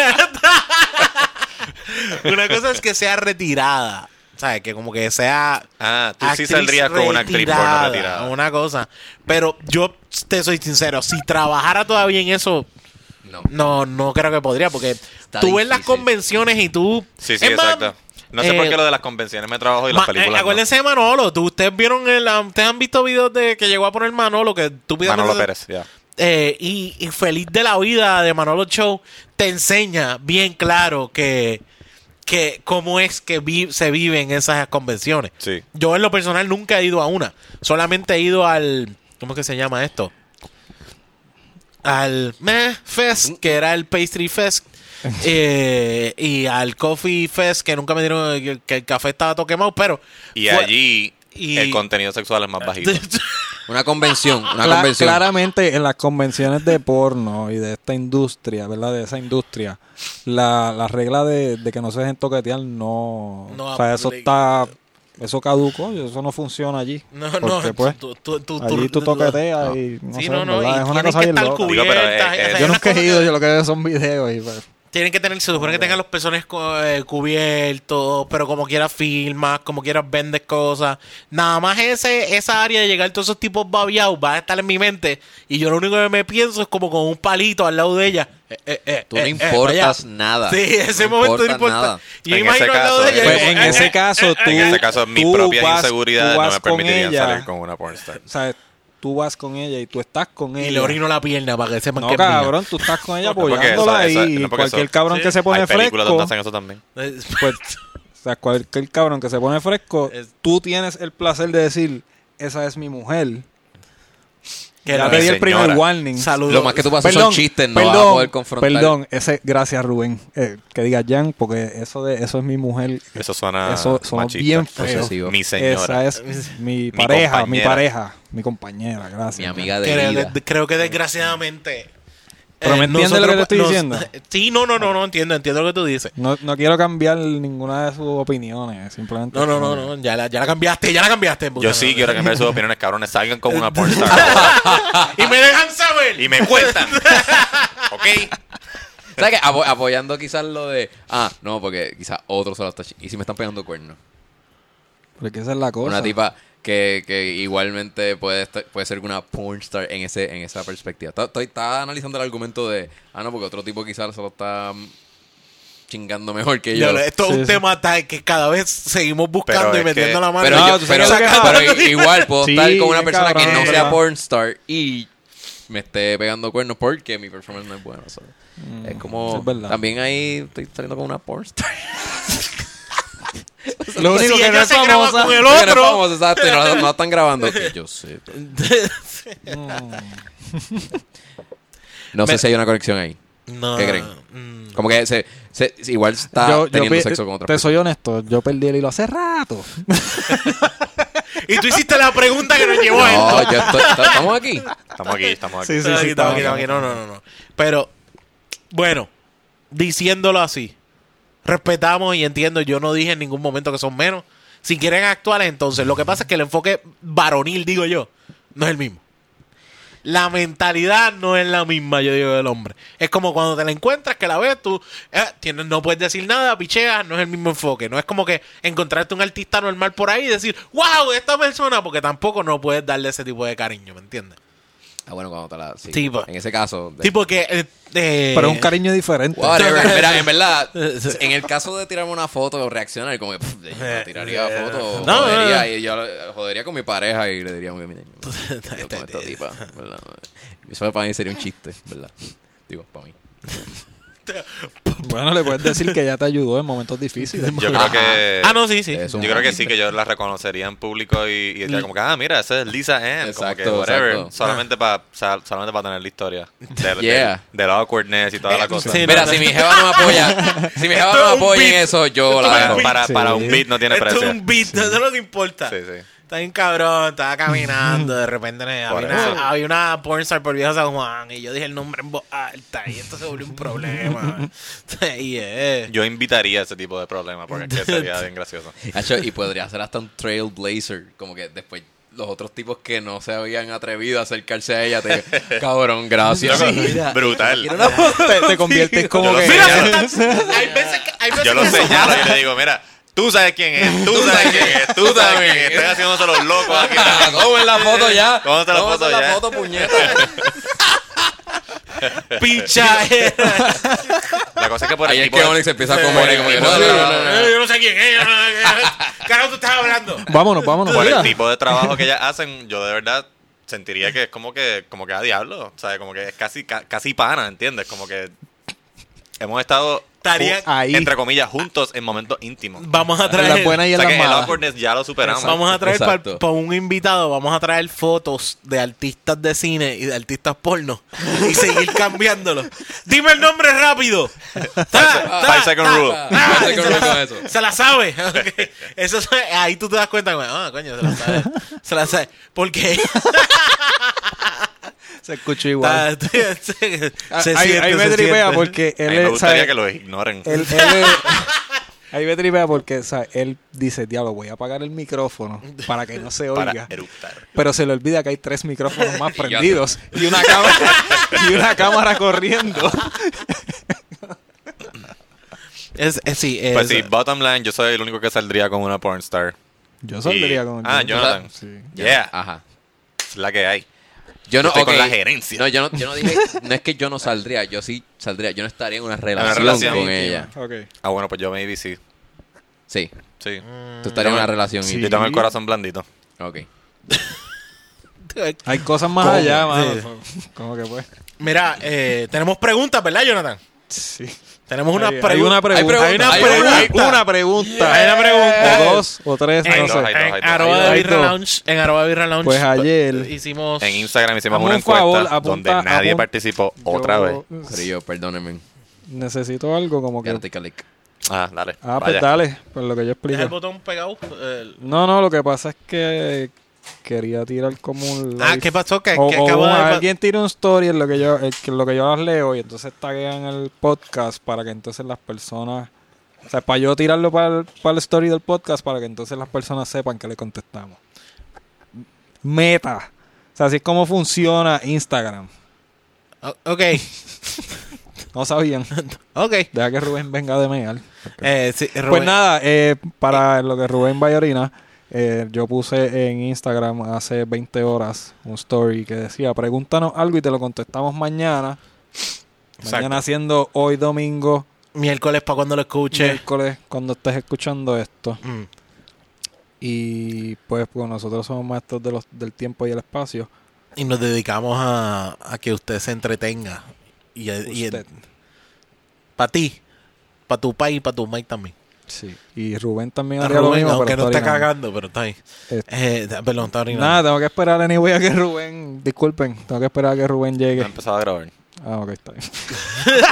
Speaker 2: una cosa es que sea retirada. ¿Sabes? Que como que sea.
Speaker 3: Ah, tú sí saldrías con una actriz porno
Speaker 2: retirada. Una cosa. Pero yo te soy sincero, si trabajara todavía en eso,
Speaker 4: No.
Speaker 2: No, no creo que podría, porque
Speaker 4: Está
Speaker 2: tú ves las
Speaker 4: difícil.
Speaker 2: convenciones y tú.
Speaker 3: Sí, sí,
Speaker 2: Es más,
Speaker 3: exacto. No sé
Speaker 2: eh,
Speaker 3: por qué lo de las convenciones me trabajo y las
Speaker 2: Ma-
Speaker 3: películas.
Speaker 2: eh,
Speaker 3: no.
Speaker 2: acuérdense de Manolo. ¿Tú, ustedes vieron el, ah, ustedes han visto videos de que llegó a poner Manolo que tú
Speaker 3: Manolo Pérez, ya.
Speaker 2: eh, y, y feliz de la vida de Manolo Show te enseña bien claro que que cómo es que vi- se viven esas convenciones.
Speaker 3: Sí.
Speaker 2: Yo en lo personal nunca he ido a una, solamente he ido al ¿cómo es que se llama esto? Al Meh Fest, que era el Pastry Fest. eh, y al Coffee Fest, que nunca me dieron que, que el café estaba todo quemado, pero
Speaker 3: Y
Speaker 2: fue-
Speaker 3: allí
Speaker 2: y-
Speaker 3: el contenido sexual es más bajito.
Speaker 4: Una convención, una
Speaker 1: Cla-
Speaker 4: convención.
Speaker 1: Claramente en las convenciones de porno y de esta industria, ¿verdad? De esa industria, la, la regla de, de que no se dejen toquetear no...
Speaker 2: No
Speaker 1: o sea, eso está... Eso caducó, eso no funciona allí.
Speaker 2: No,
Speaker 1: porque
Speaker 2: no,
Speaker 1: pues
Speaker 2: tú, tú, tú,
Speaker 1: allí tú toqueteas
Speaker 2: no.
Speaker 1: y no
Speaker 2: Sí,
Speaker 1: sé,
Speaker 2: no,
Speaker 1: en
Speaker 2: no,
Speaker 1: verdad,
Speaker 2: y
Speaker 1: es una cosa bien loca.
Speaker 3: Digo, pero,
Speaker 2: cubiertas,
Speaker 3: eh,
Speaker 2: o sea,
Speaker 3: eh,
Speaker 1: Yo nunca he ido,
Speaker 2: que
Speaker 1: yo lo que veo son videos y pues,
Speaker 2: Tienen que tener, se supone que tengan los pezones eh, cubiertos, pero como quieras filmas, como quieras vendes cosas. Nada más ese, esa área de llegar todos esos tipos babiados va a estar en mi mente. Y yo lo único que me pienso es como con un palito al lado de ella. Eh, eh, eh,
Speaker 4: Tú no importas nada.
Speaker 2: Sí, ese
Speaker 4: No
Speaker 2: momento no
Speaker 4: importa nada.
Speaker 2: Yo
Speaker 3: En
Speaker 2: imagino
Speaker 3: ese
Speaker 2: al lado
Speaker 3: caso,
Speaker 2: de ella.
Speaker 1: Pues en
Speaker 2: eh,
Speaker 1: ese caso,
Speaker 2: eh,
Speaker 1: tú,
Speaker 3: en ese caso, mis propias
Speaker 1: vas-
Speaker 3: inseguridades no me permitirían
Speaker 1: ella,
Speaker 3: salir con una pornstar.
Speaker 1: O sea, tú vas con ella y tú estás con ella.
Speaker 2: Y le orino la pierna para que sepan
Speaker 1: No,
Speaker 2: que es
Speaker 1: cabrón, tú estás con ella apoyándola
Speaker 3: eso- eso-
Speaker 1: y
Speaker 3: no,
Speaker 1: cualquier
Speaker 3: eso-
Speaker 1: cabrón
Speaker 2: sí.
Speaker 1: que se pone
Speaker 3: Hay películas
Speaker 1: fresco,
Speaker 3: donde hacen eso también.
Speaker 1: Pues, o sea, cualquier cabrón que se pone fresco,
Speaker 2: Es-
Speaker 1: tú tienes el placer de decir, esa es mi mujer.
Speaker 2: Que
Speaker 1: te di el primer warning.
Speaker 2: Saludos.
Speaker 4: Lo más que tú vas a hacer son chistes, no vas a poder confrontar.
Speaker 1: Perdón, ese, gracias Rubén, eh, que diga Jan, porque eso de eso es mi mujer.
Speaker 3: Eso suena
Speaker 1: eso
Speaker 3: machista.
Speaker 1: bien feo.
Speaker 4: Posesivo.
Speaker 3: Mi señora.
Speaker 1: Esa es mi pareja, mi
Speaker 3: compañera.
Speaker 1: pareja, mi compañera, gracias.
Speaker 4: Mi amiga de
Speaker 2: creo,
Speaker 4: vida.
Speaker 2: creo que desgraciadamente.
Speaker 1: Pero me entiendes lo que te estoy diciendo.
Speaker 2: Sí, no, no, no, no entiendo, entiendo lo que tú dices.
Speaker 1: No, no quiero cambiar ninguna de sus opiniones, simplemente.
Speaker 2: No, no, no, no, ya la, ya la cambiaste, ya la cambiaste. puta
Speaker 3: Yo sí quiero cambiar sus opiniones, cabrones. Salgan con una pornstar.
Speaker 2: y me dejan saber.
Speaker 3: y me cuentan. ¿Ok?
Speaker 4: ¿Sabes qué? Apo- apoyando quizás lo de. Ah, no, porque quizás otro se lo está. Y si me están pegando cuernos.
Speaker 1: Porque esa es la cosa.
Speaker 4: Una tipa que, que igualmente puede, estar- puede ser una pornstar en ese en esa perspectiva. Está- Estoy, estaba analizando el argumento de. Ah, no, porque otro tipo quizás se lo está mm, chingando mejor que
Speaker 2: yo. Esto es
Speaker 1: Sí,
Speaker 2: un
Speaker 1: sí.
Speaker 2: tema tal que cada vez seguimos buscando
Speaker 3: Pero
Speaker 2: y metiendo
Speaker 3: que-
Speaker 2: la mano.
Speaker 4: Pero,
Speaker 1: No,
Speaker 4: yo- pero,
Speaker 1: que-
Speaker 4: pero igual puedo
Speaker 1: Sí,
Speaker 4: estar con una persona que
Speaker 1: cabrón,
Speaker 4: no
Speaker 1: es
Speaker 4: sea pornstar y me esté pegando cuernos porque mi performance no es bueno. so. es como.
Speaker 1: Mm, es
Speaker 4: también ahí estoy saliendo con una pornstar.
Speaker 1: Lo único
Speaker 2: Si
Speaker 1: que no es
Speaker 2: se
Speaker 1: famosa.
Speaker 2: con el
Speaker 4: Que no
Speaker 2: otro.
Speaker 4: famoso, exacto, no, están grabando. Que yo sé. No sé
Speaker 2: Me-
Speaker 4: si hay una conexión ahí.
Speaker 2: No,
Speaker 4: ¿Qué creen?
Speaker 2: mm.
Speaker 4: Como que se, se- igual está
Speaker 1: Yo-
Speaker 4: teniendo sexo con otra
Speaker 1: Te soy honesto, yo perdí el hilo hace rato.
Speaker 2: Y tú hiciste la pregunta que nos llevó a
Speaker 4: No,
Speaker 2: esto.
Speaker 4: yo estoy- estamos aquí.
Speaker 3: Estamos aquí, estamos aquí.
Speaker 1: Sí, sí,
Speaker 2: Estamos aquí,
Speaker 1: sí,
Speaker 2: estamos aquí,
Speaker 1: estamos
Speaker 2: aquí. No, no, no, no. Pero, bueno, diciéndolo así, respetamos y entiendo, yo no dije en ningún momento que son menos. Si quieren actuales, entonces, lo que pasa es que el enfoque varonil, digo yo, no es el mismo. La mentalidad no es la misma, yo digo, del hombre. Es como cuando te la encuentras, que la ves, tú eh, tienes, no puedes decir nada, picheas, no es el mismo enfoque. No es como que encontrarte un artista normal por ahí y decir, wow, esta persona, porque tampoco no puedes darle ese tipo de cariño, ¿me entiendes?
Speaker 4: Ah, bueno, cuando te la. Sí,
Speaker 2: Sí, pues.
Speaker 4: en ese caso. de-
Speaker 2: Tipo que. eh, eh,
Speaker 1: Pero es un cariño diferente.
Speaker 4: Whatever. Mira, en verdad, en el caso de tirarme una foto o reaccionar, como que pff, yo no tiraría
Speaker 2: Eh,
Speaker 4: foto,
Speaker 2: no,
Speaker 4: jodería,
Speaker 2: no.
Speaker 4: y yo jodería con mi pareja y le diría, mira, yo con esta tipa, ¿verdad? Eso para mí sería un chiste, ¿verdad? Digo, para mí.
Speaker 1: Bueno, le puedes decir que ya te ayudó en momentos difíciles.
Speaker 3: Yo creo que.
Speaker 2: Ah, no, sí, sí.
Speaker 3: Yo creo que sí, que yo la reconocería en público y, y diría como que, ah, mira, esa es Lisa Ann. como que,
Speaker 4: Exacto,
Speaker 3: whatever.
Speaker 4: exacto.
Speaker 3: Solamente para solamente para tener la historia. Del,
Speaker 4: Yeah.
Speaker 3: del, del awkwardness y toda la cosa.
Speaker 2: sí,
Speaker 4: Mira,
Speaker 2: no,
Speaker 4: si
Speaker 2: no.
Speaker 4: mi jeva no me apoya, si mi jeva no
Speaker 2: es
Speaker 4: me apoya en eso, yo
Speaker 2: Esto
Speaker 4: la
Speaker 2: es
Speaker 3: Para, para,
Speaker 1: Sí.
Speaker 3: para un beat no tiene
Speaker 2: Esto es
Speaker 3: precio.
Speaker 2: un beat, eso es lo que importa.
Speaker 3: Sí, sí.
Speaker 2: Está bien cabrón, estaba caminando, de repente había una, había una pornstar por viejo San Juan y yo dije el nombre en voz alta y esto se volvió un problema. y eh.
Speaker 3: Yo invitaría a ese tipo de problemas porque es que sería bien gracioso.
Speaker 4: Y podría ser hasta un trailblazer, como que después los otros tipos que no se habían atrevido a acercarse a ella, te cabrón, gracias. Mira,
Speaker 3: brutal.
Speaker 4: una
Speaker 1: te, te conviertes como
Speaker 3: Yo lo
Speaker 1: que.
Speaker 2: Mira, hay veces que, hay veces
Speaker 3: Yo lo señalo y le digo, mira, tú sabes quién es, tú sabes quién es, tú sabes quién es. Están haciéndose los locos aquí.
Speaker 4: Tomen la foto ya.
Speaker 3: Tómate la foto
Speaker 4: la
Speaker 3: ya.
Speaker 4: foto, puñeta.
Speaker 2: pichadera.
Speaker 3: La cosa es que por
Speaker 4: Ahí
Speaker 3: el
Speaker 4: es que Onyx empieza a comer y como.
Speaker 2: Eh, Yo no sé quién es. Carajo, tú estás hablando.
Speaker 1: Vámonos, vámonos.
Speaker 3: por el tipo de trabajo que ellas hacen, yo de verdad sentiría que es como que, como que a diablo. O sea, como que es casi, ca- casi pana, ¿entiendes? Como que hemos estado,
Speaker 2: Estaría-
Speaker 3: ju-
Speaker 1: Ahí.
Speaker 3: entre comillas, juntos en momentos íntimos.
Speaker 2: Vamos a
Speaker 1: En las
Speaker 2: traer.
Speaker 1: buenas y
Speaker 3: O
Speaker 1: en
Speaker 3: sea
Speaker 1: las
Speaker 3: que el
Speaker 1: malas.
Speaker 3: awkwardness ya lo superamos.
Speaker 2: Vamos a traer para un invitado, vamos a traer fotos de artistas de cine y de artistas porno y seguir cambiándolo. Dime el nombre rápido. Ta, ta,
Speaker 3: Five second
Speaker 2: ta.
Speaker 3: rule.
Speaker 2: Ah,
Speaker 4: Five second
Speaker 2: se,
Speaker 4: rule con
Speaker 2: la,
Speaker 4: eso.
Speaker 2: se la sabe. Eso es- ahí tú te das cuenta, ah, coño, se la sabe. Se la sabe. Porque
Speaker 1: Se escuchó igual.
Speaker 2: está- se,
Speaker 1: Ah,
Speaker 2: se
Speaker 1: ahí,
Speaker 2: siente,
Speaker 1: ahí me tripea porque él
Speaker 3: me gustaría
Speaker 1: ¿sabe?
Speaker 3: que lo ignoren.
Speaker 1: Él, él es- ahí me tripea porque o sea, él dice, diablo, voy a apagar el micrófono para que no se oiga. Pero se le olvida que hay tres micrófonos más prendidos y una cámara y una cámara corriendo.
Speaker 2: Es, es- sí, es-
Speaker 3: Pues sí, bottom line, yo soy el único que saldría con una pornstar.
Speaker 1: Yo saldría
Speaker 3: Y-
Speaker 1: con
Speaker 3: Ah, Jonathan.
Speaker 1: Sí.
Speaker 3: Yeah,
Speaker 4: Ajá.
Speaker 3: es la que hay.
Speaker 4: Yo no,
Speaker 3: Yo estoy con la gerencia.
Speaker 4: No, yo no, yo no dije, no es que yo no saldría, yo sí saldría, yo no estaría en una relación,
Speaker 3: relación
Speaker 4: con
Speaker 3: íntima.
Speaker 4: ella.
Speaker 3: Ah, bueno, pues yo maybe sí.
Speaker 4: Sí,
Speaker 3: Sí.
Speaker 4: tú estarías en una relación.
Speaker 1: Sí.
Speaker 3: Yo tengo el corazón blandito.
Speaker 4: Ok.
Speaker 1: Hay cosas más
Speaker 2: ¿Cómo?
Speaker 1: allá, mano.
Speaker 2: Sí.
Speaker 1: ¿Cómo que pues?
Speaker 2: Mira, eh, tenemos preguntas, ¿verdad, Jonathan?
Speaker 1: Sí.
Speaker 2: Tenemos una
Speaker 1: Hay, hay
Speaker 2: pregunta.
Speaker 1: una pregunta.
Speaker 2: Hay una
Speaker 1: Hay
Speaker 2: pregunta.
Speaker 1: Hay una pregunta.
Speaker 2: Hay una pregunta.
Speaker 1: O dos o tres, no sé.
Speaker 2: En arroba de Birra. Lounge, en arroba de Birra Lounge,
Speaker 1: Pues ayer-
Speaker 2: hicimos
Speaker 3: En Instagram hicimos una
Speaker 1: favor,
Speaker 3: encuesta
Speaker 1: apunta-
Speaker 3: donde nadie participó otra vez.
Speaker 1: Yo,
Speaker 4: perdónenme.
Speaker 1: Necesito algo como que...
Speaker 3: Ah, dale.
Speaker 1: Ah, pues dale, pues lo que yo
Speaker 2: Deja el
Speaker 1: explico.
Speaker 2: botón pegado. el-
Speaker 1: No, no, lo que pasa es que quería tirar como un
Speaker 2: Ah,
Speaker 1: live.
Speaker 2: ¿qué pasó? Que,
Speaker 1: O,
Speaker 2: que
Speaker 1: o
Speaker 2: acabo
Speaker 1: un-
Speaker 2: de...
Speaker 1: alguien tira un story en lo que yo en que- lo que yo las leo y entonces taguean el podcast para que entonces las personas o sea, para yo tirarlo para el, para el story del podcast para que entonces las personas sepan que le contestamos. Meta. O sea, así es como funciona Instagram.
Speaker 2: O- Ok,
Speaker 1: No sabían.
Speaker 2: ok.
Speaker 1: Deja que Rubén venga de meal.
Speaker 2: Eh, sí,
Speaker 1: Pues nada, eh, para lo que Rubén vaya a orinar, eh, yo puse en Instagram hace 20 horas un story que decía, pregúntanos algo y te lo contestamos mañana.
Speaker 2: Exacto.
Speaker 1: Mañana siendo hoy domingo,
Speaker 2: Miércoles para cuando lo escuche.
Speaker 1: miércoles, cuando estés escuchando esto.
Speaker 2: Mm.
Speaker 1: Y pues, pues nosotros somos maestros de los, del tiempo y el espacio.
Speaker 2: Y nos dedicamos a, a que usted se entretenga. Y, y para ti, para tu país y para tu maíz también.
Speaker 1: Sí. Y Rubén también
Speaker 2: A
Speaker 1: haría lo
Speaker 2: Rubén,
Speaker 1: mismo,
Speaker 2: aunque
Speaker 1: pero
Speaker 2: no
Speaker 1: está
Speaker 2: cagando, pero está ahí.
Speaker 1: Este,
Speaker 2: Eh, perdón, está orinando.
Speaker 1: Nada, tengo que esperar anyway a que Rubén, disculpen, tengo que esperar a que Rubén
Speaker 3: Ha
Speaker 1: llegue.
Speaker 3: empezado a grabar.
Speaker 1: Ah, ok, está bien.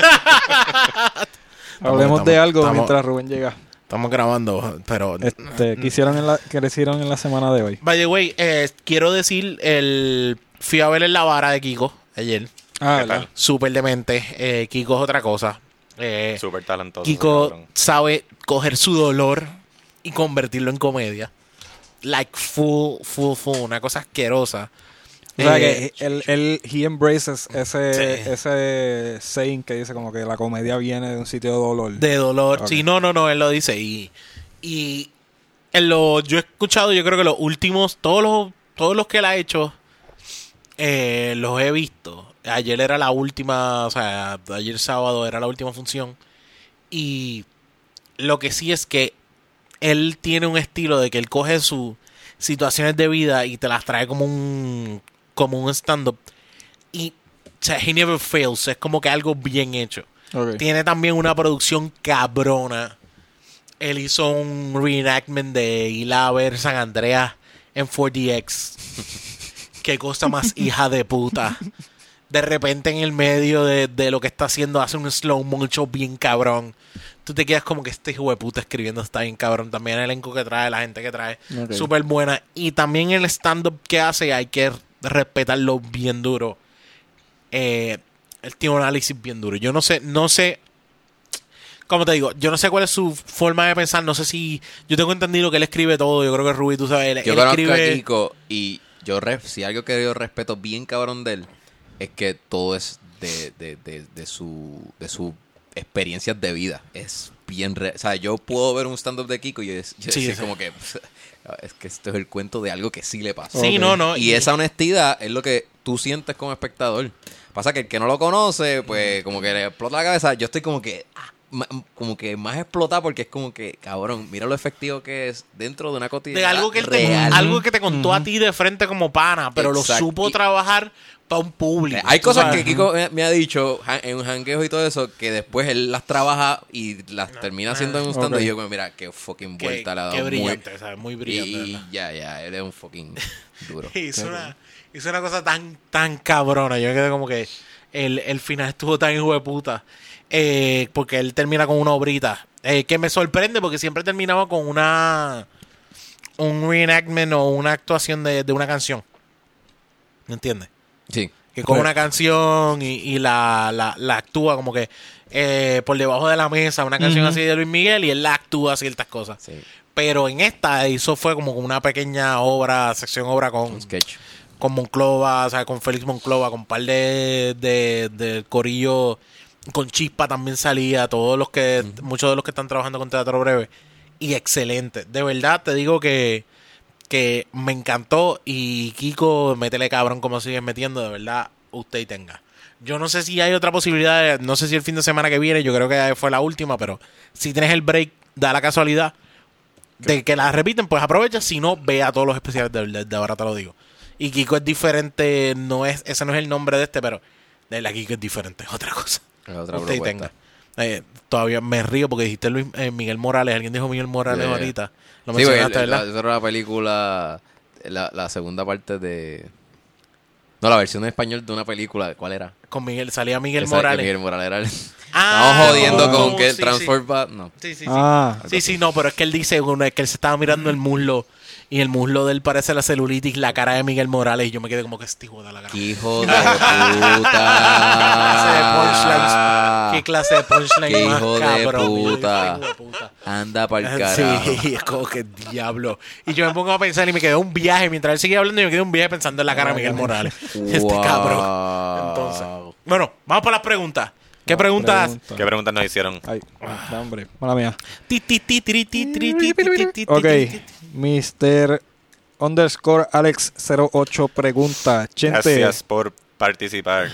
Speaker 1: Hablemos
Speaker 2: estamos-
Speaker 1: de algo
Speaker 2: estamos-
Speaker 1: mientras Rubén llega.
Speaker 2: Estamos grabando, pero...
Speaker 1: Este, ¿qué hicieron en la, qué hicieron en la semana de hoy?
Speaker 2: By the way, eh, quiero decir, el fui a ver en la vara de Kiko ayer.
Speaker 1: Ah,
Speaker 3: ¿Qué tal?
Speaker 2: Súper demente. Eh, Kiko es otra cosa. Eh,
Speaker 3: Súper talentoso.
Speaker 2: Kiko sabe coger su dolor y convertirlo en comedia. Like full, full, full. Una cosa asquerosa.
Speaker 1: O sea
Speaker 2: Eh,
Speaker 1: que él, él he embraces ese,
Speaker 2: Sí.
Speaker 1: ese saying que dice como que la comedia viene de un sitio de dolor.
Speaker 2: De dolor. Sí, no, no, no, él lo dice. Y, y en lo, yo he escuchado, yo creo que los últimos, todos los, todos los que él ha hecho, eh, los he visto. Ayer era la última, o sea, ayer sábado era la última función. Y lo que sí es que él tiene un estilo de que él coge sus situaciones de vida y te las trae como un, como un stand-up. Y, o sea, he never fails. Es como que algo bien hecho. Tiene también una producción cabrona. Él hizo un reenactment de ir a ver San Andreas en 4DX. Qué cosa más hija de puta. De repente en el medio de, de lo que está haciendo hace un slow motion bien cabrón. Tú te quedas como que este hijo de puta escribiendo está bien cabrón. También el elenco que trae, la gente que trae,
Speaker 1: Ok.
Speaker 2: súper buena. Y también el stand-up que hace hay que respetarlo bien duro. Eh, él tiene un análisis bien duro. Yo no sé, no sé. Como te digo, yo no sé cuál es su forma de pensar. No sé si. Yo tengo entendido que él escribe todo. Yo creo que Rubí, tú sabes. Él,
Speaker 4: Yo
Speaker 2: él
Speaker 4: conozco
Speaker 2: escribe.
Speaker 4: a Kiko y yo, re- si algo que yo respeto bien cabrón de él, es que todo es de, de, de, de su, de sus experiencias de vida. Es bien real. O sea, yo puedo ver un stand-up de Kiko y yo, yo
Speaker 2: Sí,
Speaker 4: decir
Speaker 2: sí.
Speaker 4: como que es que esto es el cuento de algo que sí le pasó.
Speaker 2: Sí, no, no.
Speaker 4: Y esa honestidad es lo que tú sientes como espectador. Pasa que el que no lo conoce, pues como que le explota la cabeza. Yo estoy como que ah, como que más explotado porque es como que, cabrón, mira lo efectivo que es dentro de una
Speaker 2: de
Speaker 4: cotidianidad
Speaker 2: algo que él te, algo que te contó a ti de frente como pana, pero lo supo
Speaker 4: Y-
Speaker 2: trabajar para un público.
Speaker 4: Eh, Hay cosas
Speaker 2: sabes.
Speaker 4: que Kiko me, ha dicho en jangueos y todo eso que después él las trabaja y las termina haciendo en un stand
Speaker 1: Ok.
Speaker 4: y yo como, mira, qué fucking
Speaker 2: Qué,
Speaker 4: vuelta la ha dado.
Speaker 2: qué
Speaker 4: muy-
Speaker 2: brillante, ¿sabes? Muy brillante.
Speaker 4: Y
Speaker 2: ¿verdad?
Speaker 4: ya, ya, él es un fucking duro.
Speaker 2: hizo, una, hizo una cosa tan, tan cabrona. Yo me quedé como que el, el final estuvo tan hijo de puta. Eh, porque él termina con una obrita. eh, que me sorprende porque siempre terminaba con una. Un reenactment o una actuación de, de una canción. ¿Me entiendes?
Speaker 4: Sí.
Speaker 2: Que con
Speaker 1: Pues-
Speaker 2: una canción y, y la, la, la actúa como que eh, por debajo de la mesa, una canción así de Luis Miguel y él la actúa ciertas cosas.
Speaker 4: Sí.
Speaker 2: Pero en esta hizo fue como una pequeña obra, sección obra con,
Speaker 4: Un sketch.
Speaker 2: con Monclova, o sea, con Félix Monclova, con un par de, de, de corillo, con Chispa también salía, todos los que, muchos de los que están trabajando con Teatro Breve, y excelente. De verdad te digo que, que me encantó y Kiko, métele cabrón como sigues metiendo, de verdad, usted y tenga. Yo no sé si hay otra posibilidad, no sé si el fin de semana que viene, yo creo que fue la última, pero si tienes el break, da la casualidad de que la repiten, pues aprovecha, si no, ve a todos los especiales de, de- de ahora te lo digo. Y Kiko es diferente, no es, ese no es el nombre de este, pero de la Kiko es diferente, es otra cosa.
Speaker 4: Es otra
Speaker 2: Usted tenga. Eh, todavía me río porque dijiste Luis, eh, Miguel Morales, alguien dijo Miguel Morales
Speaker 4: Yeah.
Speaker 2: ahorita. Lo
Speaker 4: Sí,
Speaker 2: mencionaste,
Speaker 4: el- la-
Speaker 2: ¿verdad?
Speaker 4: esa era la película, la, la segunda parte de... No, la versión en español de una película. ¿Cuál era?
Speaker 2: Con Miguel, salía Miguel
Speaker 4: Esa-
Speaker 2: Morales.
Speaker 4: Miguel Morales era el...
Speaker 2: Ah,
Speaker 4: Estamos jodiendo
Speaker 1: oh,
Speaker 4: con que
Speaker 2: sí,
Speaker 4: el
Speaker 2: sí.
Speaker 4: No.
Speaker 2: Sí, sí, sí.
Speaker 1: Ah,
Speaker 2: Sí, sí, no, pero es que él dice uno, es que él se estaba mirando el muslo y el muslo de él parece la celulitis, la cara de Miguel Morales y yo me quedé como que este hijo de la cara.
Speaker 4: ¡Qué hijo de puta!
Speaker 2: ¿Qué clase de punchline
Speaker 4: Qué
Speaker 2: más
Speaker 4: hijo de
Speaker 2: cabrón? Yo,
Speaker 4: puta.
Speaker 2: hijo de puta.
Speaker 4: Anda pa'l carajo.
Speaker 2: Sí, es como que diablo. Y yo me pongo a pensar y me quedé un viaje. Mientras él seguía hablando, y me quedé un viaje pensando en la cara de Miguel Morales. Este
Speaker 4: Wow.
Speaker 2: cabrón. Entonces, bueno, vamos para las preguntas. ¿Qué preguntas?
Speaker 1: pregunta.
Speaker 3: ¿Qué preguntas nos hicieron?
Speaker 1: Ay, da hambre. Mala mía. Ok. Mr. Underscore Alex08 pregunta. Chente,
Speaker 3: Gracias por participar.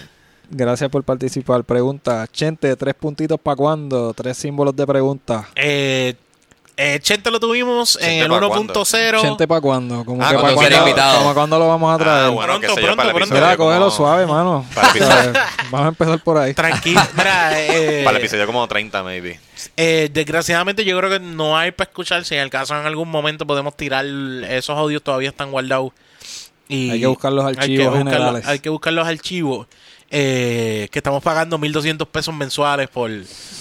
Speaker 1: gracias por participar. Pregunta, Chente, tres puntitos para cuándo? Tres símbolos de pregunta.
Speaker 2: Eh, eh, Chente lo tuvimos en
Speaker 3: Chente
Speaker 2: el
Speaker 3: pa' cuándo.
Speaker 2: 1.0.
Speaker 1: Chente para cuándo? Como
Speaker 4: Ah,
Speaker 1: que
Speaker 4: cuando
Speaker 1: para
Speaker 4: sea
Speaker 1: cuándo,
Speaker 4: invitado.
Speaker 1: como cuándo lo vamos a traer.
Speaker 3: Ah, bueno,
Speaker 2: Pronto, pronto,
Speaker 3: el
Speaker 2: pronto.
Speaker 3: episodio
Speaker 1: Mira, cógelo suave, mano.
Speaker 3: Para el episodio,
Speaker 1: Vamos a empezar por ahí.
Speaker 2: Tranquilo. Mira, eh,
Speaker 3: para el episodio como 30, maybe.
Speaker 2: eh, desgraciadamente yo creo que no hay para escuchar. Si en el caso en algún momento podemos tirar esos audios todavía están guardados. Y
Speaker 1: Hay que buscar los
Speaker 2: hay que
Speaker 1: archivos
Speaker 2: buscar los-
Speaker 1: generales.
Speaker 2: Hay que buscar los archivos. Eh, que estamos pagando 1.200 pesos mensuales por,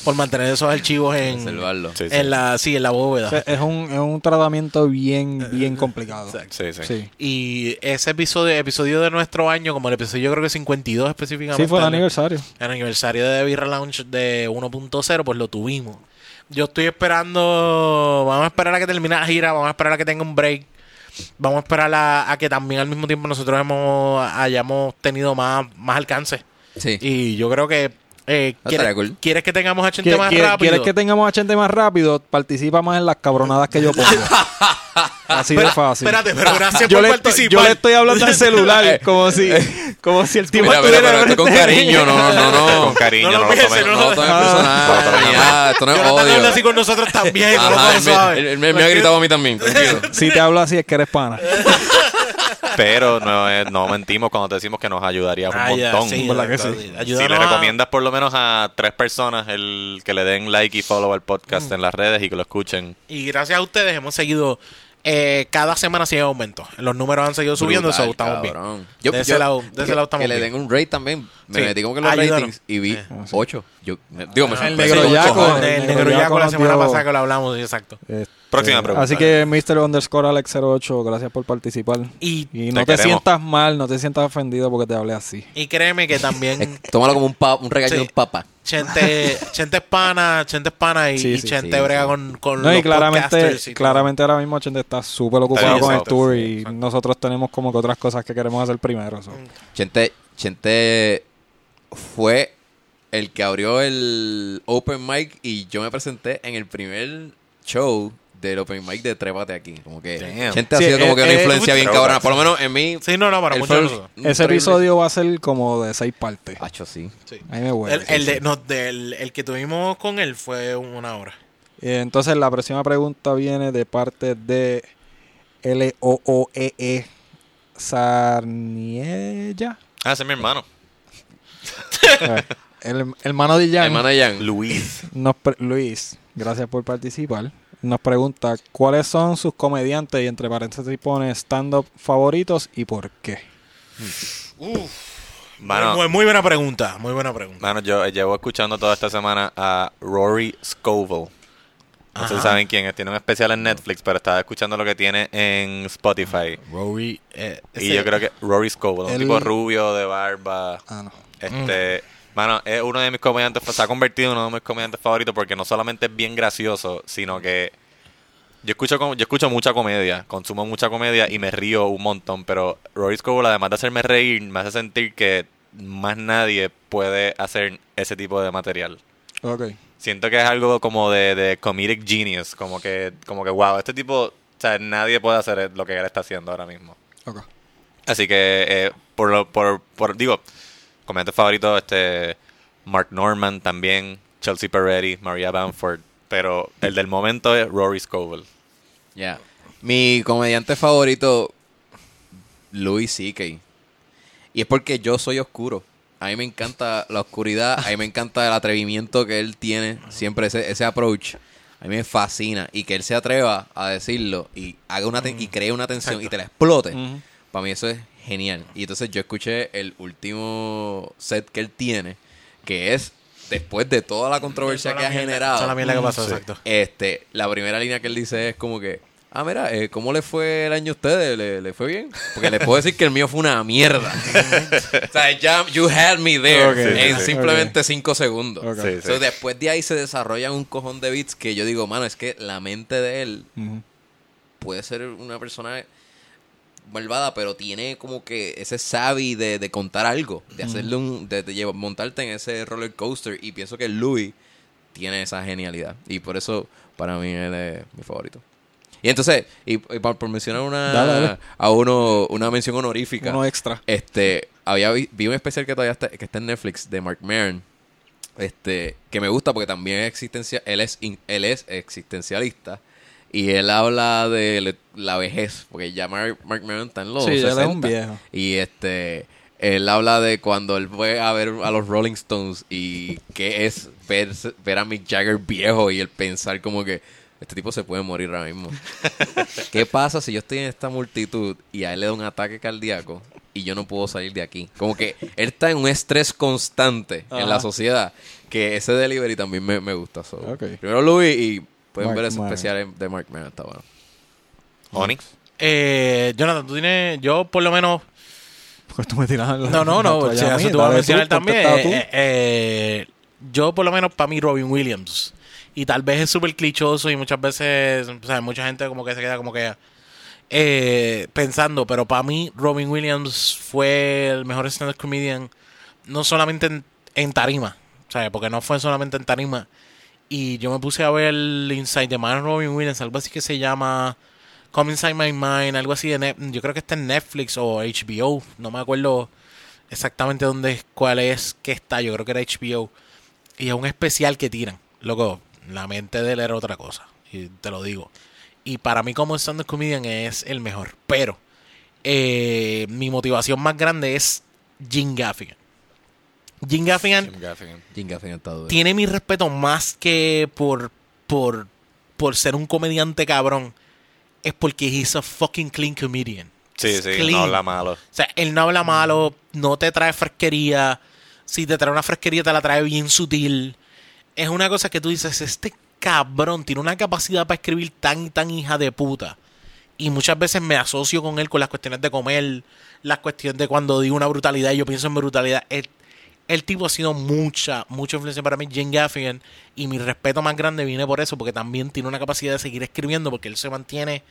Speaker 2: por mantener esos archivos en,
Speaker 4: Conservarlo.
Speaker 3: Sí, sí.
Speaker 2: en la sí en la bóveda.
Speaker 1: O sea, es, un, es un tratamiento bien, bien complicado.
Speaker 3: Sí, sí.
Speaker 1: Sí.
Speaker 2: Y ese episodio, episodio de nuestro año, como el episodio yo creo que 52 específicamente.
Speaker 1: Sí, fue el
Speaker 2: el-
Speaker 1: aniversario.
Speaker 2: el aniversario de Birra Lounge de 1.0, pues lo tuvimos. Yo estoy esperando, vamos a esperar a que termine la gira, vamos a esperar a que tenga un break. Vamos a esperar a, a que también al mismo tiempo nosotros hemos hayamos tenido más, más alcance.
Speaker 4: Sí.
Speaker 2: Y yo creo que eh,
Speaker 4: Ah,
Speaker 2: ¿quieres,
Speaker 4: cool.
Speaker 2: quieres que tengamos a gente
Speaker 1: ¿Qui-
Speaker 2: más rápido?
Speaker 1: ¿Quieres que tengamos a gente más rápido? Participa más en las cabronadas que yo pongo. Así de
Speaker 2: Espera-
Speaker 1: fácil.
Speaker 2: Espérate, pero gracias
Speaker 1: yo,
Speaker 2: por
Speaker 1: le estoy,
Speaker 2: participar.
Speaker 1: yo le estoy hablando al celular como si, como si el tipo
Speaker 4: Mira, mira,
Speaker 1: estuviera
Speaker 4: pero esto con
Speaker 1: de
Speaker 4: cariño, no, no, no.
Speaker 3: Con cariño,
Speaker 2: No
Speaker 3: no,
Speaker 2: lo
Speaker 3: tomes.
Speaker 2: no
Speaker 4: No
Speaker 2: lo-
Speaker 4: lo tomes personal, esto no es
Speaker 2: Jonathan habla así
Speaker 4: odio.
Speaker 2: con nosotros también.
Speaker 4: Ajá, él me,
Speaker 2: suave.
Speaker 4: él- él me- me ha gritado a mí también, tranquilo.
Speaker 1: Si te hablo así es que eres pana.
Speaker 3: Pero no, no mentimos cuando te decimos que nos ayudarías un
Speaker 2: Ah,
Speaker 3: montón.
Speaker 2: sí,
Speaker 1: ¿Verdad que sí?
Speaker 3: Si le recomiendas por lo menos a tres personas el que le den like y follow al podcast en las redes y que lo escuchen.
Speaker 2: Y gracias a ustedes hemos seguido. eh, cada semana sigue aumento. Los números han seguido subiendo,
Speaker 4: Brutal,
Speaker 2: eso estamos bien.
Speaker 4: cabrón.
Speaker 2: De ese lado- de ese
Speaker 4: que-
Speaker 2: lado estamos
Speaker 4: Que le den un rate también. Me
Speaker 2: Sí.
Speaker 4: metí como que los
Speaker 2: Ayúdanos.
Speaker 4: ratings y vi
Speaker 2: Sí.
Speaker 4: 8. Yo, me- digo, me
Speaker 2: El
Speaker 4: sorprendió
Speaker 1: negro
Speaker 4: un
Speaker 1: yaco,
Speaker 4: cojón.
Speaker 2: El,
Speaker 1: el
Speaker 2: negro yaco la semana pasada que lo hablamos, exacto.
Speaker 1: Este,
Speaker 3: Próxima pregunta.
Speaker 1: Así que Mr. Underscore Alex08, gracias por participar.
Speaker 2: Y,
Speaker 1: Y no te, sientas mal, no te sientas ofendido porque te hablé así.
Speaker 2: y créeme que también
Speaker 4: Eh, Tómalo como un, pa- un regaño
Speaker 2: Sí.
Speaker 4: de un papá.
Speaker 2: Chente, Chente es pana, Chente es pana y,
Speaker 1: Sí,
Speaker 2: y
Speaker 1: sí,
Speaker 2: Chente
Speaker 4: sí,
Speaker 2: brega
Speaker 4: sí.
Speaker 2: con, con
Speaker 1: No, y claramente,
Speaker 2: podcasters y todo.
Speaker 1: claramente ahora mismo Chente está súper ocupado con el tour
Speaker 2: sí,
Speaker 1: y
Speaker 2: exacto.
Speaker 1: nosotros tenemos como que otras cosas que queremos hacer primero. so.
Speaker 2: Mm.
Speaker 4: Chente, Chente fue el que abrió el Open Mic y yo me presenté en el primer show del Open Mic de Trépate aquí. Como que
Speaker 3: Damn.
Speaker 4: gente ha
Speaker 1: Sí,
Speaker 4: sido como
Speaker 1: eh,
Speaker 4: que una
Speaker 1: eh,
Speaker 4: influencia bien cabrona. Por lo menos en mí.
Speaker 2: Sí, no, no, para muchos
Speaker 1: Ese episodio va a ser como de seis partes.
Speaker 4: Hacho, sí.
Speaker 1: Ahí me huele.
Speaker 2: El, el de, no, del, el que tuvimos con él fue una hora.
Speaker 1: Eh, Entonces la próxima pregunta viene de parte de L-O-O-E-E E Sarniella.
Speaker 3: Ah, ese es mi hermano.
Speaker 1: Eh, el hermano de Jan,
Speaker 4: Hermana Jan.
Speaker 3: Luis.
Speaker 1: nos Luis, gracias por participar. Nos pregunta cuáles son sus comediantes y entre paréntesis pone stand-up favoritos y por qué.
Speaker 3: Mano,
Speaker 2: muy, muy buena pregunta, muy buena pregunta.
Speaker 3: mano, yo eh, llevo escuchando toda esta semana a Rory Scovel. No sé si saben quién es. Tiene un especial en Netflix, pero estaba escuchando lo que tiene en Spotify.
Speaker 2: Rory. eh,
Speaker 3: Y yo creo que Rory Scovel, un
Speaker 1: Él-
Speaker 3: tipo rubio, de barba.
Speaker 1: Ah, no.
Speaker 3: Este, mano, es uno de mis comediantes, se ha convertido en uno de mis comediantes favoritos porque no solamente es bien gracioso, sino que yo escucho yo escucho mucha comedia, consumo mucha comedia y me río un montón, pero Rory Scovel además de hacerme reír, me hace sentir que más nadie puede hacer ese tipo de material.
Speaker 1: Ok.
Speaker 3: Siento que es algo como de, de comedic genius, como que como que wow, este tipo, o sea, nadie puede hacer lo que él está haciendo ahora mismo.
Speaker 1: Ok.
Speaker 3: Así que, eh, por, lo- por, por, digo, comediante favorito, este, Mark Norman también, Chelsea Peretti, Maria Bamford, pero el del momento es Rory Scovel.
Speaker 4: Ya. Mi comediante favorito, Louis C.K. Y es porque yo soy oscuro. A mí me encanta la oscuridad, a mí me encanta el atrevimiento que él tiene, siempre ese, ese approach. A mí me fascina. Y que él se atreva a decirlo y haga una ten- y cree una tensión y te la explote. Para mí eso es genial. Y entonces yo escuché el último set que él tiene, que es después de toda la controversia
Speaker 2: Toda
Speaker 4: que
Speaker 2: la
Speaker 4: ha
Speaker 2: mierda-
Speaker 4: generado.
Speaker 2: toda la mierda que pasó,
Speaker 3: Sí.
Speaker 2: exacto.
Speaker 4: Este, la primera línea que él dice es como que, ah, mira, eh, ¿cómo le fue el año a ustedes? ¿Le, le fue bien? Porque les puedo decir que el mío fue una mierda. o sea, ya, you had me there en
Speaker 3: sí,
Speaker 4: simplemente cinco segundos.
Speaker 1: Ok.
Speaker 3: Sí, sí.
Speaker 4: So, después de ahí se desarrollan un cojón de beats que yo digo, mano, es que la mente de él puede ser una persona malvada, pero tiene como que ese savvy de, de contar algo, de hacerle un, de, de llevar- montarte en ese roller coaster. Y pienso que Louis tiene esa genialidad. Y por eso, para mí, él es mi favorito. Y entonces, y, y por, por mencionar una,
Speaker 1: Dale, dale.
Speaker 4: a uno, una mención honorífica,
Speaker 1: Uno extra.
Speaker 4: este, había vi, vi un especial que todavía está, que está en Netflix de Mark Maron, este, que me gusta porque también es existencia, él es, él es existencialista y él habla de la vejez, porque ya Mark, Mark Maron está en los
Speaker 1: Sí, él es
Speaker 4: 60.
Speaker 1: un viejo.
Speaker 4: Y este, él habla de cuando él fue a ver a los Rolling Stones y qué es ver, ver a Mick Jagger viejo y el pensar como que este tipo se puede morir ahora mismo. ¿Qué pasa si yo estoy en esta multitud y a él le da un ataque cardíaco y yo no puedo salir de aquí? Como que él está en un estrés constante en la
Speaker 1: Ajá.
Speaker 4: sociedad que ese delivery también me, me gusta. so.
Speaker 1: Ok.
Speaker 4: Primero Louis y pueden
Speaker 1: Mark
Speaker 4: ver ese
Speaker 1: Maron.
Speaker 4: especial de Mark Maron, está bueno.
Speaker 3: Onyx.
Speaker 2: Eh, Jonathan, tú tienes. Yo, por lo menos.
Speaker 1: Porque tú me tiras la-
Speaker 2: No, no,
Speaker 1: la
Speaker 2: no.
Speaker 1: toalla
Speaker 2: si
Speaker 1: a
Speaker 2: eso
Speaker 1: mí,
Speaker 2: tú vas a mencionar
Speaker 1: tú,
Speaker 2: también. eh, eh, yo, por lo menos, para mí, Robin Williams. Y tal vez es súper clichoso y muchas veces, o sea, mucha gente como que se queda como que eh, pensando, pero para mí, Robin Williams fue el mejor stand-up comedian, no solamente en, en tarima, o sea, porque no fue solamente en tarima. Y yo me puse a ver Inside the Man Robin Williams, algo así que se llama Come Inside My Mind, algo así de Net- yo creo que está en Netflix o HBO, no me acuerdo exactamente dónde cuál es que está, yo creo que era HBO. Y es un especial que tiran. Loco, la mente de él era otra cosa, y te lo digo. Y para mí como stand-up comedian es el mejor, pero eh, mi motivación más grande es Jim Gaffigan. Jim Gaffigan
Speaker 3: Jim Gaffigan.
Speaker 4: Jim Gaffigan está duro.
Speaker 2: tiene mi respeto más que por, por, por ser un comediante cabrón. Es porque he's a fucking clean comedian.
Speaker 3: Sí,
Speaker 2: It's
Speaker 3: sí,
Speaker 2: clean.
Speaker 3: no habla malo.
Speaker 2: O sea, él no habla malo, no te trae fresquería. Si te trae una fresquería, te la trae bien sutil. Es una cosa que tú dices, este cabrón tiene una capacidad para escribir tan y tan hija de puta. Y muchas veces me asocio con él con las cuestiones de comer, las cuestiones de cuando digo una brutalidad y yo pienso en brutalidad. El tipo ha sido mucha, mucha influencia para mí, Jane Gaffigan. Y mi respeto más grande viene por eso, porque también tiene una capacidad de seguir escribiendo, porque él se mantiene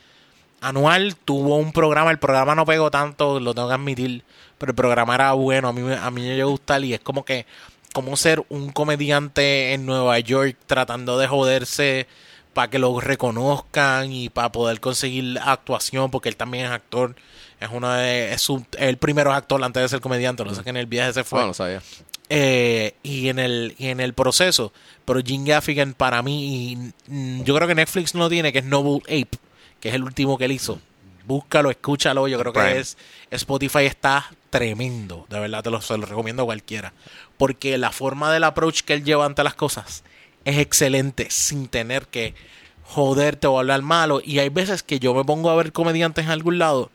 Speaker 2: anual. Tuvo un programa, el programa no pegó tanto, lo tengo que admitir, pero el programa era bueno, a mí, a mí me llegó a gustar y es como que cómo ser un comediante en Nueva York tratando de joderse para que lo reconozcan y para poder conseguir actuación, porque él también es actor. Es uno de, es su- el primero actor antes de ser comediante, no sé que en el viaje se fue.
Speaker 4: Bueno, lo sabía.
Speaker 2: Eh, y en el y en el proceso pero Jim Gaffigan para mí y, mm, yo creo que Netflix no lo tiene que es Noble Ape que es el último que él hizo búscalo escúchalo yo creo
Speaker 3: Prime.
Speaker 2: que es Spotify está tremendo de verdad te lo, se lo recomiendo a cualquiera porque la forma del approach que él lleva ante las cosas es excelente sin tener que joderte o hablar malo y hay veces que yo me pongo a ver comediantes en algún lado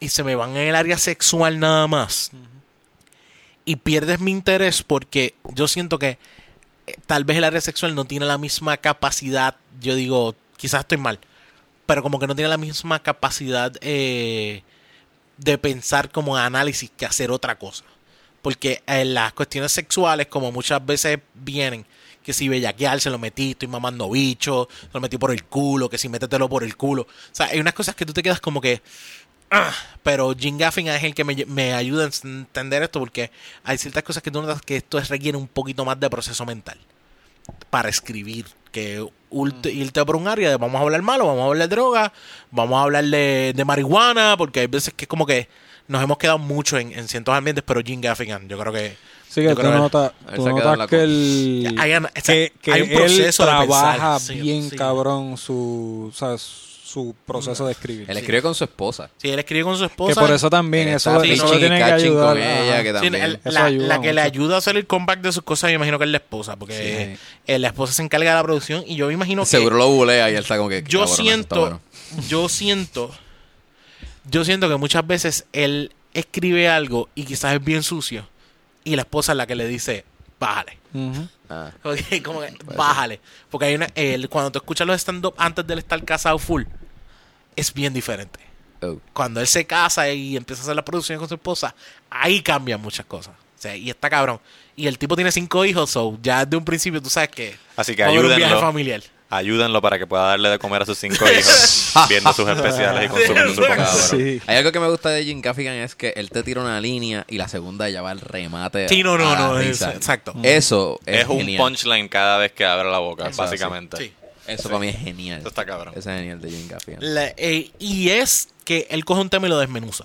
Speaker 2: y se me van en el área sexual nada más y pierdes mi interés porque yo siento que eh, tal vez el área sexual no tiene la misma capacidad, yo digo, quizás estoy mal, pero como que no tiene la misma capacidad eh, de pensar como análisis que hacer otra cosa. Porque en las cuestiones sexuales, como muchas veces vienen, que si bellaquear se lo metí, estoy mamando bicho, se lo metí por el culo, que si métetelo por el culo. O sea, hay unas cosas que tú te quedas como que, Ah, pero Jim Gaffigan es el que me, me ayuda a entender esto porque hay ciertas cosas que tú notas que esto es- requiere un poquito más de proceso mental para escribir que ult- irte por un área de vamos a hablar malo, vamos a hablar de droga, vamos a hablar de, de marihuana porque hay veces que es como que nos hemos quedado mucho en, en ciertos ambientes pero Jim Gaffigan yo creo que
Speaker 1: Sí, que tú
Speaker 2: creo que-
Speaker 4: Él
Speaker 1: tú notas el
Speaker 2: Hay
Speaker 1: que, que
Speaker 2: un
Speaker 1: él
Speaker 2: proceso de
Speaker 1: trabaja
Speaker 2: pensar. Sí,
Speaker 1: bien
Speaker 2: sí.
Speaker 1: cabrón su, su proceso de escribir.
Speaker 4: Él escribe con su esposa.
Speaker 2: si él escribe con su
Speaker 1: Que
Speaker 2: esposa
Speaker 1: por eso también,
Speaker 4: Él
Speaker 1: eso,
Speaker 4: está
Speaker 1: eso lo tiene que ayudar.
Speaker 4: con ella, que
Speaker 2: Sí,
Speaker 4: también.
Speaker 2: el-
Speaker 1: Eso
Speaker 2: la,
Speaker 1: ayuda
Speaker 2: la que le
Speaker 1: mucho.
Speaker 2: ayuda a hacer el comeback de sus cosas, yo imagino que es la esposa, porque
Speaker 4: Sí.
Speaker 2: eh, la esposa se encarga de la producción y yo me imagino que
Speaker 4: Seguro lo bulea y él está como que.
Speaker 2: yo
Speaker 4: cabrón, eso está
Speaker 2: siento,
Speaker 4: bueno.
Speaker 2: yo siento, yo siento que muchas veces él escribe algo y quizás es bien sucio y la esposa es la que le dice, bájale.
Speaker 1: Ujú.
Speaker 4: Ah,
Speaker 2: Ok, como que, bájale. Porque hay una, él, cuando tú escuchas los stand-up antes de él estar casado full, es bien diferente.
Speaker 4: oh.
Speaker 2: Cuando él se casa y empieza a hacer la producción con su esposa, ahí cambian muchas cosas. O sea, y está cabrón. Y el tipo tiene cinco hijos, so ya desde un principio tú sabes que
Speaker 3: Así que
Speaker 2: va a haber un viaje
Speaker 3: ayúdenlo.
Speaker 2: familiar.
Speaker 3: Ayúdenlo para que pueda darle de comer a sus cinco hijos viendo sus especiales y consumiendo su contenido.
Speaker 1: Sí.
Speaker 4: Hay algo que me gusta de Jim Gaffigan es que él te tira una línea y la segunda ya va al remate.
Speaker 2: Sí, no, no, no, es- exacto.
Speaker 4: Eso es,
Speaker 3: Es un
Speaker 4: genial.
Speaker 3: punchline cada vez que abre la boca,
Speaker 4: Eso,
Speaker 3: básicamente.
Speaker 2: Sí.
Speaker 4: Eso para mí es genial.
Speaker 3: Eso está cabrón.
Speaker 4: Eso es genial de Jim Gaffigan.
Speaker 2: La- eh, y es que él coge un tema y lo desmenuza.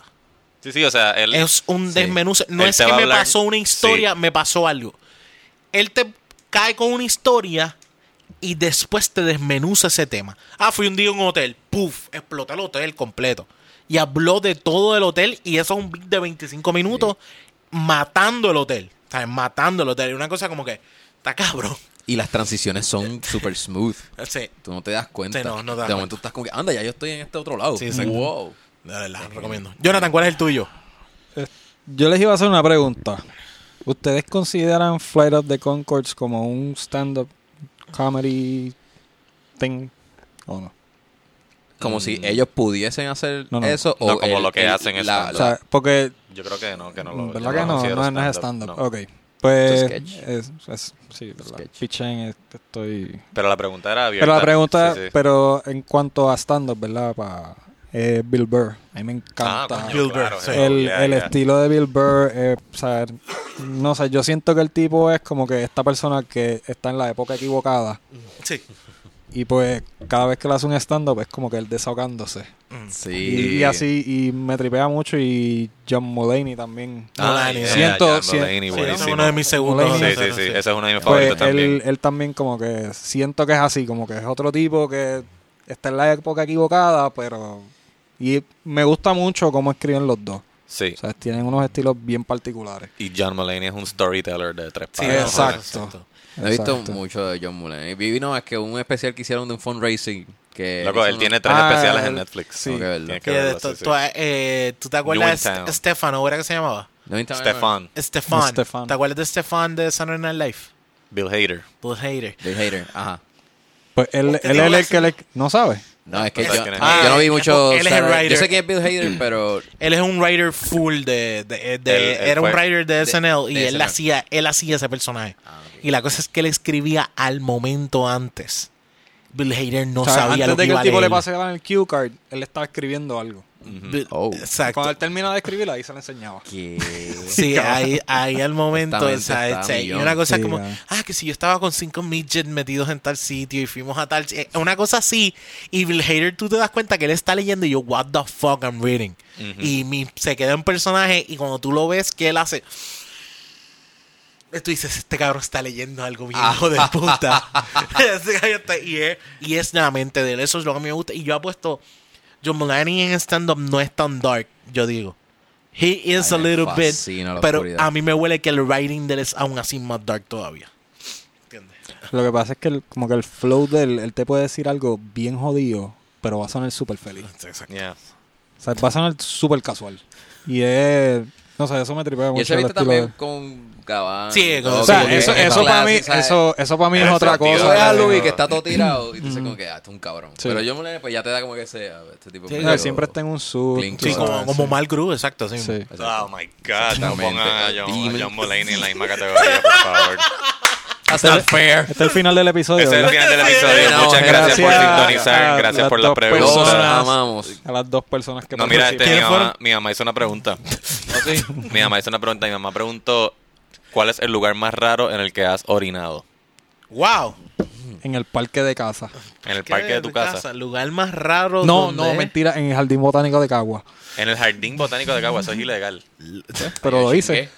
Speaker 3: Sí, sí, o sea, él...
Speaker 2: Es un
Speaker 4: Sí.
Speaker 2: desmenuce. No
Speaker 3: Él
Speaker 2: es que me
Speaker 3: hablar-
Speaker 2: pasó una historia,
Speaker 3: Sí.
Speaker 2: me pasó algo. Él te cae con una historia y después te desmenuza ese tema. Ah, fui un día a un hotel. Puf, explotó el hotel completo. Y habló de todo el hotel y eso es un beat de 25 minutos matando el hotel. O sea, matando el hotel. Y una cosa como que, está cabrón.
Speaker 4: Y las transiciones son super smooth.
Speaker 2: Sí,
Speaker 4: Tú no te das cuenta.
Speaker 2: Sí, no, no te das
Speaker 4: de momento estás como que, anda, ya yo estoy en este otro lado.
Speaker 2: Sí, exacto.
Speaker 4: wow.
Speaker 2: de verdad, recomiendo. Jonathan, ¿cuál es el tuyo?
Speaker 1: Yo les iba a hacer una pregunta. ¿Ustedes consideran Flight of the Concords como un stand-up comedy thing o no?
Speaker 4: Como si ellos pudiesen hacer
Speaker 1: No, no.
Speaker 4: eso
Speaker 3: No
Speaker 4: o
Speaker 3: como
Speaker 4: el-
Speaker 3: lo que
Speaker 4: el-
Speaker 3: hacen en
Speaker 4: la-.
Speaker 1: O sea, porque
Speaker 3: Yo creo que no, que no lo...
Speaker 1: ¿Verdad
Speaker 3: lo
Speaker 1: que no? No, no es
Speaker 3: stand-up,
Speaker 1: stand-up.
Speaker 3: no.
Speaker 1: Ok. Pues.
Speaker 4: ¿Es sketch?
Speaker 1: Es, es- sí, ¿verdad?
Speaker 4: Sketch.
Speaker 1: Pichén, es- estoy.
Speaker 3: Pero la pregunta era abierta.
Speaker 1: Pero la pregunta,
Speaker 3: Sí, sí.
Speaker 1: pero en cuanto a stand-up, ¿verdad? Pa, eh, Bill Burr. A mí me
Speaker 3: Ah,
Speaker 1: encanta.
Speaker 3: coño,
Speaker 2: Bill
Speaker 3: claro,
Speaker 2: Burr, sí.
Speaker 1: el,
Speaker 3: yeah,
Speaker 1: el
Speaker 3: yeah.
Speaker 1: estilo de Bill Burr, eh, o sea, no sé, yo siento que el tipo es como que esta persona que está en la época equivocada
Speaker 2: Sí.
Speaker 1: Y pues cada vez que le hace un stand-up es como que él desahogándose.
Speaker 4: Sí.
Speaker 1: Y, y así, y me tripea mucho y John Mulaney también.
Speaker 3: Ah,
Speaker 2: Mulaney,
Speaker 3: yeah,
Speaker 1: siento-
Speaker 3: John Mulaney,
Speaker 1: sí,
Speaker 2: Sí, es uno de mis segundos.
Speaker 1: Mulaney.
Speaker 3: Sí, sí, sí. Ese es uno de mis
Speaker 1: Pues
Speaker 3: favoritos
Speaker 1: él,
Speaker 3: también.
Speaker 1: él también como que siento que es así, como que es otro tipo que está en la época equivocada, pero... Y me gusta mucho cómo escriben los dos.
Speaker 3: Sí.
Speaker 1: O sea, tienen unos estilos bien particulares.
Speaker 3: Y John Mulaney es un storyteller de tres
Speaker 2: Sí,
Speaker 3: patas.
Speaker 1: exacto.
Speaker 4: He visto mucho de John Mulaney. Vi no, es que un especial que hicieron de un fundraising que
Speaker 3: Loco, él tiene tres
Speaker 1: Ah,
Speaker 3: especiales en Netflix.
Speaker 1: sí.
Speaker 4: Que verlo.
Speaker 2: Que
Speaker 3: que verlo,
Speaker 2: tú,
Speaker 3: sí, sí.
Speaker 2: tú, eh, ¿tú te acuerdas de Stefano? ¿Era que se llamaba?
Speaker 4: No,
Speaker 3: Stefan,
Speaker 2: Stefan.
Speaker 1: Stefan.
Speaker 2: ¿Te acuerdas de Stefan de Saturday Night Live?
Speaker 3: Bill Hader.
Speaker 2: Bill Hader.
Speaker 4: Bill Hader, ajá.
Speaker 1: Pues él, es el que le... ¿No sabe?
Speaker 4: No, es que
Speaker 3: ¿Sabes
Speaker 4: yo, ah, yo no vi mucho.
Speaker 2: él es el writer.
Speaker 4: Yo sé quién es Bill Hader, pero
Speaker 2: Él es un writer full de... de- de-
Speaker 3: Él- él
Speaker 2: era un writer de SNL y
Speaker 4: de
Speaker 2: él
Speaker 4: SNL.
Speaker 2: hacía, él hacía ese personaje.
Speaker 4: Ah.
Speaker 2: Y la cosa es que él escribía al momento antes. Bill Hader no
Speaker 1: O sea,
Speaker 2: sabía
Speaker 1: antes
Speaker 2: lo
Speaker 1: de
Speaker 2: que
Speaker 1: que
Speaker 2: iba
Speaker 1: el tipo
Speaker 2: a
Speaker 1: le
Speaker 2: leer.
Speaker 1: pasara el cue card, él estaba escribiendo algo.
Speaker 2: Bill-
Speaker 4: Oh.
Speaker 2: Exacto.
Speaker 1: Cuando él termina de escribir, ahí se le enseñaba.
Speaker 4: Que...
Speaker 2: Sí, ahí, ahí al momento,
Speaker 4: Esta
Speaker 2: o
Speaker 4: mente
Speaker 2: sea,
Speaker 4: está
Speaker 2: este, y
Speaker 4: millón.
Speaker 2: una cosa
Speaker 1: Sí,
Speaker 2: como,
Speaker 1: ya.
Speaker 2: ah, que si yo estaba con cinco midgets metidos en tal sitio y fuimos a tal, eh, una cosa así, y Bill Hader tú te das cuenta que él está leyendo y yo, what the fuck I'm reading, y mi, se queda en personaje y cuando tú lo ves que él hace, tú dices, este cabrón está leyendo algo bien hijo de puta, y, es, y es la mente de él, eso es lo que a mí me gusta, y yo apuesto, John Mulaney en stand-up no es tan dark, yo digo. He is
Speaker 4: Ay,
Speaker 2: a little bit. Pero
Speaker 4: oscuridad.
Speaker 2: a mí me huele que el writing de él es aún así más dark todavía. ¿Entiendes?
Speaker 1: Lo que pasa es que el- como que el flow del él te puede decir algo bien jodido, pero va a sonar súper feliz.
Speaker 2: Exacto.
Speaker 3: Yeah.
Speaker 1: O sea, va a sonar súper casual. Y es... No sé, eso me tripea
Speaker 4: Y
Speaker 1: mucho.
Speaker 4: ese
Speaker 1: el
Speaker 4: viste
Speaker 1: estilo
Speaker 4: también
Speaker 1: de-
Speaker 4: con Gabán.
Speaker 2: Sí,
Speaker 4: y
Speaker 2: con-
Speaker 1: O sea,
Speaker 4: que
Speaker 1: eso,
Speaker 4: es
Speaker 1: eso para mí, eso, eso para mí es
Speaker 3: Eso,
Speaker 1: otra cosa.
Speaker 4: ves a. Luis que está todo tirado y tú dices como que, ah, este es un cabrón.
Speaker 1: Sí.
Speaker 4: Pero yo me pues ya te da como que sea este tipo.
Speaker 2: Sí,
Speaker 1: él siempre está en un tú
Speaker 2: Sí, como, como
Speaker 1: sí.
Speaker 2: Mal Cruz, exacto. Sí.
Speaker 1: Sí.
Speaker 3: Oh my God, no pongan a John, a John Mulaney en la misma categoría, por favor.
Speaker 4: That's not fair.
Speaker 1: Este es el final del episodio.
Speaker 3: Ese es el final del episodio.
Speaker 4: No,
Speaker 3: Muchas gracias por sintonizar.
Speaker 1: a
Speaker 3: Gracias por las
Speaker 1: dos
Speaker 3: preguntas.
Speaker 4: Los
Speaker 1: personas.
Speaker 4: amamos.
Speaker 1: A las dos personas que
Speaker 3: No, mira, este, mi
Speaker 2: ¿Quiénes
Speaker 3: mamá, mi mamá hizo una pregunta. Mi mamá hizo una pregunta. Mi mamá preguntó: ¿Cuál es el lugar más raro en el que has orinado?
Speaker 2: Wow.
Speaker 1: En el parque de casa.
Speaker 3: En el parque de tu casa.
Speaker 2: El lugar más raro.
Speaker 1: No,
Speaker 2: donde
Speaker 1: no, mentira, en el jardín botánico de Cagua.
Speaker 3: En el jardín botánico de Cagua. Eso es ilegal.
Speaker 1: Pero lo hice.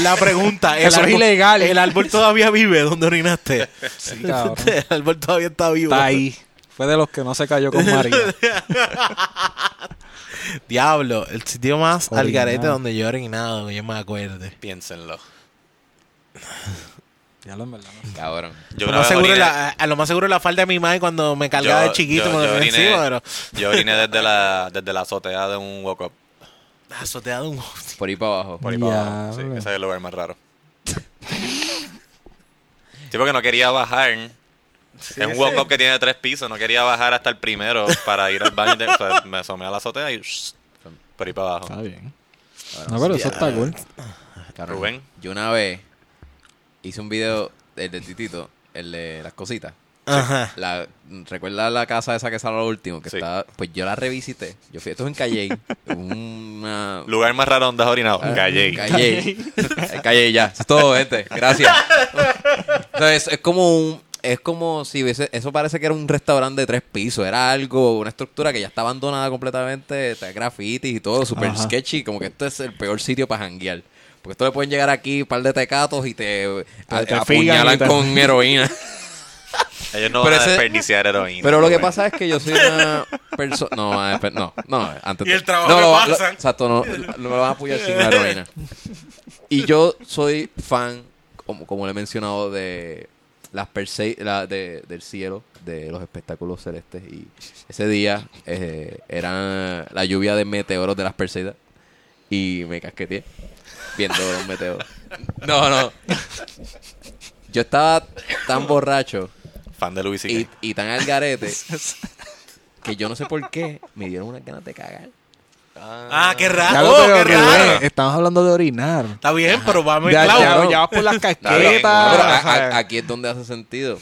Speaker 2: La pregunta. el
Speaker 1: Eso es ilegal.
Speaker 2: ¿El árbol todavía vive donde orinaste?
Speaker 1: Sí, cabrón.
Speaker 2: el árbol todavía está vivo.
Speaker 1: Está ahí. Fue de los que no se cayó con María.
Speaker 2: Diablo, el sitio más al
Speaker 1: Orinado.
Speaker 2: garete donde yo he orinado, que yo me acuerde.
Speaker 3: Piénsenlo.
Speaker 1: ya lo en verdad. ¿no?
Speaker 4: Cabrón.
Speaker 3: Yo
Speaker 2: Lo más seguro
Speaker 3: oriné-
Speaker 2: la- a lo más seguro la falda de mi madre cuando me cargaba
Speaker 3: yo-
Speaker 2: de chiquito
Speaker 3: yo-
Speaker 2: me lo
Speaker 3: yo
Speaker 2: ponía
Speaker 3: oriné-
Speaker 2: encima, pero
Speaker 3: Yo oriné desde la, desde la azotea de un walk-up.
Speaker 2: Azoteado un
Speaker 4: Por ahí para abajo.
Speaker 3: Por ahí para abajo. Sí, ese es el lugar más raro. Sí, porque no quería bajar. es un walk-up que tiene tres pisos. No quería bajar hasta el primero para ir al baño. O sea, me asomé a la azotea y por ahí para abajo.
Speaker 1: Está bien. No, pero eso está cool.
Speaker 4: cabrón.
Speaker 3: Rubén.
Speaker 4: Yo una vez hice un video del de Titito, el de las cositas.
Speaker 2: Ajá.
Speaker 4: La, ¿Recuerda la casa esa que salió lo último? Que
Speaker 3: Sí.
Speaker 4: está, pues yo la revisité. Yo fui, esto es en Calle. una...
Speaker 3: Lugar más raro donde has orinado. Calle.
Speaker 4: Calle. Eh, Calle ya. Eso es todo, gente. Gracias. Entonces, es como un... Es como si hubiese... Eso parece que era un restaurante de tres pisos. Era algo, una estructura que ya está abandonada completamente. Está grafitis y todo, súper sketchy. Como que esto es el peor sitio para janguear. Porque esto le pueden llegar aquí un par de tecatos y te, a-
Speaker 1: te
Speaker 4: apuñalan
Speaker 1: figan y te-
Speaker 4: con heroína.
Speaker 3: Ellos no
Speaker 4: Pero
Speaker 3: van a
Speaker 4: ese-
Speaker 3: desperdiciar heroína.
Speaker 4: Pero lo que pasa es que yo soy una persona. No, no, no, antes
Speaker 2: Y el trabajo
Speaker 4: no,
Speaker 2: que
Speaker 4: lo, va-
Speaker 2: pasan.
Speaker 4: lo- exacto, no, lo, lo van a apoyar sin la heroína. Y yo soy fan, como, como le he mencionado, de las Persei- la, de, del cielo, de los espectáculos celestes. Y ese día eh, era la lluvia de meteoros de las Perseidas. Y me casqueteé viendo los meteoros. No, no. Yo estaba tan borracho
Speaker 3: Fan de Luis
Speaker 4: y, tan al garete que yo no sé por qué me dieron unas ganas de cagar.
Speaker 2: Ah, qué raro.
Speaker 1: Claro,
Speaker 2: Oh,
Speaker 1: pero
Speaker 2: qué raro.
Speaker 1: estamos hablando de orinar.
Speaker 2: Está bien, pero va
Speaker 1: Ya,
Speaker 4: claro.
Speaker 1: ya vas por las casquetas.
Speaker 4: Pero a-
Speaker 1: o sea,
Speaker 4: a- aquí es donde hace sentido.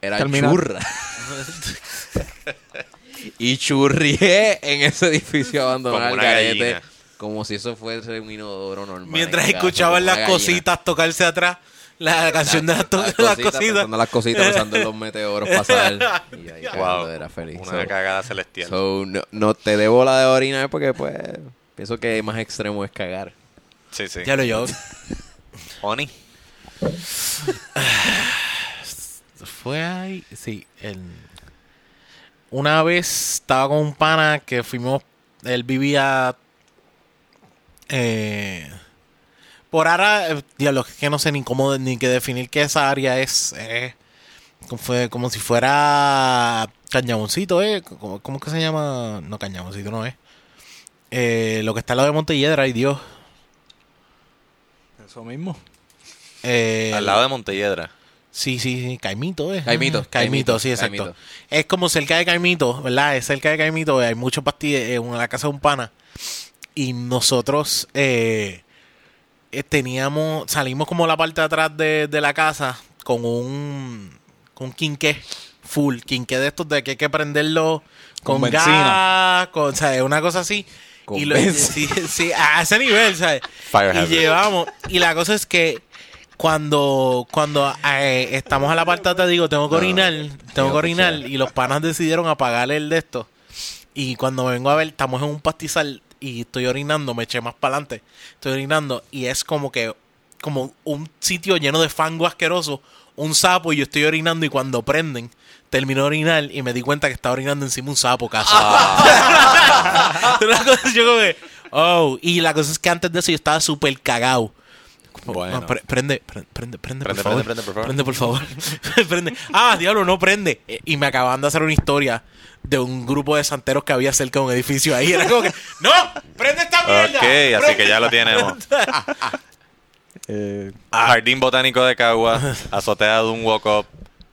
Speaker 4: Era
Speaker 1: Termina.
Speaker 4: churra. y churrié en ese edificio abandonado
Speaker 3: Como.
Speaker 4: Como si eso fuese un inodoro normal.
Speaker 2: Mientras escuchaban las cositas tocarse atrás, la canción de las, to- las cositas.
Speaker 4: Pensando las cositas, pensando en los meteoros pasar. Y ahí
Speaker 3: Wow.
Speaker 4: era feliz.
Speaker 3: Una
Speaker 4: So-
Speaker 3: cagada celestial.
Speaker 4: So, no, no te debo la de orinar porque, pues, pienso que más extremo es cagar.
Speaker 3: sí, sí.
Speaker 2: Ya lo yo.
Speaker 3: Oni.
Speaker 2: Fue ahí, sí. el- Una vez estaba con un pana que fuimos, él vivía eh, por ahora, eh, diablo, que no sé ni cómo ni qué definir qué esa área es. eh, como, fue, como si fuera Cañaboncito, ¿eh? ¿Cómo, cómo es que se llama? No, Cañaboncito no es. Eh, lo que está al lado de Montelledra, ay Dios.
Speaker 1: Eso mismo.
Speaker 2: Eh,
Speaker 3: Al lado de Montelledra.
Speaker 2: Sí, sí, sí, Caimito, ¿eh?
Speaker 4: Caimito,
Speaker 2: Caimito,
Speaker 4: Caimito,
Speaker 2: sí, exacto.
Speaker 4: Caimito.
Speaker 2: Es como cerca de Caimito, ¿verdad? Es cerca de Caimito, hay muchos pastillas en la casa de un pana. Y nosotros eh, eh, teníamos, salimos como la parte de atrás de, de la casa con un, con un quinqué full. Quinqué de estos de que hay que prenderlo con,
Speaker 1: Con
Speaker 2: gas, con, ¿sabes? Una cosa así.
Speaker 4: Con
Speaker 2: y lo, sí, sí, a ese nivel, ¿sabes?
Speaker 3: Fire
Speaker 2: y
Speaker 3: hazard.
Speaker 2: llevamos. Y la cosa es que cuando cuando eh, estamos a la parte te digo, tengo que orinar, tengo que orinar. Y los panas decidieron apagar el de esto. Y cuando vengo a ver, estamos en un pastizal y estoy orinando, me eché más para adelante. Estoy orinando y es como que, como un sitio lleno de fango asqueroso, un sapo y yo estoy orinando y cuando prenden, termino de orinar y me di cuenta que estaba orinando encima un sapo casi. Cosa, yo como que, oh, y la cosa es que antes de eso yo estaba súper cagado.
Speaker 3: Bueno.
Speaker 2: Ah, pre- prende, pre- prende, prende, por
Speaker 3: Prende,
Speaker 2: favor.
Speaker 3: prende, prende, por favor.
Speaker 2: Prende, por favor. prende. Ah, diablo, no prende. Eh, Y me acaban de hacer una historia de un grupo de santeros que había cerca de un edificio ahí. Era como que, ¡No! ¡Prende esta mierda!
Speaker 3: Ok, así que ya lo tenemos.
Speaker 1: Eh,
Speaker 3: Jardín Botánico de Cagua, azotea de un walk-up,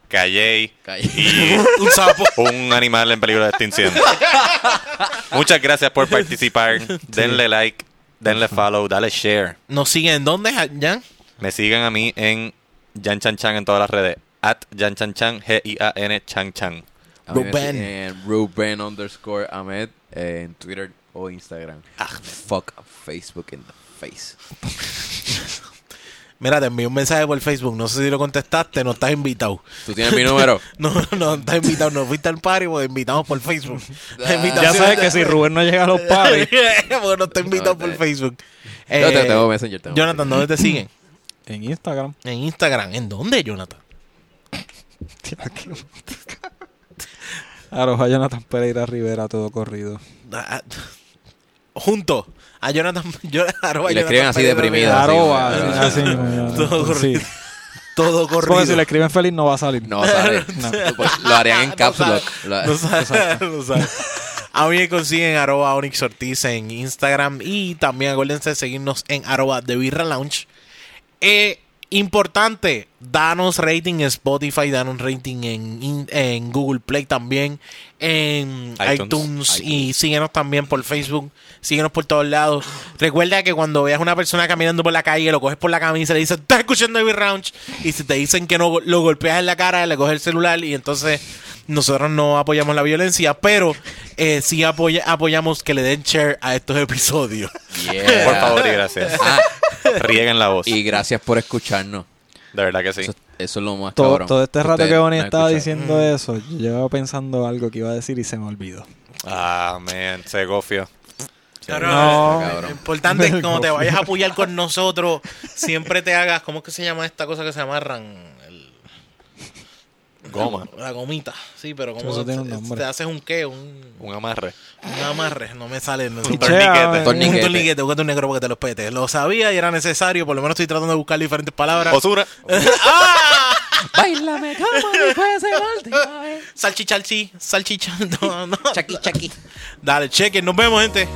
Speaker 3: calle
Speaker 4: Calle.
Speaker 3: y
Speaker 2: un sapo.
Speaker 3: un animal en peligro de extinción. Muchas gracias por participar. Denle like, denle follow, dale share.
Speaker 2: ¿Nos siguen en dónde, Jan?
Speaker 3: Me sigan a mí en Jan Chan Chan en todas las redes. At Jan Chan Chan, G-I-A-N Chan Chan.
Speaker 4: Siguen en Ruben underscore Ahmed eh, en Twitter o Instagram. Fuck Facebook in the face.
Speaker 2: Mira, te envié un mensaje por Facebook. No sé si lo contestaste. No estás invitado.
Speaker 4: ¿Tú tienes mi número?
Speaker 2: No, no estás invitado. No fuiste al party porque te invitamos por Facebook.
Speaker 4: Ah.
Speaker 1: ya sabes que si Rubén no llega a los parties,
Speaker 2: porque no está invitado
Speaker 4: No,
Speaker 2: por
Speaker 4: te-
Speaker 2: Facebook.
Speaker 4: Yo te
Speaker 2: Eh,
Speaker 4: tengo Messenger. tengo
Speaker 2: Jonathan, ¿dónde te siguen?
Speaker 1: en Instagram.
Speaker 2: En Instagram. ¿En dónde, Jonathan?
Speaker 1: Arroja Jonathan Pereira Rivera, todo corrido.
Speaker 2: Ah, Junto a Jonathan. yo- arroba
Speaker 4: Y le escriben
Speaker 2: Jonathan
Speaker 4: así deprimido.
Speaker 1: Arroba, así,
Speaker 4: bueno.
Speaker 1: así,
Speaker 2: Todo
Speaker 1: sí.
Speaker 2: corrido. Todo
Speaker 1: Porque
Speaker 2: corrido.
Speaker 1: si le escriben feliz no va a salir.
Speaker 4: No sale.
Speaker 1: No.
Speaker 4: Pues Lo harían en. Lo-
Speaker 2: No sabe, no sabe. A mí me consiguen arroba Onyx Ortiz en Instagram y también acuérdense de seguirnos en arroba The Birra Lounge. Eh, importante, danos rating en Spotify, danos rating en, en Google Play también, en iTunes,
Speaker 3: iTunes.
Speaker 2: y síguenos también por Facebook, síguenos por todos lados. Recuerda que cuando veas una persona caminando por la calle, lo coges por la camisa y le dices, estás escuchando The Lounge y si te dicen que no, lo golpeas en la cara, le coges el celular y entonces nosotros no apoyamos la violencia, pero eh, sí apoya- apoyamos que le den share a estos episodios.
Speaker 4: Yeah.
Speaker 3: Por favor y gracias.
Speaker 4: Ah,
Speaker 3: Rieguen la voz.
Speaker 4: y gracias por escucharnos.
Speaker 3: De verdad que sí.
Speaker 4: Eso, eso es lo más
Speaker 1: Todo,
Speaker 4: cabrón.
Speaker 1: todo este rato
Speaker 4: Ustedes
Speaker 1: que Bonnie estaba diciendo eso, yo llevaba pensando algo que iba a decir y se me olvidó.
Speaker 3: Ah, man, se gofio.
Speaker 2: Pero,
Speaker 1: No.
Speaker 2: lo importante es que como te vayas a apoyar con nosotros, siempre te hagas, ¿cómo es que se llama esta cosa que se amarran? El-
Speaker 3: Goma.
Speaker 2: la gomita, sí, pero como
Speaker 1: Eso tiene un
Speaker 2: te,
Speaker 1: nombre.
Speaker 2: te haces un qué, un,
Speaker 3: Un amarre.
Speaker 2: un amarre, no me sale. No,
Speaker 3: Un
Speaker 2: un
Speaker 3: torniquete.
Speaker 2: un Torniquete. búscate un negro porque te los pete. Lo sabía y era necesario, por lo menos estoy tratando de buscar diferentes palabras.
Speaker 3: Osura.
Speaker 2: ¡Ah!
Speaker 4: Báilame como si fuese la última vez.
Speaker 2: Salchichalchi, salchicha, no, no.
Speaker 4: Chaki, chaki.
Speaker 2: Dale, chequen, nos vemos, gente.